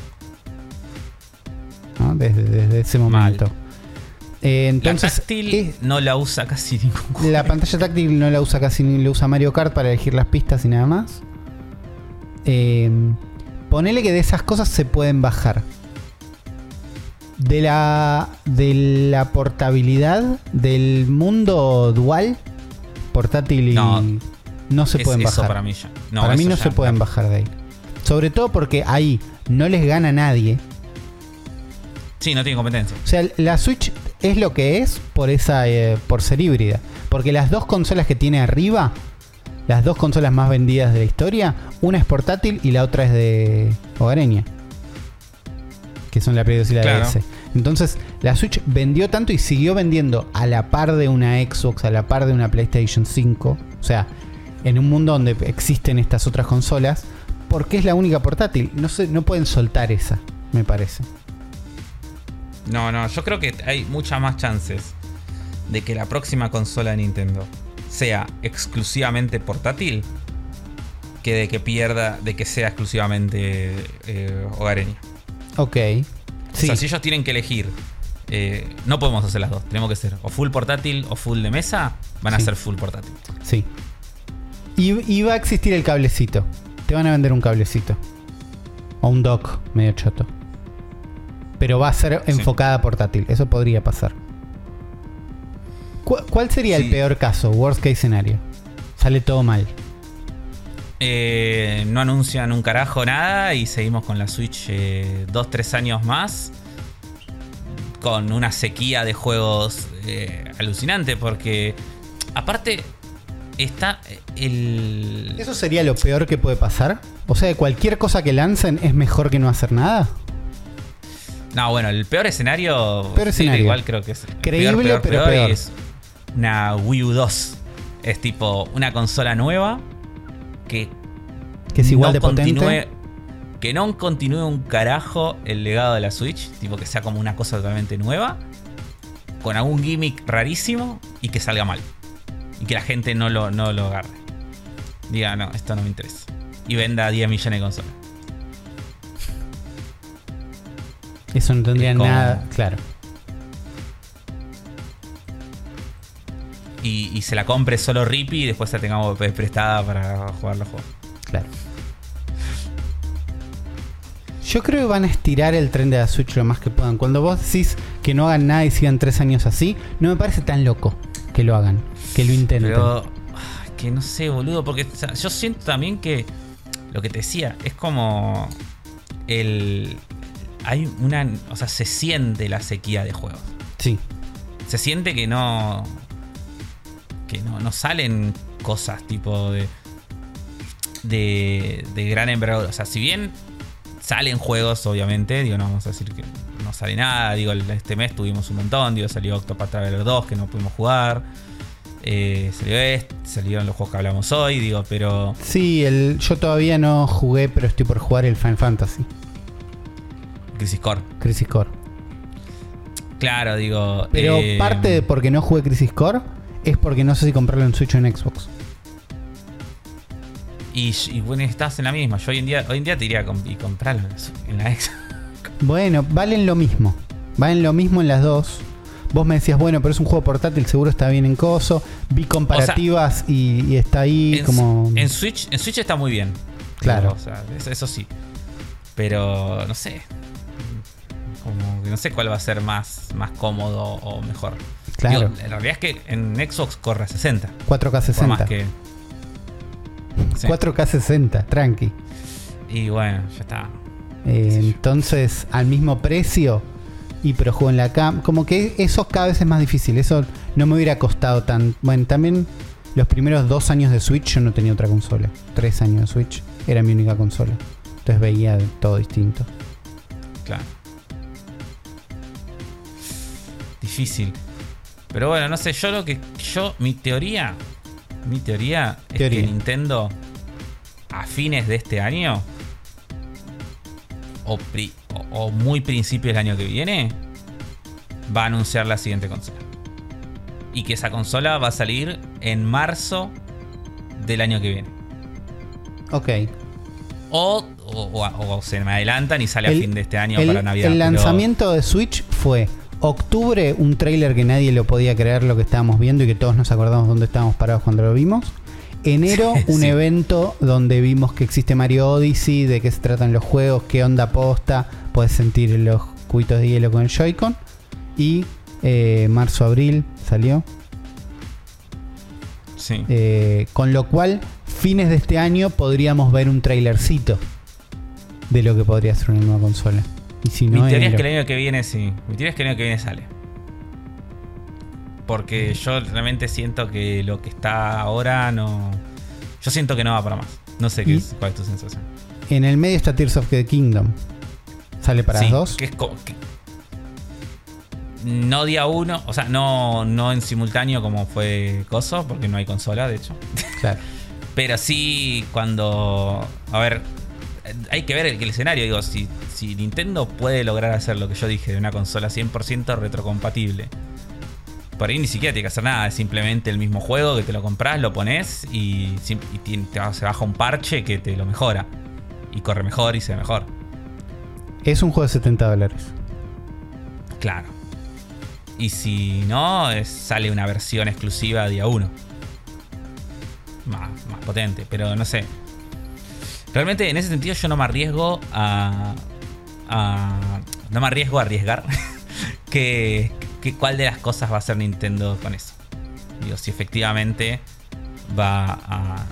¿no? Desde, desde ese Mal. momento. Eh, Entonces, la táctil es- no la usa casi ningún juego. la pantalla táctil no la usa casi ni lo usa Mario Kart para elegir las pistas y nada más. Eh, ponele que de esas cosas se pueden bajar. De la, de la portabilidad del mundo dual, portátil y. No. No, se Es pueden eso bajar. para mí ya. No, para mí no ya se pueden bajar de ahí. Sobre todo porque ahí no les gana nadie. Sí, no tiene competencia. O sea, la Switch es lo que es por esa eh, por ser híbrida. Porque las dos consolas que tiene arriba, las dos consolas más vendidas de la historia, una es portátil y la otra es de hogareña. Que son la Play 2 y la Claro. DS. Entonces, la Switch vendió tanto y siguió vendiendo a la par de una Xbox, a la par de una PlayStation 5. O sea, en un mundo donde existen estas otras consolas, porque es la única portátil. No, se, no pueden soltar esa, me parece. No, no, yo creo que hay muchas más chances de que la próxima consola de Nintendo sea exclusivamente portátil que de que pierda, de que sea exclusivamente eh, hogareña. Ok. O Sí. sea, si ellos tienen que elegir, eh, no podemos hacer las dos. Tenemos que ser o full portátil o full de mesa. Van a ser full portátil. Sí. Y, y va a existir el cablecito. Te van a vender un cablecito. O un dock medio choto. Pero va a ser Sí. enfocada portátil. Eso podría pasar. ¿Cu- ¿Cuál sería el peor caso? Worst case scenario. Sale todo mal. Eh, no anuncian un carajo nada y seguimos con la Switch eh, dos, tres años más. Con una sequía de juegos eh, alucinante. Porque aparte está el... ¿Eso sería lo peor que puede pasar? O sea, cualquier cosa que lancen es mejor que no hacer nada. No, bueno, el peor escenario... Peor sí, escenario. Igual creo que es... Creíble, pero peor. Es una Wii U 2. Es tipo una consola nueva que Que es igual no de potente. continúe- Que no continúe un carajo el legado de la Switch, tipo que sea como una cosa totalmente nueva, con algún gimmick rarísimo y que salga mal. Y que la gente no lo, no lo agarre. Diga, no, esto no me interesa. Y venda 10 millones de consolas. Eso no tendría como- nada. Claro. Y, y se la compre solo Rippy y después la tengamos prestada para jugar los juegos. Claro. Yo creo que van a estirar el tren de la Switch lo más que puedan. Cuando vos decís que no hagan nada y sigan tres años así, no me parece tan loco que lo hagan, que lo intenten. Pero. Que no sé, boludo. Porque o sea, yo siento también que. Lo que te decía, es como. El. Hay una. O sea, se siente la sequía de juegos. Sí. Se siente que no. Que no, no salen cosas tipo de. De, de gran envergadura. O sea, si bien salen juegos, obviamente, digo, no vamos a decir que no sale nada. Digo, este mes tuvimos un montón. Digo, salió Octopath Traveler 2 que no pudimos jugar. Eh, salió este, salieron los juegos que hablamos hoy, digo, pero. Sí, el, yo todavía no jugué, pero estoy por jugar el Final Fantasy, Crisis Core. Crisis Core. Claro, digo. Pero eh, parte de por qué no jugué Crisis Core es porque no sé si comprarlo en Switch o en Xbox. Y, y bueno, estás en la misma. Yo hoy en día, hoy en día te iría a comp- y comprarlo en la- ex. Bueno, valen lo mismo. Valen lo mismo en las dos. Vos me decías, bueno, pero es un juego portátil, seguro está bien en coso. Vi comparativas y, y está ahí en, como. en Switch, en Switch está muy bien. Claro. Digo, o sea, eso, eso sí. Pero no sé. Como que no sé cuál va a ser más, más cómodo o mejor. Claro. Digo, la realidad es que en Xbox corre a 60. 4K Por más 60. que. Sí. 4K 60, tranqui. Y bueno, ya está. Eh, entonces, al mismo precio. Y pero juego en la cam. Como que eso cada vez es más difícil. Eso no me hubiera costado tan. Bueno, también los primeros dos años de Switch yo no tenía otra consola. Tres años de Switch era mi única consola. Entonces veía todo distinto. Claro. Difícil. Pero bueno, no sé, yo lo que. Yo, mi teoría. Mi teoría, Teoría. es que Nintendo. A fines de este año. O, pri- o- o muy principios del año que viene. Va a anunciar la siguiente consola. Y que esa consola va a salir en marzo del año que viene. Ok. O, o- o- o se me adelantan y sale a fin de este año el, para Navidad. el pero- lanzamiento de Switch fue octubre, un tráiler que nadie lo podía creer lo que estábamos viendo y que todos nos acordamos dónde estábamos parados cuando lo vimos. Enero, un evento donde vimos que existe Mario Odyssey, de qué se tratan los juegos, qué onda posta, puedes sentir los cubitos de hielo con el Joy-Con. Y eh, marzo, abril salió. Sí. Eh, con lo cual, fines de este año podríamos ver un trailercito de lo que podría ser una nueva consola. Y si Mi teoría es que el año que viene sí. Mi teoría es que el año que viene sale. Porque yo realmente siento que lo que está ahora no. Yo siento que no va para más. No sé qué es, cuál es tu sensación. En el medio está Tears of the Kingdom. ¿Sale para Sí, las dos? Que es co- que- No día uno, o sea, no, no en simultáneo como fue Coso, porque no hay consola, de hecho. Claro. Pero sí cuando... A ver, hay que ver el, el escenario. Digo, si, si Nintendo puede lograr hacer lo que yo dije de una consola 100% retrocompatible. Por ahí ni siquiera tiene que hacer nada. Es simplemente el mismo juego que te lo compras, lo pones y, te se baja un parche que te lo mejora. Y corre mejor y se ve mejor. Es un juego de 70 dólares. Claro. Y si no, es- sale una versión exclusiva día 1. Más, más potente, pero no sé. Realmente en ese sentido yo no me arriesgo a. no me arriesgo a arriesgar que, que cuál de las cosas va a hacer Nintendo con eso. Digo, si efectivamente va a,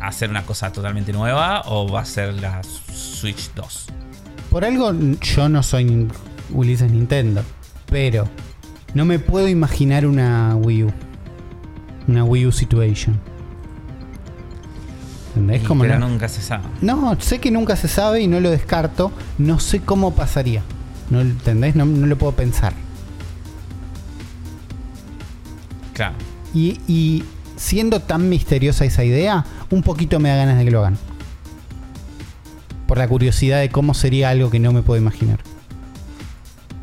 a hacer una cosa totalmente nueva o va a ser la Switch 2. Por algo yo no soy Ulises Nintendo. Pero no me puedo imaginar una Wii U. Una Wii U situation. Y- Como pero no, nunca se sabe. no, sé que nunca se sabe y no lo descarto. No sé cómo pasaría. ¿No entendés? No, no lo puedo pensar. Claro. Y, y siendo tan misteriosa esa idea, un poquito me da ganas de que lo hagan. Por la curiosidad de cómo sería algo que no me puedo imaginar.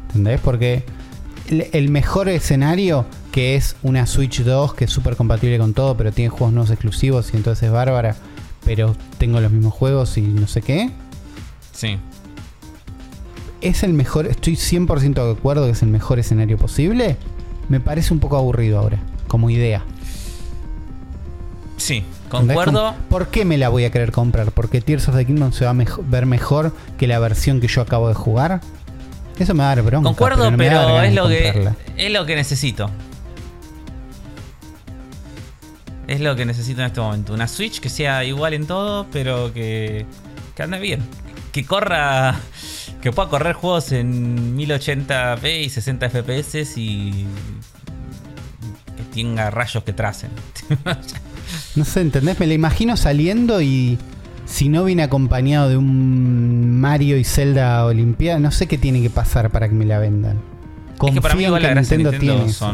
¿Entendés? Porque el, el mejor escenario, que es una Switch 2, que es súper compatible con todo, pero tiene juegos nuevos exclusivos y entonces es bárbara, pero tengo los mismos juegos y no sé qué. Sí. Es el mejor, estoy 100% de acuerdo que es el mejor escenario posible. Me parece un poco aburrido ahora, como idea. Sí, Concuerdo. ¿Por qué me la voy a querer comprar? ¿Porque Tears of the Kingdom se va a mejo- ver mejor que la versión que yo acabo de jugar? Eso me va a dar bronca. Concuerdo, no pero, ganas es lo que es lo que necesito. Es lo que necesito en este momento. Una Switch que sea igual en todo, pero que, que ande bien. Que corra. Que pueda correr juegos en 1080p y 60 FPS y. Que tenga rayos que tracen. No sé, ¿entendés? Me la imagino saliendo y si no viene acompañado de un Mario y Zelda Olimpiada, no sé qué tiene que pasar para que me la vendan. es que para mí Confío en igual la Nintendo Nintendo tiene eso.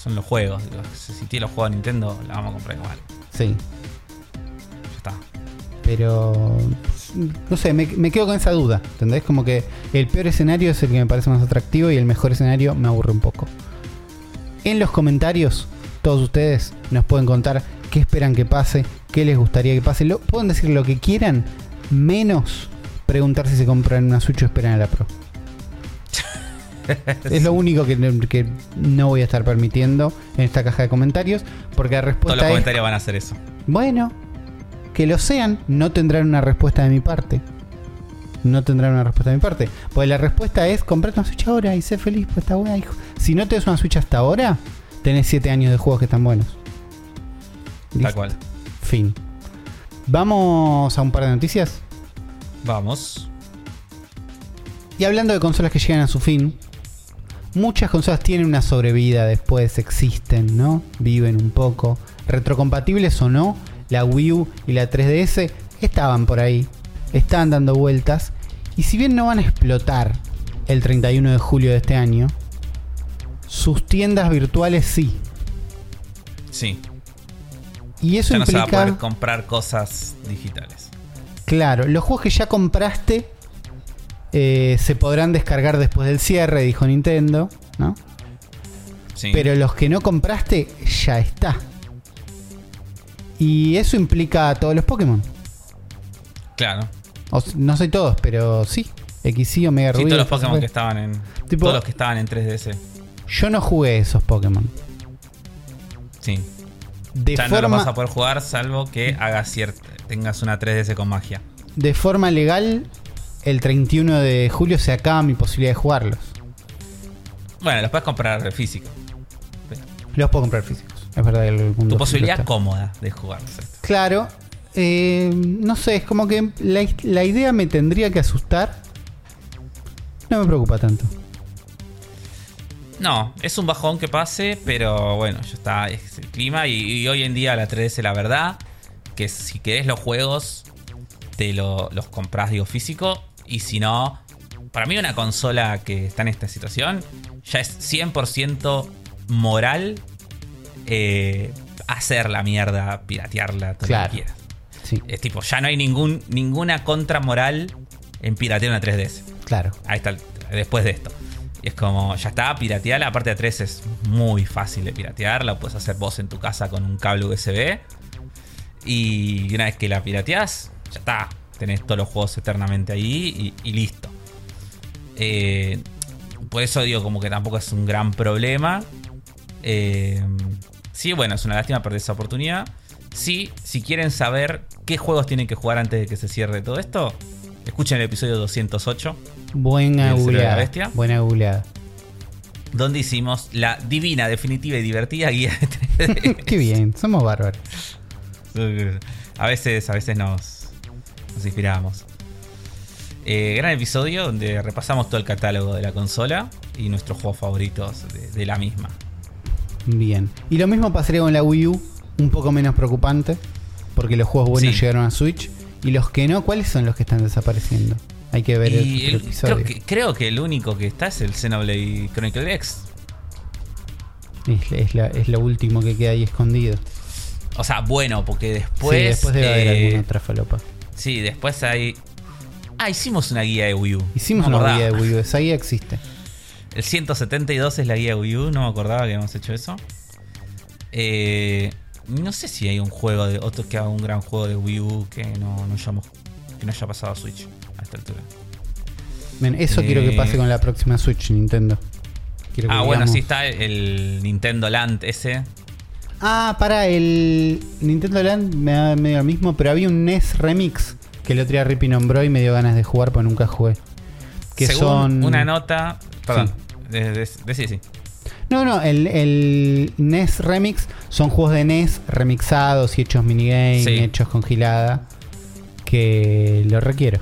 Son, los juegos. Digo, si tiene los juegos de Nintendo, la vamos a comprar igual. Sí, Ya está. pero no sé, me, me quedo con esa duda, ¿entendés? Como que el peor escenario es el que me parece más atractivo y el mejor escenario me aburre un poco. En los comentarios, todos ustedes nos pueden contar qué esperan que pase, qué les gustaría que pase. Lo, pueden decir lo que quieran, menos preguntar si se compran una Switch o esperan a la Pro. Es lo único que, que no voy a estar permitiendo en esta caja de comentarios, porque la Todos respuesta los es comentarios van a hacer eso. bueno, que lo sean, no tendrán una respuesta de mi parte. No tendrán una respuesta de mi parte. Pues la respuesta es comprate una Switch ahora y sé feliz, pues está buena, hijo. Si no te das una Switch hasta ahora, tenés 7 años de juegos que están buenos. Tal Listo. cual. Fin. Vamos a un par de noticias. Vamos. Y hablando de consolas que llegan a su fin, muchas consolas tienen una sobrevida después, existen, ¿no? Viven un poco. Retrocompatibles o no, la Wii U y la 3DS estaban por ahí, estaban dando vueltas. Y si bien no van a explotar el 31 de julio de este año, sus tiendas virtuales sí. Sí. Y eso Ya no se va a implica, poder comprar cosas digitales. claro, los juegos que ya compraste eh, se podrán descargar después del cierre, dijo Nintendo, ¿no? Sí. Pero los que no compraste, ya está. Y eso implica a todos los Pokémon. claro. O no soy todos, pero sí. XY, Omega Sí, Rubí. todos los Pokémon que estaban en. Tipo- todos los que estaban en 3DS. Yo no jugué esos Pokémon. Sí. De ya no los vas a poder jugar salvo que hagas cierta. tengas una 3DS con magia. de forma legal, el 31 de julio se acaba mi posibilidad de jugarlos. Bueno, los puedes comprar físico. Los puedo comprar físicos. Es verdad que el mundo Tu posibilidad cómoda de jugarlos. Claro. eh, no sé, es como que la, la idea me tendría que asustar. No me preocupa tanto. No, es un bajón que pase, pero bueno, ya está, es el clima. Y, y hoy en día la 3DS, la verdad, que si querés los juegos, te lo- los compras, digo, físico. Y si no, para mí una consola que está en esta situación ya es 100% moral eh, hacer la mierda, piratearla, todo Claro. lo que quieras. Sí, Es tipo, ya no hay ningún, ninguna contra moral en piratear una 3DS. claro. Ahí está, después de esto. Y es como, ya está, piratear. Aparte de 3 es muy fácil de piratear. La puedes hacer vos en tu casa con un cable USB. Y una vez que la pirateás, ya está. Tenés todos los juegos eternamente ahí y, y listo. Eh, por eso digo, como que tampoco es un gran problema. Eh, sí, bueno, es una lástima perder esa oportunidad. Sí, si quieren saber qué juegos tienen que jugar antes de que se cierre todo esto, escuchen el episodio 208 Buena googleada. Bestia. Buena googleada. donde hicimos la divina, definitiva y divertida guía de 3D. Qué bien, somos bárbaros. A veces, a veces nos, nos inspiramos. Eh, gran episodio donde repasamos todo el catálogo de la consola y nuestros juegos favoritos de, de la misma. Bien. Y lo mismo pasaría con la Wii U, un poco menos preocupante, porque los juegos buenos Sí. llegaron a Switch. Y los que no, ¿cuáles son los que están desapareciendo? Hay que ver Y el, el- episodio. creo, que, creo que el único que está es el Xenoblade Chronicle X. Es, es la- es lo último que queda ahí escondido. O sea, bueno, porque después. sí, después debe haber eh, alguna otra falopa. Sí, después hay. Ah, hicimos una guía de Wii U. Hicimos No una guía de Wii U, esa guía existe. El 172 es la guía de Wii U, no me acordaba que habíamos hecho eso. Eh, no sé si hay un juego de otro que haga un gran juego de Wii U que no, no, hayamos- que no haya pasado a Switch a esta altura. Bien, eso quiero que Eh. pase con la próxima Switch, Nintendo. Quiero que Ah, bueno, sí está el Nintendo Land ese. Ah, para el Nintendo Land me da medio lo mismo, pero había un NES Remix que el otro día Rippy nombró y me dio ganas de jugar, pero nunca jugué. Que Según son. una nota. Perdón. De, de- de- sí, sí. No, no, el, el NES Remix son juegos de NES remixados y hechos minigame, Sí. hechos con gilada. Que lo requiero.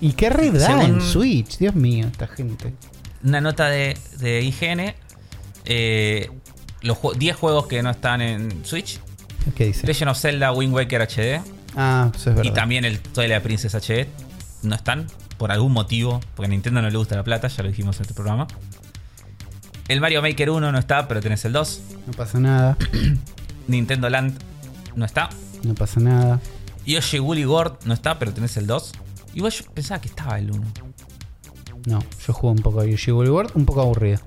¿Y qué red da en Switch? Dios mío, esta gente. Una nota de, de IGN. eh, los jue- 10 juegos que no están en Switch. ¿Qué dice? Legend of Zelda Wind Waker HD. Ah, eso es verdad. Y también el Twilight Princess HD. No están. Por algún motivo. Porque a Nintendo no le gusta la plata. Ya lo dijimos en este programa. El Mario Maker 1 no está, pero tenés el 2. No pasa nada. Nintendo Land no está. No pasa nada. Yoshi Woolly World no está, pero tenés el 2. Igual yo pensaba que estaba el 1. No, yo jugué un poco a Yoshi Woolly World, un poco aburrido,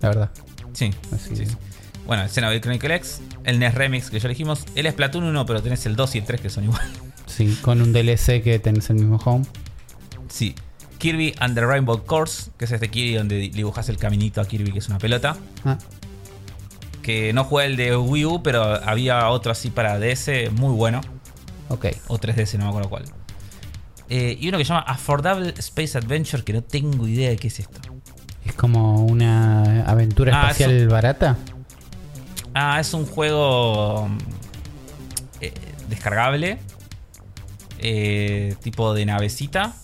la verdad. Sí. Así sí, sí. Bueno, el Xenoblade Chronicle X, el NES Remix que ya dijimos, el Splatoon 1, pero tenés el 2 y el 3 que son igual. Sí, con un DLC que tenés el mismo home. Sí. Kirby and the Rainbow Course, que es este Kirby donde dibujas el caminito a Kirby, que es una pelota. Ah, Que no jugué el de Wii U, pero había otro así para DS muy bueno. ok. O 3DS, no me acuerdo cuál. Eh, y uno que se llama Affordable Space Adventure, que no tengo idea de qué es esto. Es como una aventura Ah, espacial barata. Ah, es un juego eh, descargable. eh, tipo de navecita.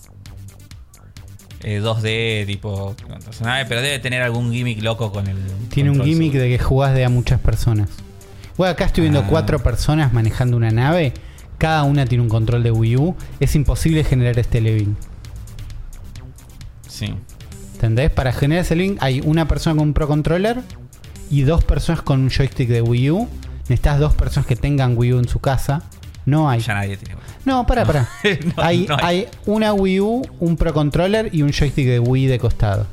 Eh, 2D, tipo con personaje, pero debe tener algún gimmick loco con el. Tiene un gimmick de que jugás de a muchas personas. Bueno, acá estoy viendo Ah. cuatro personas manejando una nave. Cada una tiene un control de Wii U. Es imposible generar este living. Sí. ¿Entendés? Para generar ese link hay una persona con un Pro Controller y dos personas con un joystick de Wii U. Necesitas dos personas que tengan Wii U en su casa. No hay. Ya nadie tiene. No, para. No, hay, no hay. hay una Wii U, un Pro Controller y un joystick de Wii de costado.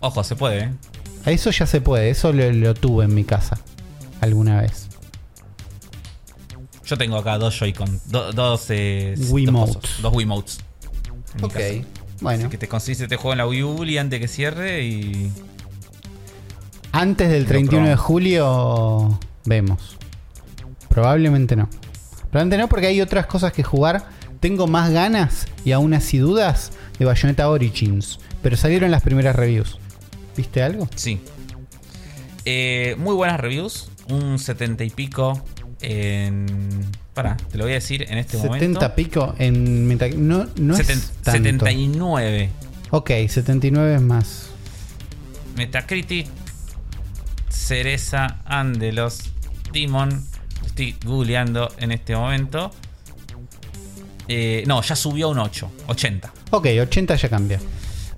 Ojo, se puede, ¿eh? Eso ya se puede. Eso lo, lo tuve en mi casa alguna vez. Yo tengo acá dos Joy-Con. do- dos. Eh, Wiimotes. Dos, cosos, dos Wiimotes. en mi Ok. casa. Bueno. Así que te conseguiste este juego en la Wii U y antes que cierre y. Antes del Lo 31 de julio vemos. Probablemente no. Probablemente no porque hay otras cosas que jugar. Tengo más ganas y aún así dudas de Bayonetta Origins. Pero salieron las primeras reviews. ¿Viste algo? Sí. Eh, muy buenas reviews. Un 70 y pico en. Pará, te lo voy a decir en este 70 momento. pico en No, no Seten- es tanto. 79. Ok, 79 es más. Metacritic. Cereza Andelos. Demon. Estoy googleando en este momento. Eh, no, ya subió a un 8. 80. Ok, 80 ya cambia.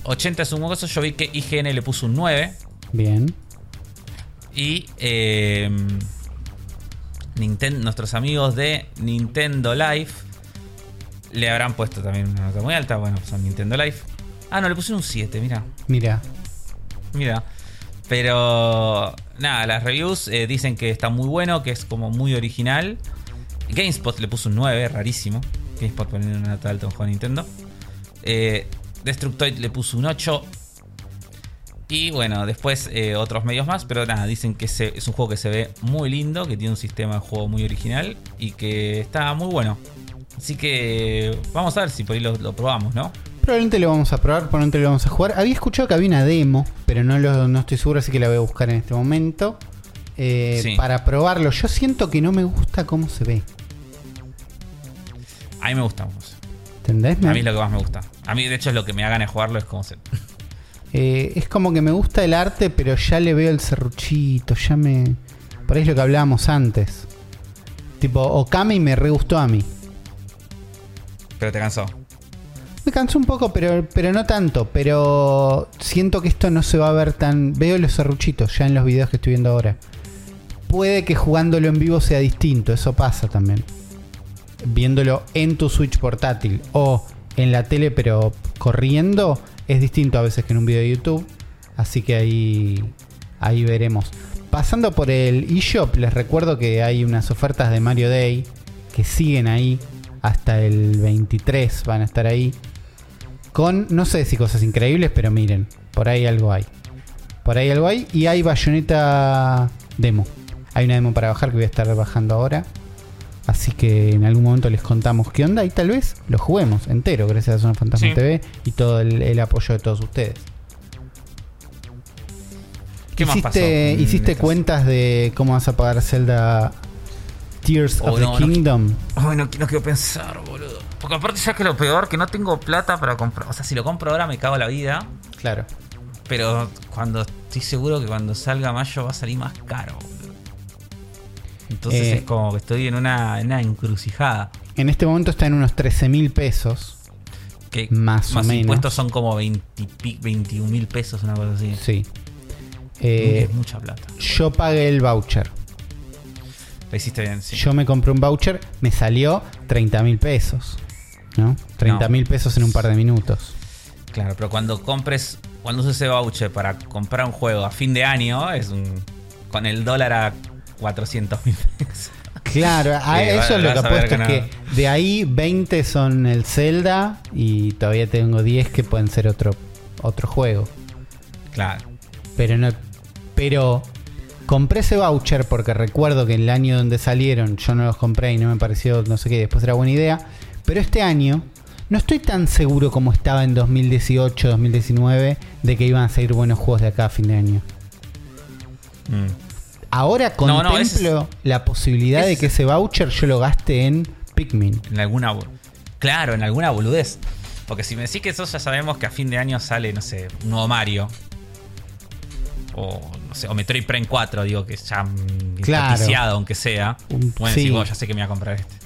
80 es un hueso. Yo vi que IGN le puso un 9. Bien. Y eh, Ninten- nuestros amigos de Nintendo Life le habrán puesto también una nota muy alta. Bueno, son Nintendo Life. Ah, no, le pusieron un 7, mira. Mira. Mira. Pero nada, las reviews eh, dicen que está muy bueno, que es como muy original. GameSpot le puso un 9, rarísimo. GameSpot poniendo una nota alta a Nintendo. Eh, Destructoid le puso un 8. Y bueno, después eh, otros medios más, pero nada, dicen que es un juego que se ve muy lindo, que tiene un sistema de juego muy original y que está muy bueno. Así que vamos a ver si por ahí lo probamos, ¿no? Probablemente lo vamos a probar, probablemente lo vamos a jugar. Había escuchado que había una demo, pero no, lo, no estoy seguro, así que la voy a buscar en este momento. eh, Sí. Para probarlo. Yo siento que no me gusta cómo se ve. A mí me gusta. ¿Entendés? A mí es lo que más me gusta. A mí, de hecho, es lo que me da ganas de jugarlo, es como se. Eh, es como que me gusta el arte, pero ya le veo el serruchito, ya me... Por ahí es lo que hablábamos antes. Tipo, Okami me re gustó a mí. Pero te cansó. Me cansó un poco, pero, pero no tanto. Pero siento que esto no se va a ver tan... Veo los serruchitos ya en los videos que estoy viendo ahora. Puede que jugándolo en vivo sea distinto, eso pasa también. Viéndolo en tu Switch portátil o en la tele pero corriendo es distinto a veces que en un video de YouTube. Así que ahí, ahí veremos. Pasando por el eShop, les recuerdo que hay unas ofertas de Mario Day que siguen ahí hasta el 23, van a estar ahí. Con, no sé si cosas increíbles, pero miren, por ahí algo hay. Por ahí algo hay y hay Bayonetta Demo. Hay una demo para bajar que voy a estar bajando ahora. Así que en algún momento les contamos qué onda y tal vez lo juguemos entero gracias a Zona Fantasma Sí. TV y todo el, el apoyo de todos ustedes. ¿Qué más pasó? ¿Hiciste, en ¿hiciste estas- cuentas de cómo vas a pagar Zelda Tears Oh, of no, the no. Kingdom? Ay, no, no quiero pensar, boludo. Porque aparte, ya que lo peor, que no tengo plata para comprar. O sea, si lo compro ahora me cago la vida. Claro. Pero cuando estoy seguro que cuando salga mayo va a salir más caro, boludo. Entonces Eh, es como que estoy en una, en una encrucijada. En este momento está en unos 13 mil pesos. Que Más o menos. impuestos son como 20 pi- 21 mil pesos, una cosa así. Sí. Eh, es mucha plata. yo pagué el voucher. Lo hiciste bien, sí. Yo me compré un voucher, me salió 30 mil pesos. ¿No? 30 mil pesos en un par de minutos. Claro, pero cuando compres, cuando uses ese voucher para comprar un juego a fin de año, es un. con el dólar a 400 mil pesos. Claro, a Sí, eso es lo que apuesto es que que de ahí 20 son el Zelda y todavía tengo 10 que pueden ser otro, otro juego. Claro. Pero no. Pero compré ese voucher porque recuerdo que el año donde salieron yo no los compré y no me pareció, no sé qué, después era buena idea. Pero este año no estoy tan seguro como estaba en 2018, 2019 de que iban a salir buenos juegos de acá a fin de año. Mm. Ahora No, no, contemplo la posibilidad de que ese voucher yo lo gaste en Pikmin. En alguna. Claro, en alguna boludez. Porque si me decís que eso ya sabemos que a fin de año sale, no sé, un nuevo Mario. O, no sé, o Metroid Prime 4, digo que ya Claro. aunque sea. Un- bueno, sí. sí, bueno, ya sé que me voy a comprar este.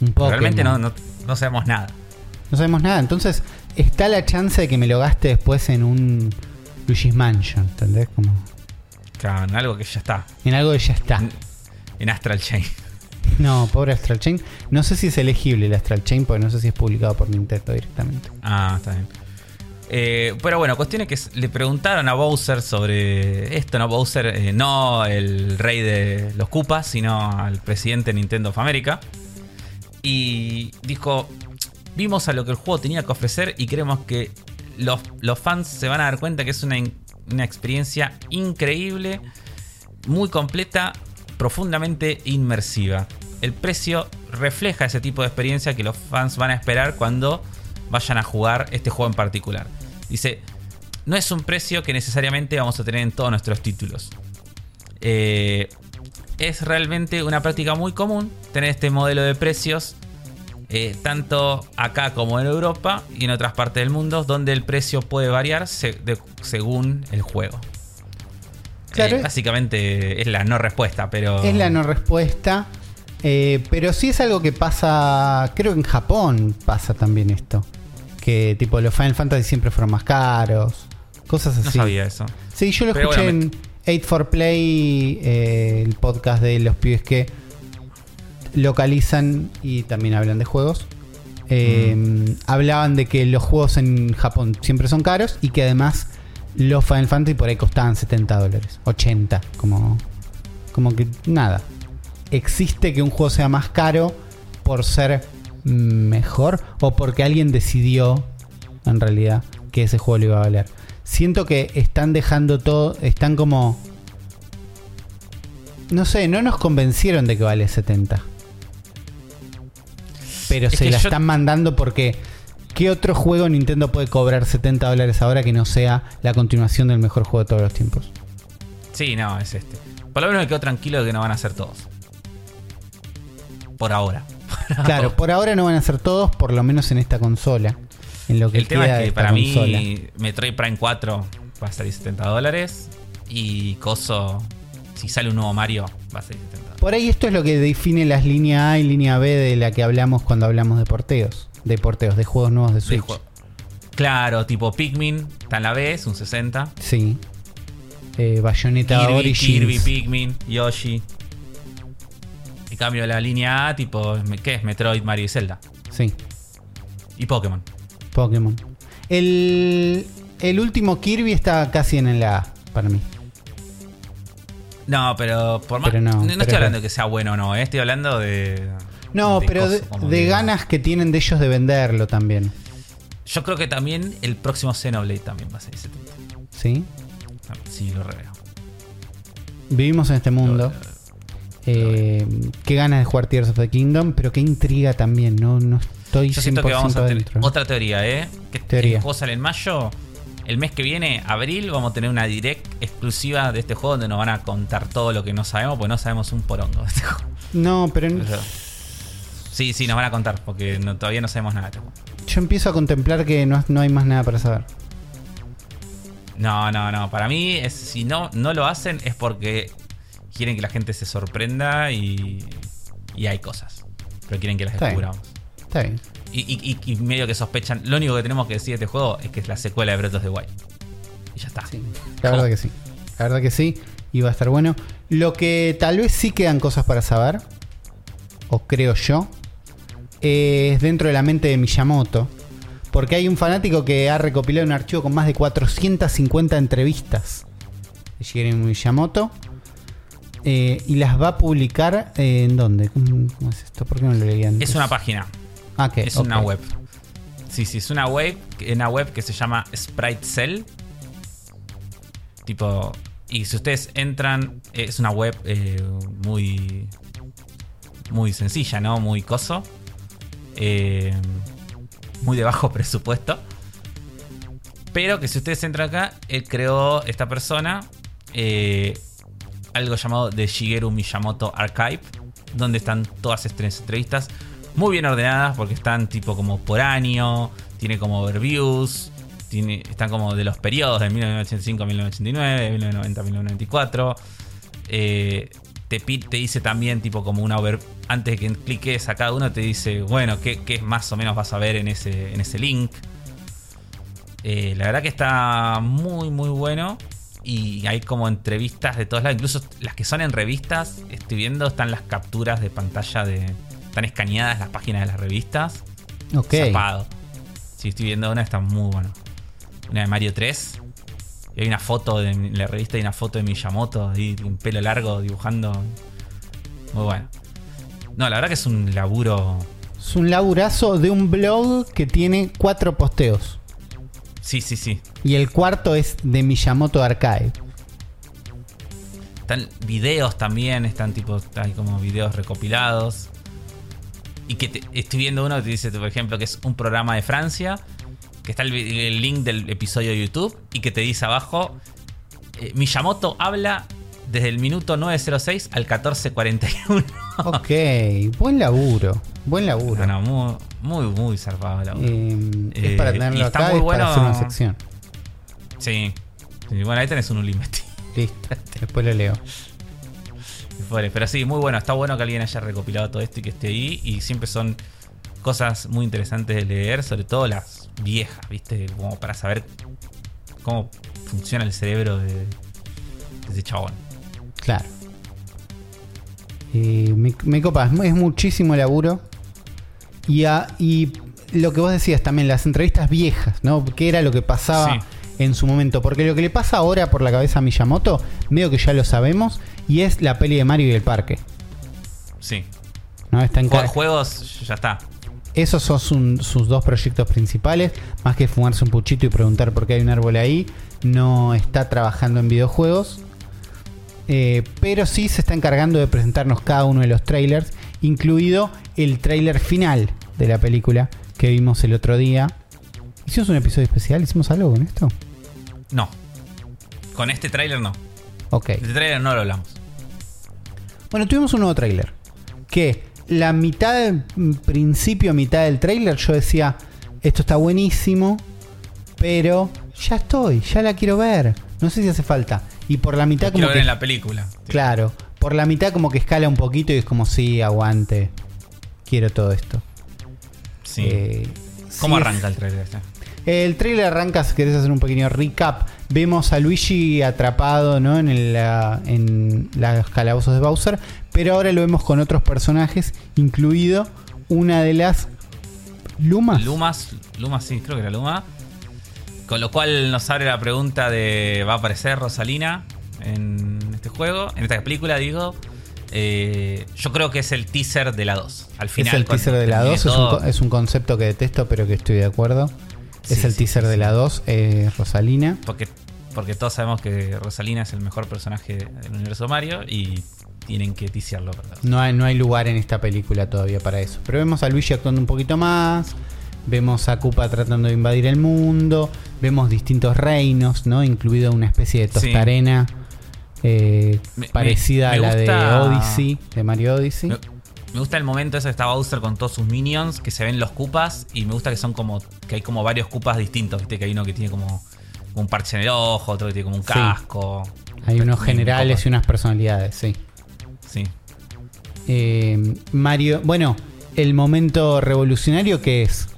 Un realmente no, no, no sabemos nada. No sabemos nada. Entonces, está la chance de que me lo gaste después en un Luigi's Mansion. ¿Entendés? Como Claro, en algo que ya está. en algo que ya está. En, en Astral Chain. No, pobre Astral Chain. No sé si es elegible el Astral Chain porque no sé si es publicado por Nintendo directamente. Ah, está bien. Eh, pero bueno, cuestión es que le preguntaron a Bowser sobre esto, ¿no? Bowser, eh, no el rey de los Koopas, sino al presidente de Nintendo of America. Y dijo, vimos a lo que el juego tenía que ofrecer y creemos que los, los fans se van a dar cuenta que es una, una experiencia increíble, muy completa, profundamente inmersiva. El precio refleja ese tipo de experiencia que los fans van a esperar cuando vayan a jugar este juego en particular. Dice, no es un precio que necesariamente vamos a tener en todos nuestros títulos. Eh, es realmente una práctica muy común tener este modelo de precios, eh, tanto acá como en Europa y en otras partes del mundo, donde el precio puede variar se- de- según el juego. Claro. Eh, básicamente es la no respuesta, pero... Es la no respuesta. eh, pero sí es algo que pasa. Creo que en Japón pasa también esto. Que tipo los Final Fantasy siempre fueron más caros. Cosas así. No sabía eso. Sí, yo lo Pero escuché bueno, en 8 for Play, eh, el podcast de los pibes que localizan y también hablan de juegos. Eh, Mm. Hablaban de que los juegos en Japón siempre son caros y que además los Final Fantasy por ahí costaban 70 dólares, 80, como, como que nada. Existe que un juego sea más caro por ser mejor o porque alguien decidió en realidad que ese juego le iba a valer. Siento que están dejando todo, están como... No sé, no nos convencieron de que vale 70. Pero Es se la yo- están mandando porque... ¿Qué otro juego Nintendo puede cobrar 70 dólares ahora que no sea la continuación del mejor juego de todos los tiempos? Sí, no, es este. Por lo menos me quedo tranquilo de que no van a ser todos. Por ahora. Claro, por ahora no van a ser todos, por lo menos en esta consola. En lo que El tema es que para mí. Metroid Prime 4 va a salir 70 dólares. Y Coso, si sale un nuevo Mario, va a salir 70 dólares. Por ahí esto es lo que define las líneas A y línea B de la que hablamos cuando hablamos de porteos. De porteos, de juegos nuevos de Switch. Claro, tipo Pikmin, está en la B, es un 60. Sí. Eh, Bayonetta Kirby, Origins. Kirby, Pikmin, Yoshi. En cambio, la línea A, tipo, ¿qué es? Metroid, Mario y Zelda. Sí, Y Pokémon. Pokémon. El, el último Kirby está casi en la A para mí. No, pero por más. Pero no, no, no pero- estoy hablando de que sea bueno o no, eh, estoy hablando de. No, de pero de, ganas que tienen de ellos de venderlo también. Yo creo que también el próximo Xenoblade también va a ser 70. ¿Sí? Sí, lo reveo. Vivimos en este mundo. Eh, qué ganas de jugar Tears of the Kingdom, pero qué intriga también, no, no estoy Yo siento que vamos a tener dentro. otra teoría, ¿eh? Que Teoría. el juego sale en mayo. El mes que viene, abril, vamos a tener una direct exclusiva de este juego donde nos van a contar todo lo que no sabemos, porque no sabemos un porongo de este juego. No, pero en- Sí, sí, nos van a contar, porque no- todavía no sabemos nada de este juego. yo empiezo a contemplar que no, no hay más nada para saber. No, no, no. Para mí, es, si no, no lo hacen es porque quieren que la gente se sorprenda y, y hay cosas. Pero quieren que las descubramos. Está bien. Y, y- y- medio que sospechan. Lo único que tenemos que decir de este juego es que es la secuela de Breath of the Wild. Y ya está. Sí, la verdad que sí. La verdad que sí. Y va a estar bueno. Lo que tal vez sí quedan cosas para saber, o creo yo, es dentro de la mente de Miyamoto. Porque hay un fanático que ha recopilado un archivo con más de 450 entrevistas de Shigeru Miyamoto. eh, y las va a publicar eh, en dónde? ¿Cómo, cómo es esto? ¿Por qué no lo leí antes? Es una página. Ah. Es una web. Sí, sí, es una web, una web que se llama Sprite Cell. Tipo. Y si ustedes entran, eh, es una web eh, muy. Muy sencilla, ¿no? Muy coso. Eh, muy de bajo presupuesto. Pero que si ustedes entran acá, él creó esta persona eh, algo llamado The Shigeru Miyamoto Archive, donde están todas estas entrevistas muy bien ordenadas porque están tipo como por año, tiene como overviews, tiene, están como de los periodos de 1985 a 1989, de 1990 a 1994. Eh, te, te dice también tipo como una over... Antes de que cliques a cada uno te dice, bueno, qué, qué más o menos vas a ver en ese, en ese link. Eh, la verdad que está muy, muy bueno. Y hay como entrevistas de todos lados. Incluso las que son en revistas, estoy viendo, están las capturas de pantalla de. Están escaneadas las páginas de las revistas. Ok. Zapado. Sí, estoy viendo una, está muy bueno. Una de Mario 3. Y hay una foto de en la revista, hay una foto de Miyamoto, ahí, un pelo largo dibujando. Muy bueno. No, la verdad que es un laburo. Es un laburazo de un blog que tiene cuatro posteos. Sí, sí, sí. Y el cuarto es de Miyamoto Archive. Están videos también, están tipo, hay como videos recopilados. Y que te- estoy viendo uno que te dice, por ejemplo, que es un programa de Francia, que está el, el link del episodio de YouTube, y que te dice abajo, eh, Miyamoto habla desde el minuto 906 al 1441. Ok, buen laburo. Buen laburo. No, no, muy, muy, muy zarpado. la verdad. Eh, es Eh, para y tenerlo está acá, muy es para bueno. hacer una sección. Sí. Sí, Bueno, ahí tenés un Ulimeti. Listo, después lo leo. Pero sí, muy bueno. Está bueno que alguien haya recopilado todo esto y que esté ahí. Y siempre son cosas muy interesantes de leer, sobre todo las viejas, ¿viste? Como para saber cómo funciona el cerebro de, de ese chabón. Claro. Eh, me, me copa, es muchísimo laburo. Y, a- y lo que vos decías también, las entrevistas viejas, ¿no? ¿Qué era lo que pasaba Sí. En su momento? Porque lo que le pasa ahora por la cabeza a Miyamoto, medio que ya lo sabemos, y es la peli de Mario y el parque. Sí. ¿no? Está en Jue- juegos, ya está. Esos son sus dos proyectos principales. Más que fumarse un puchito y preguntar por qué hay un árbol ahí. No está trabajando en videojuegos. Eh, pero sí se está encargando de presentarnos cada uno de los trailers. Incluido el trailer final de la película que vimos el otro día. ¿Hicimos un episodio especial? ¿Hicimos algo con esto? No. Con este tráiler no. Ok. Este tráiler no lo hablamos. Bueno, tuvimos un nuevo tráiler. Que la mitad, del principio, mitad del tráiler, yo decía, esto está buenísimo, pero ya estoy, ya la quiero ver. No sé si hace falta. Y por la mitad Lo quiero como ver que... en la película. Claro, por la mitad como que escala un poquito y es como, sí, aguante. Quiero todo esto. Sí. Eh, ¿Cómo sí, arranca el tráiler este? El trailer arranca, si querés hacer un pequeño recap. Vemos a Luigi atrapado ¿no? en, el, ah, en los calabozos de Bowser, pero ahora lo vemos con otros personajes, incluido una de las Lumas. Lumas, Lumas sí, creo que era Luma. Con lo cual nos abre la pregunta de ¿va a aparecer Rosalina en este juego? En esta película, digo. Eh, yo creo que es el teaser de la 2. Al final, es el teaser de la termine 2, es es un concepto que detesto, pero que estoy de acuerdo. Es el sí, teaser sí, de la 2, eh, Rosalina. Porque Porque todos sabemos que Rosalina es el mejor personaje del universo Mario y tienen que ticiarlo. ¿verdad? No hay, no hay lugar en esta película todavía para eso. Pero vemos a Luigi actuando un poquito más. Vemos a Koopa tratando de invadir el mundo. Vemos distintos reinos, ¿no? Incluido una especie de tostarena eh, Me- parecida me- me a la de Odyssey, de Mario Odyssey. Me, gusta el momento ese que está Bowser con todos sus minions, que se ven los Koopas y me gusta que son como que hay como varios Koopas distintos, viste que hay uno que tiene como un parche en el ojo, otro que tiene como un Sí. casco. Hay unos generales y unas personalidades, sí. Sí. Eh, Mario, bueno, el momento revolucionario que es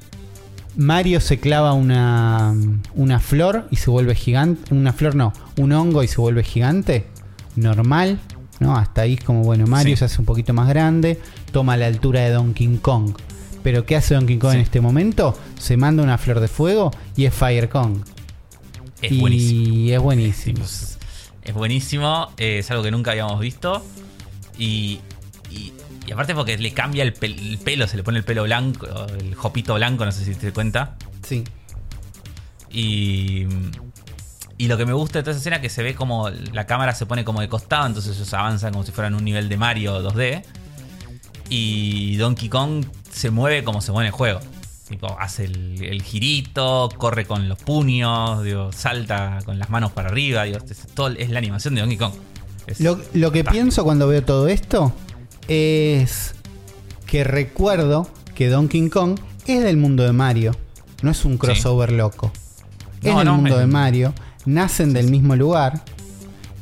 Mario se clava una, una flor y se vuelve gigante. Una flor no, un hongo y se vuelve gigante. Normal, ¿no? Hasta ahí es como, bueno, Mario Sí. se hace un poquito más grande, toma la altura de Donkey Kong. Pero ¿qué hace Donkey Kong Sí. en este momento? Se manda una flor de fuego y es Fire Kong. Es y buenísimo. es buenísimo. es buenísimo, eh, es algo que nunca habíamos visto. Y, y, y aparte porque le cambia el, pel- el pelo, se le pone el pelo blanco, el jopito blanco, no sé si te das cuenta. Sí. Y, y lo que me gusta de toda esa escena es que se ve como la cámara se pone como de costado, entonces ellos avanzan como si fueran un nivel de Mario 2D. Y Donkey Kong se mueve como se mueve en el juego. Tipo, hace el, el girito, corre con los puños, digo, salta con las manos para arriba. Digo, es, todo, es la animación de Donkey Kong. Es- Lo, lo que pienso cuando veo todo esto es que recuerdo que Donkey Kong es del mundo de Mario. No es un crossover loco. Es No, del no, mundo de Mario. Nacen del mismo lugar.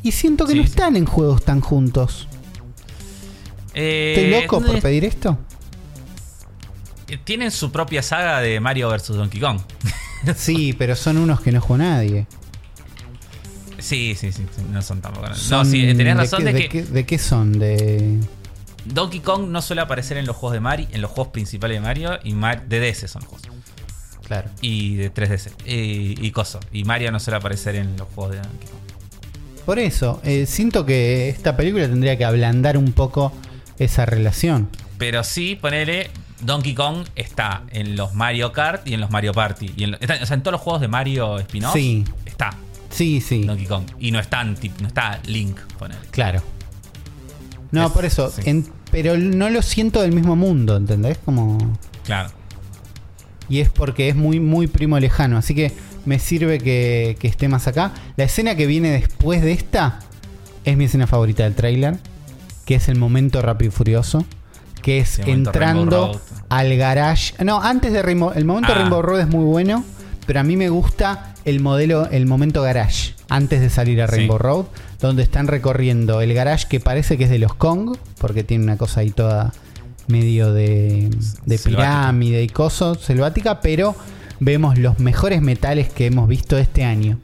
Y siento que Sí, no están en juegos tan juntos. Eh, ¿Estoy loco por eh, pedir esto? Tienen su propia saga de Mario vs. Donkey Kong. Sí, pero son unos que no jugó nadie. Sí, sí, sí, no son tampoco. No, sí, tenés ¿de razón qué- de, de que qué- ¿De qué son? De. Donkey Kong no suele aparecer en los juegos de Mario, en los juegos principales de Mario y Mar de DS son los juegos. Claro. Y de 3DS. Y, y coso. Y Mario no suele aparecer en los juegos de Donkey Kong. Por eso, eh, siento que esta película tendría que ablandar un poco esa relación. Pero sí, ponele. Donkey Kong está en los Mario Kart y en los Mario Party. Y en, está- o sea, en todos los juegos de Mario spin-off Sí. está Sí, sí. Donkey Kong. Y no están, no está Link, ponele. Claro. No, Es- por eso. sí. en- pero no lo siento del mismo mundo, ¿entendés? Como. Claro. Y es porque es muy, muy primo lejano. Así que me sirve que, que esté más acá. La escena que viene después de esta es mi escena favorita del tráiler. Que es el momento rápido y furioso. Que es el entrando al garage. No, antes de Rainbow. El momento Ah. Rainbow Road es muy bueno. Pero a mí me gusta el modelo, el momento garage. Antes de salir a Sí. Rainbow Road. Donde están recorriendo el garage que parece que es de los Kong. Porque tiene una cosa ahí toda medio de, de pirámide y coso selvática. Pero vemos los mejores metales que hemos visto este año.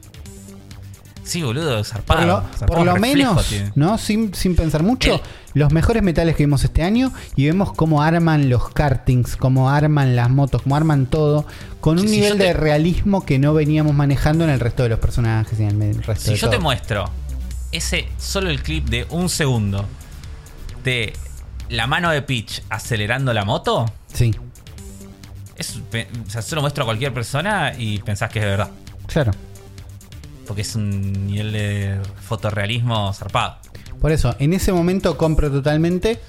Sí, boludo, Por zarpado. lo, zarpado por lo reflejo menos. ¿no? Sin, sin pensar mucho, El- los mejores metales que vimos este año y vemos cómo arman los kartings, cómo arman las motos, cómo arman todo, con un nivel te- de realismo que no veníamos manejando en el resto de los personajes y en el resto Si de yo te muestro ese solo el clip de un segundo de la mano de Peach acelerando la moto, Sí, es, o sea, se lo muestro a cualquier persona y pensás que es de verdad. claro. Porque es un nivel de fotorrealismo zarpado. Por eso, en ese momento compro totalmente.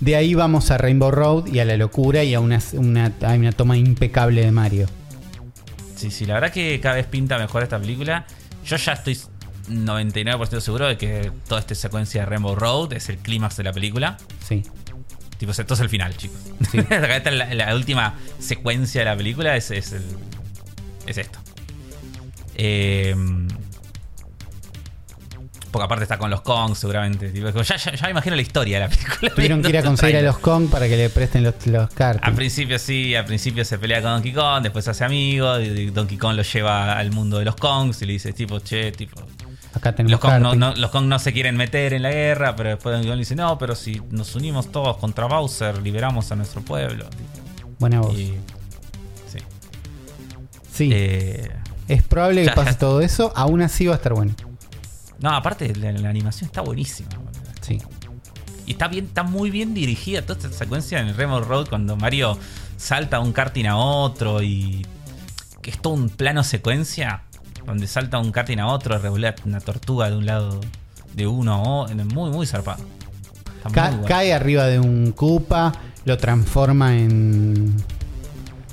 De ahí vamos a Rainbow Road y a la locura y a una, una, a una toma impecable de Mario. Sí, sí, la verdad que cada vez pinta mejor esta película. Yo ya estoy 99% seguro de que toda esta secuencia de Rainbow Road es el clímax de la película. Sí. Tipo, esto es el final, chicos. Sí. La, la última secuencia de la película es, es, el- es esto. Eh, porque aparte está con los Kong, seguramente. Tipo, ya, ya- ya me imagino la historia de la película. Tuvieron que ir a conseguir a los Kong para que le presten los, los kartings. Al principio sí, al principio se pelea con Donkey Kong, después se hace amigo, y- Donkey Kong lo lleva al mundo de los Kongs y le dice tipo, che, tipo, Acá tenemos los Kong, no, los Kong no se quieren meter en la guerra, pero después Donkey Kong le dice, no, pero si nos unimos todos contra Bowser, liberamos a nuestro pueblo. Buena voz. Y- sí. Sí, Eh, es probable que ya, pase ya. todo eso. Aún así va a estar bueno. No, aparte la, la animación está buenísima. Sí. Y está bien, está muy bien dirigida toda esta secuencia en el Rainbow Road cuando Mario salta de un karting a otro y que es todo un plano secuencia. donde salta un karting a otro, regular una tortuga de un lado de uno a otro. Muy, muy zarpado. Muy cae arriba de un Koopa, lo transforma en,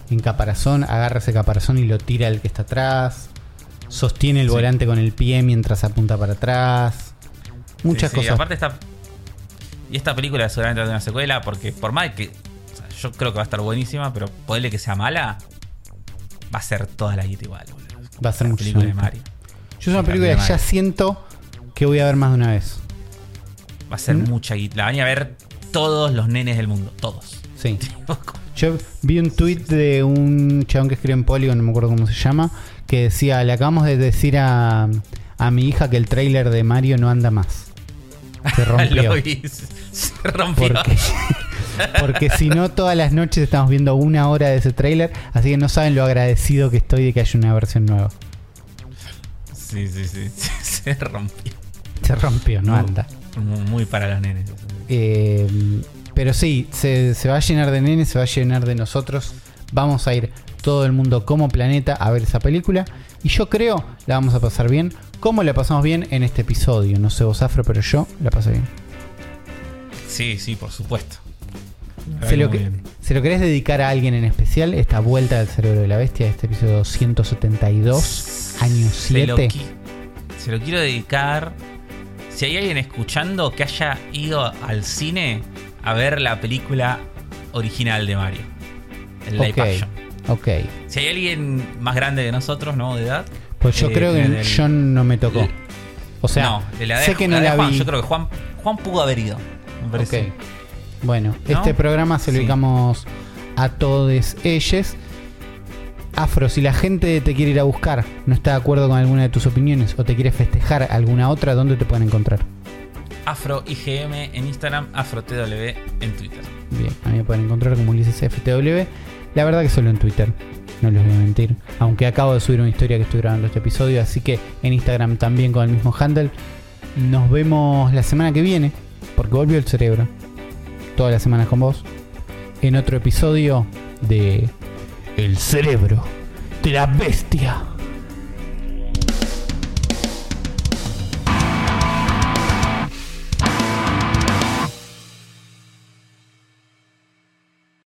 en caparazón, agarra ese caparazón y lo tira al que está atrás. Sostiene el Sí. volante con el pie mientras apunta para atrás. Muchas Sí, sí, cosas. Aparte esta. Y esta película seguramente va a tener una secuela, porque por más que. o sea, yo creo que va a estar buenísima, pero poderle que sea mala, va a ser toda la guita igual, boludo. Va a ser muchísimo película de. Mario. Yo es una La película que ya siento que voy a ver más de una vez. Va a ser ¿Mm? mucha guita. La van a ver todos los nenes del mundo. Todos. Sí. Yo vi un tweet de un chabón que escribe en Polygon, no me acuerdo cómo se llama, que decía, le acabamos de decir a, a mi hija que el tráiler de Mario no anda más. Se rompió. Se- rompió. Porque, porque si no, todas las noches estamos viendo una hora de ese tráiler, así que no saben lo agradecido que estoy de que haya una versión nueva. Sí, sí, sí. Se rompió. Se rompió, no anda. Muy, muy para los nenes. Eh, pero sí, se, se va a llenar de nenes, se va a llenar de nosotros. Vamos a ir todo el mundo como planeta a ver esa película. Y yo creo la vamos a pasar bien. Como la pasamos bien en este episodio. No sé vos, Afro, pero yo la pasé bien. Sí, sí, por supuesto. ¿Se lo, Muy que- bien. ¿Se lo querés dedicar a alguien en especial? Esta vuelta del cerebro de la bestia, este episodio 172, año Se lo, 7. qui- se lo quiero dedicar. Si hay alguien escuchando que haya ido al cine a ver la película original de Mario. El live Ok, action. Ok. Si hay alguien más grande que nosotros, ¿no? De edad. Pues yo eh, creo que del- yo no me tocó. O sea, no, de la de- sé que no de la Juan, vi. Yo creo que Juan, Juan pudo haber ido. Me parece. Bueno, ¿No? este programa se lo Sí. dedicamos a todos ellos. Afro, si la gente te quiere ir a buscar, no está de acuerdo con alguna de tus opiniones o te quiere festejar alguna otra, ¿dónde te pueden encontrar? Afro IGM en Instagram, Afro TW en Twitter. Bien, a mí me pueden encontrar como Ulises FTW. La verdad que solo en Twitter, no les voy a mentir. Aunque acabo de subir una historia que estoy grabando este episodio, así que en Instagram también con el mismo handle. Nos vemos la semana que viene, porque volvió el cerebro. Todas las semanas con vos. En otro episodio de El cerebro de la bestia.